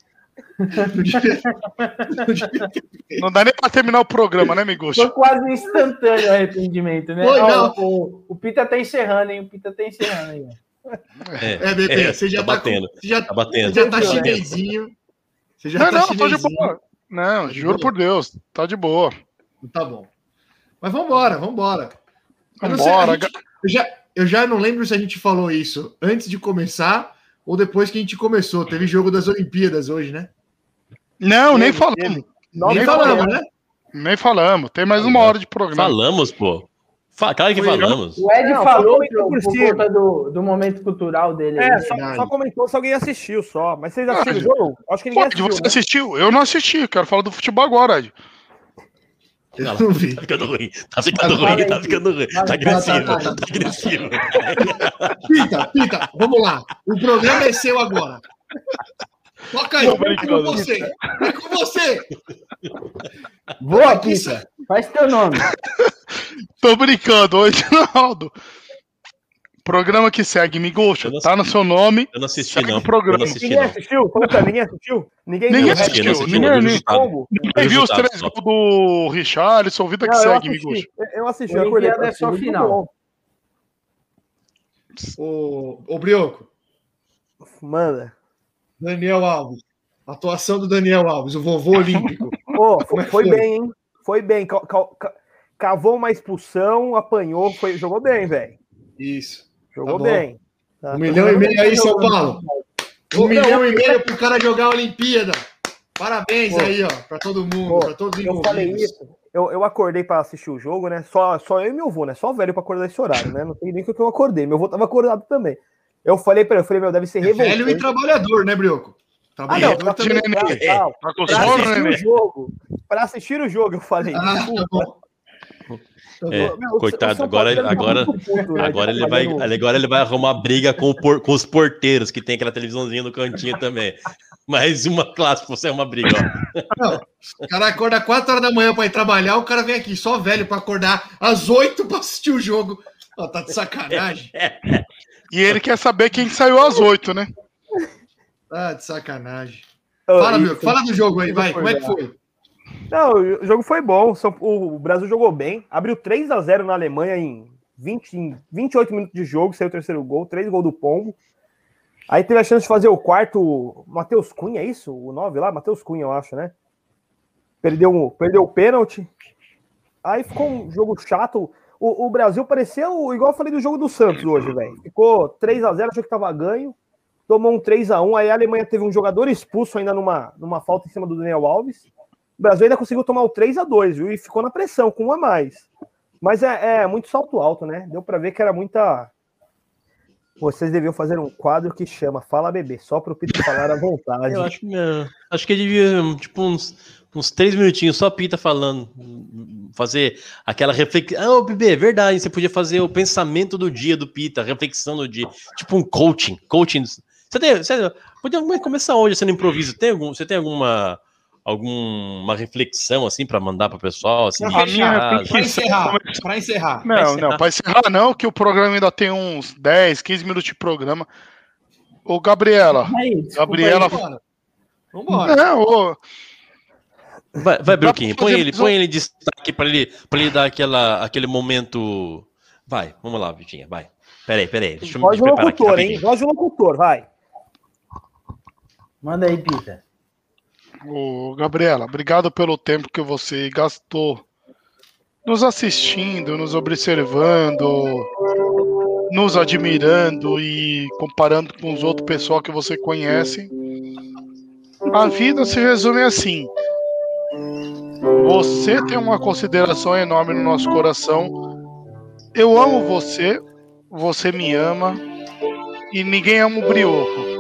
não dá nem para terminar o programa, né, Miguel? Foi quase instantâneo o arrependimento, né? Foi, não. O, o, Pita tá encerrando, hein? O Pita tá encerrando aí. É, é, BP, é, você já tá, tá batendo. Você já tá batendo. Você já tá chinesinho. Você já não, tá não, tô de boa. Não, tá juro por Deus, tá de boa. Tá bom. Mas vambora, vambora. Vambora. Gente, eu, já, eu já não lembro se a gente falou isso antes de começar ou depois que a gente começou. Teve jogo das Olimpíadas hoje, né? Não, nem falamos. Nem falamos, né? Nem falamos. Tem mais uma hora de programa. Falamos, pô. Claro que falamos. O Ed não, falou por, por conta do, do momento cultural dele. É, só, só, comentou se alguém assistiu só. Mas vocês assistiram ah, o jogo? Acho que ninguém pode, assistiu. Você né? assistiu? Eu não assisti. Quero falar do futebol agora, Ed. Eu não vi. Tá ficando ruim. Tá ficando ruim, tá ficando ruim. Tá agressivo, tá, tá, tá agressivo. Pita, Pita, vamos lá. O programa é seu agora. Toca aí, é com você. É com você. Boa, Pita. Faz teu nome. Tô brincando, oi, Ronaldo. Programa que segue, Miguxa, tá no seu nome. Eu não assisti, não. Programa. Não assisti, ninguém não. assistiu? Conta, ninguém assistiu? Ninguém, ninguém assistiu. Ninguém, assistiu, ninguém, ninguém, ninguém viu os três gols do Richarlison, vida que não, segue, Miguxa. Eu assisti, eu acordei. É só final. Ô, ô Brioco. Manda. Daniel Alves. Atuação do Daniel Alves, o vovô olímpico. Pô, foi, foi, bem, hein? Foi bem. Cavou uma expulsão, apanhou, foi, jogou bem, velho. Isso. Jogou tá bem. Tá, um milhão e meio aí, São Paulo. Um Pô, milhão e meio pro cara jogar a Olimpíada. Parabéns Pô. aí, ó, para todo mundo, para todos os Eu falei isso. Eu, eu acordei para assistir o jogo, né? Só, só eu e meu avô, né? Só velho para acordar esse horário, né? Não tem nem que eu acordei. Meu avô tava acordado também. Eu falei para ele, eu falei, meu, deve ser revoltante. Velho e trabalhador, né, Brioco? Trabalhador ah, não, também. Tá pra assistir o jogo. Para assistir o jogo, eu falei. Ah, tá é, meu, coitado, agora, agora, né, agora, ele vai, agora ele vai arrumar briga com, por, com os porteiros, que tem aquela televisãozinha no cantinho também. Mais uma classe você é uma briga. Não, o cara acorda 4 horas da manhã para ir trabalhar, o cara vem aqui só velho para acordar às 8 para assistir o jogo. Oh, tá de sacanagem. e ele quer saber quem saiu às 8, né? Tá de sacanagem. Fala, meu, fala do jogo aí, vai. Como é que foi? Não, o jogo foi bom. O Brasil jogou bem. Abriu 3 a 0 na Alemanha em 20, 28 minutos de jogo, saiu o terceiro gol, três gols do Pombo. Aí teve a chance de fazer o quarto, Matheus Cunha, é isso? O 9 lá? Matheus Cunha, eu acho, né? Perdeu, perdeu o pênalti. Aí ficou um jogo chato. O, o Brasil pareceu igual eu falei do jogo do Santos hoje, velho. Ficou 3 a 0 achou que tava ganho. Tomou um 3 a 1 Aí a Alemanha teve um jogador expulso ainda numa, numa falta em cima do Daniel Alves. O Brasil ainda conseguiu tomar o 3 a 2 viu? E ficou na pressão, com um a mais. Mas é, é muito salto alto, né? Deu para ver que era muita vocês deviam fazer um quadro que chama Fala Bebê, só para o Pita falar à vontade. Eu acho que, acho que devia, tipo, uns, uns três minutinhos, só Pita falando, fazer aquela reflexão. Ah, oh, bebê, é verdade, você podia fazer o pensamento do dia do Pita, a reflexão do dia, tipo um coaching, coaching. Você tem, você, podia começar hoje sendo improviso, tem algum, você tem alguma alguma reflexão assim para mandar para o pessoal assim para encerrar para encerrar não encerrar. não para encerrar não que o programa ainda tem uns 10 15 minutos de programa ô Gabriela aí, Gabriela aí, Vambora. Não, ô... Vai, vai Bruquinho, põe ele, põe ele em destaque para ele, para ele dar aquela, aquele momento. Vai, vamos lá, Vitinha, vai. Peraí, peraí. Deixa eu Voz me preparar locutor, aqui. Hein? Voz do locutor, vai. Manda aí, Pita. Ô, Gabriela, obrigado pelo tempo que você gastou nos assistindo, nos observando, nos admirando e comparando com os outros pessoal que você conhece. A vida se resume assim. Você tem uma consideração enorme no nosso coração. Eu amo você, você me ama e ninguém ama o brioco.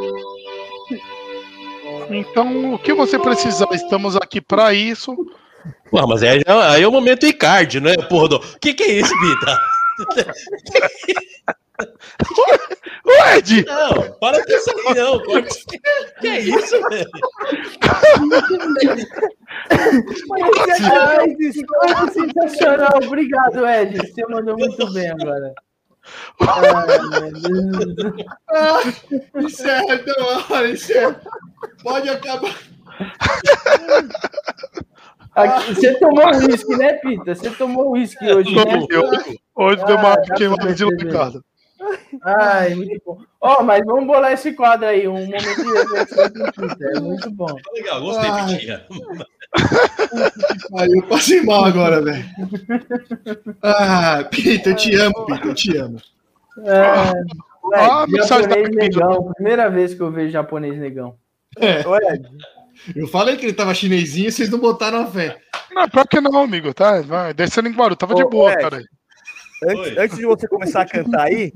Então, o que você precisar, estamos aqui para isso. Mas aí, aí, é o momento Icardi, não é? Porra, o que, que é isso, Bita? Ô, Ed! Não, para com isso aí, não. Que é isso, velho? Ai, foi sensacional. Obrigado, Ed. Você mandou muito bem agora. Ah, encerra então, olha, encerra. Pode acabar. Aqui, você tomou uísque, né, Pita? Você tomou uísque hoje, né? Hoje deu uma ah, queimada de Ricardo. Ai, muito bom. Ó, oh, mas vamos bolar esse quadro aí, um momento de reflexão É muito bom. Legal, gostei, Pitinha. Aí eu passei mal agora, velho. Ah, Pita, eu te amo, Pita, eu te amo. É, ué, ah, japonês negão, primeira vez que eu vejo japonês negão. É. Ué, eu falei que ele tava chinesinho, vocês não botaram a fé. Não, pior que não, amigo, tá? Vai, descendo em Guarulhos, tava Ô, de boa, Ed, cara. Antes, antes, de você começar a cantar aí.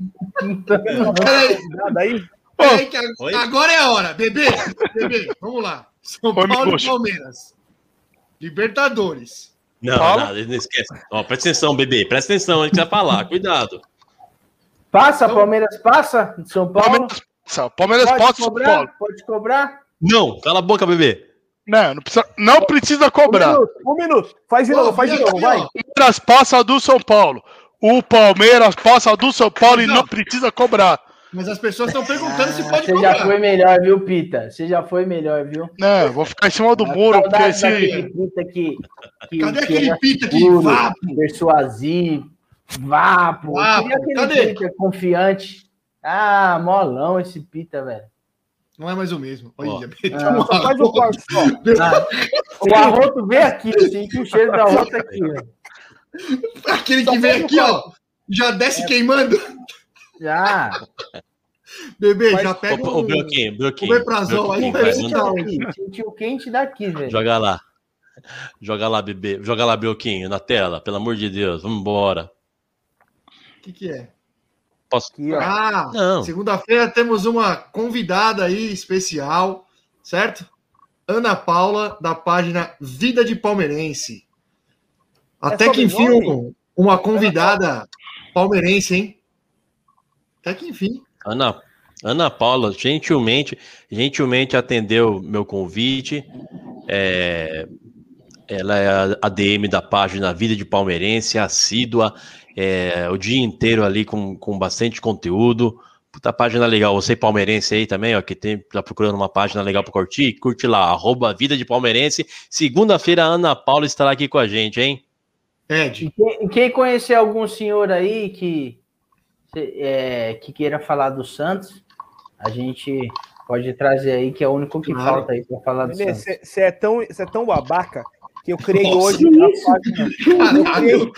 Peraí. aí. Peraí, que agora é a hora. Bebê, bebê, vamos lá. São Paulo e Palmeiras. Libertadores. Não, Fala. não, não esquece. Ó, presta atenção, bebê. Presta atenção, a gente vai falar. Cuidado. Passa, então, Palmeiras passa. São Paulo. Palmeiras, Palmeiras pode passa, cobrar, São Paulo. Pode cobrar? Não, cala a boca, bebê. Não, não precisa, não precisa cobrar. Um minuto, um minuto. Faz de novo, faz de novo, vai. Palmeiras passa do São Paulo. O Palmeiras passa do São Paulo e não precisa cobrar. Mas as pessoas estão perguntando ah, se pode Você cobrar. já foi melhor, viu, Pita? Você já foi melhor, viu? Não, vou ficar em cima do muro, porque esse... Pita que, que, Cadê que aquele Pita que vapo? Persuasivo, vapo. vapo. Cadê? Pita confiante. Ah, molão esse Pita, velho. Não é mais o mesmo. Olha, ah, faz o corte só. Ah, o arroto vem aqui, assim, que o cheiro da arroto aqui, velho. Aquele que vem aqui, ó, já desce é. queimando. Já. Bebê, Mas, já pega o, o. O Beprazol aí. Sentiu quente daqui, velho. Joga lá. Joga lá, bebê. Joga lá, Bioquinho, na tela, pelo amor de Deus. Vamos embora. O que, que é? Posso... Aqui, ah, segunda-feira temos uma convidada aí especial, certo? Ana Paula, da página Vida de Palmeirense. Até é que enfim, um, uma convidada palmeirense, hein? Até que enfim. Ana, Ana Paula, gentilmente, gentilmente atendeu meu convite. É, ela é a DM da página Vida de Palmeirense, assídua, é, o dia inteiro ali com, com bastante conteúdo. Puta página legal, você palmeirense aí também, ó, que tem, tá procurando uma página legal para curtir, curte lá, arroba Vida de Palmeirense. Segunda-feira a Ana Paula estará aqui com a gente, hein? Ed. Quem, quem conhecer algum senhor aí que, é, que queira falar do Santos, a gente pode trazer aí, que é o único que claro. falta aí para falar do Santos. Você é, tão, é tão babaca que eu criei Nossa, hoje a página.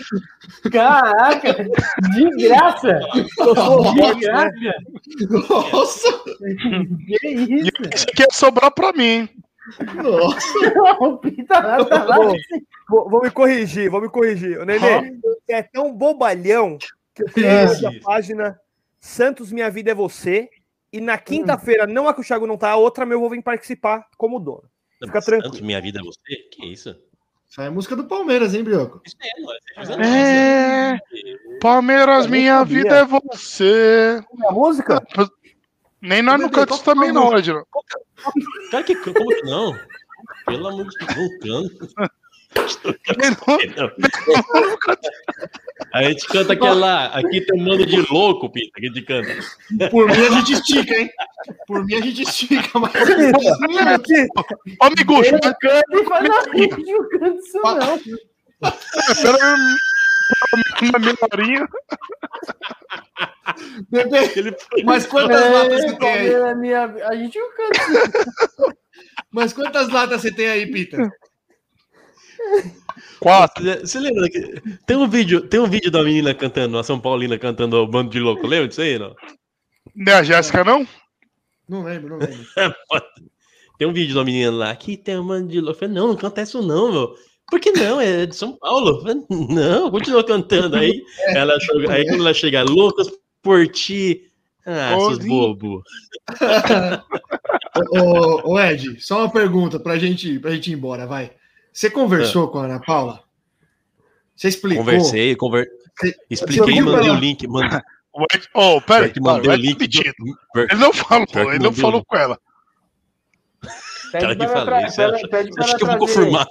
Caraca, de graça! de graça! Nossa! Que isso? Isso aqui ia sobrar para mim. Nossa! o Pita lá, tá lá. Vou, vou, vou, me corrigir, vou me corrigir. Nenê, é tão bobalhão que eu criei é. hoje a página Santos Minha Vida é Você. E na quinta-feira, não a que o Thiago não tá, a outra meu vou vir participar como dono. Fica tranquilo. Santos Minha Vida é Você? Que isso? Isso é a música do Palmeiras, hein, Brioco? É, é, Palmeiras, minha vida é você. É a música? Nem nós no canto também não, Edno. Cara, que, como que não? Pelo amor de Deus, vulcano. A gente canta aquela. Aqui tem um mano de louco, Pita, que a gente canta. Por mim a gente estica, hein? Por mim a gente estica, mas. Ó, Miguxo. Eu canto e faz a não canto isso não. Espera uma. Bebê, mas quantas é, latas você tem aí? Minha... A gente não canta. Mas quantas latas você tem aí, Pita? Quatro. Você lembra que tem um vídeo, tem um vídeo da menina cantando, a São Paulina cantando o bando de louco, lembra disso aí, não? Não é a Jéssica, não? Não lembro, não lembro. tem um vídeo da menina lá, aqui tem um bando de louco. Eu falei, não, não canta isso não, meu. Por que não? É de São Paulo. Não, continua cantando aí. É. Ela, aí quando ela chega, loucas por ti. Ah, seus bobo. ô, ô, Ed, só uma pergunta pra gente, pra gente ir embora, vai. Você conversou é. com a Ana Paula? Você explicou? Conversei, conver... Você... expliquei, mandei o link. Mand... Oh, pera aí, mandei o link. Do... Ele não falou, ele não falou com ela. Cara que falei, você acha, você acha que eu vou confirmar?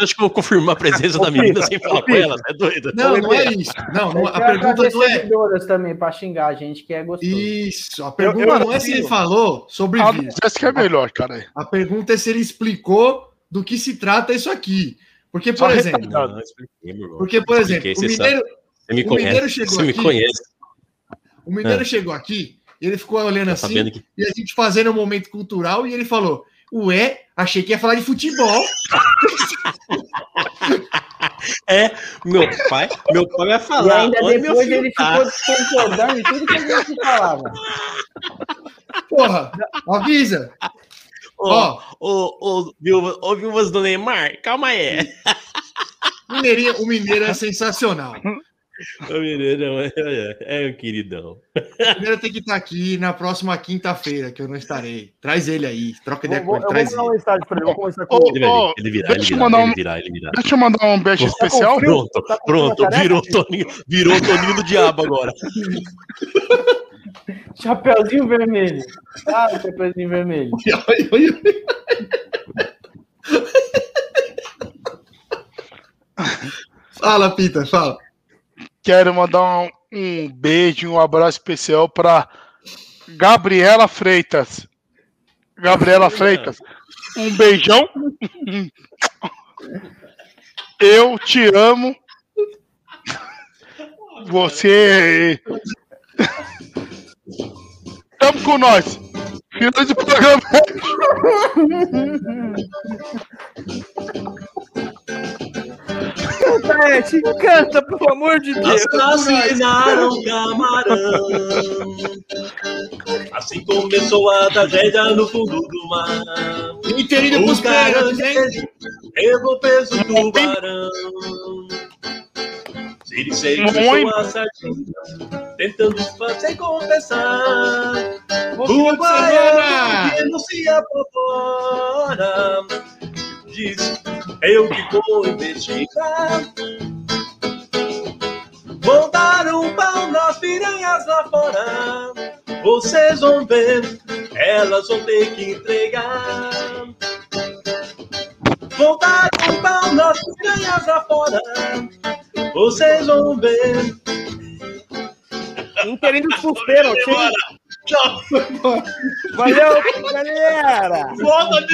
Você acha que eu vou confirmar a presença da menina sem falar com ela? É doida? Não, não é isso. Não, não a pergunta não é. também para xingar a gente que é gostoso. Isso. A pergunta eu, eu, não é se ele falou sobre. Ah, essa que é melhor, cara. A pergunta é se ele explicou do que se trata isso aqui. Porque, por Só exemplo. Não, porque, por exemplo, o Mineiro, me o Mineiro chegou você aqui. Me conhece. O Mineiro é. chegou aqui e ele ficou olhando tá assim, que... e a gente fazendo um momento cultural, e ele falou: Ué, achei que ia falar de futebol. É, meu pai, meu pai vai falar. E ainda depois ele tá. ficou concordando em tudo que a gente falava. Porra, avisa. Ó, ô, ô, ô, viúvas do Neymar, calma aí. Mineirinho, o Mineiro é sensacional. O Mineiro é, é, é um queridão. O Mineiro tem que estar aqui na próxima quinta-feira, que eu não estarei. Traz ele aí, troca ideia com ele. Traz ele. Mensagem pra ele, vou começar com ele. Ele virar, ele virar, ele virar, ele virar. Deixa eu mandar um beijo tá especial. Pronto, tá pronto, virou Toninho, virou Toninho do Diabo agora. Chapeuzinho vermelho. Ah, o chapeuzinho vermelho. fala, Pita, fala. Quero mandar um, um beijo, um abraço especial para Gabriela Freitas. Gabriela Freitas, um beijão. Eu te amo. Você Tamo com nós. Final de programa. Tete, canta, pelo amor de Deus. Assassinaram camarão. Assim começou a tragédia no fundo do mar. Inteirinho pros caras, hein? Levou peso tubarão. Siricei começou a sardinha, tentando fazer compensar. O baiano denuncia por fora. Diz, eu que vou investigar. Vou dar um pau nas piranhas lá fora. Vocês vão ver, elas vão ter que entregar. Vou dar um pau nas piranhas lá fora. Vocês vão ver. Inteirinho dos pênaltis, Tchau. Valeu, galera. Volta,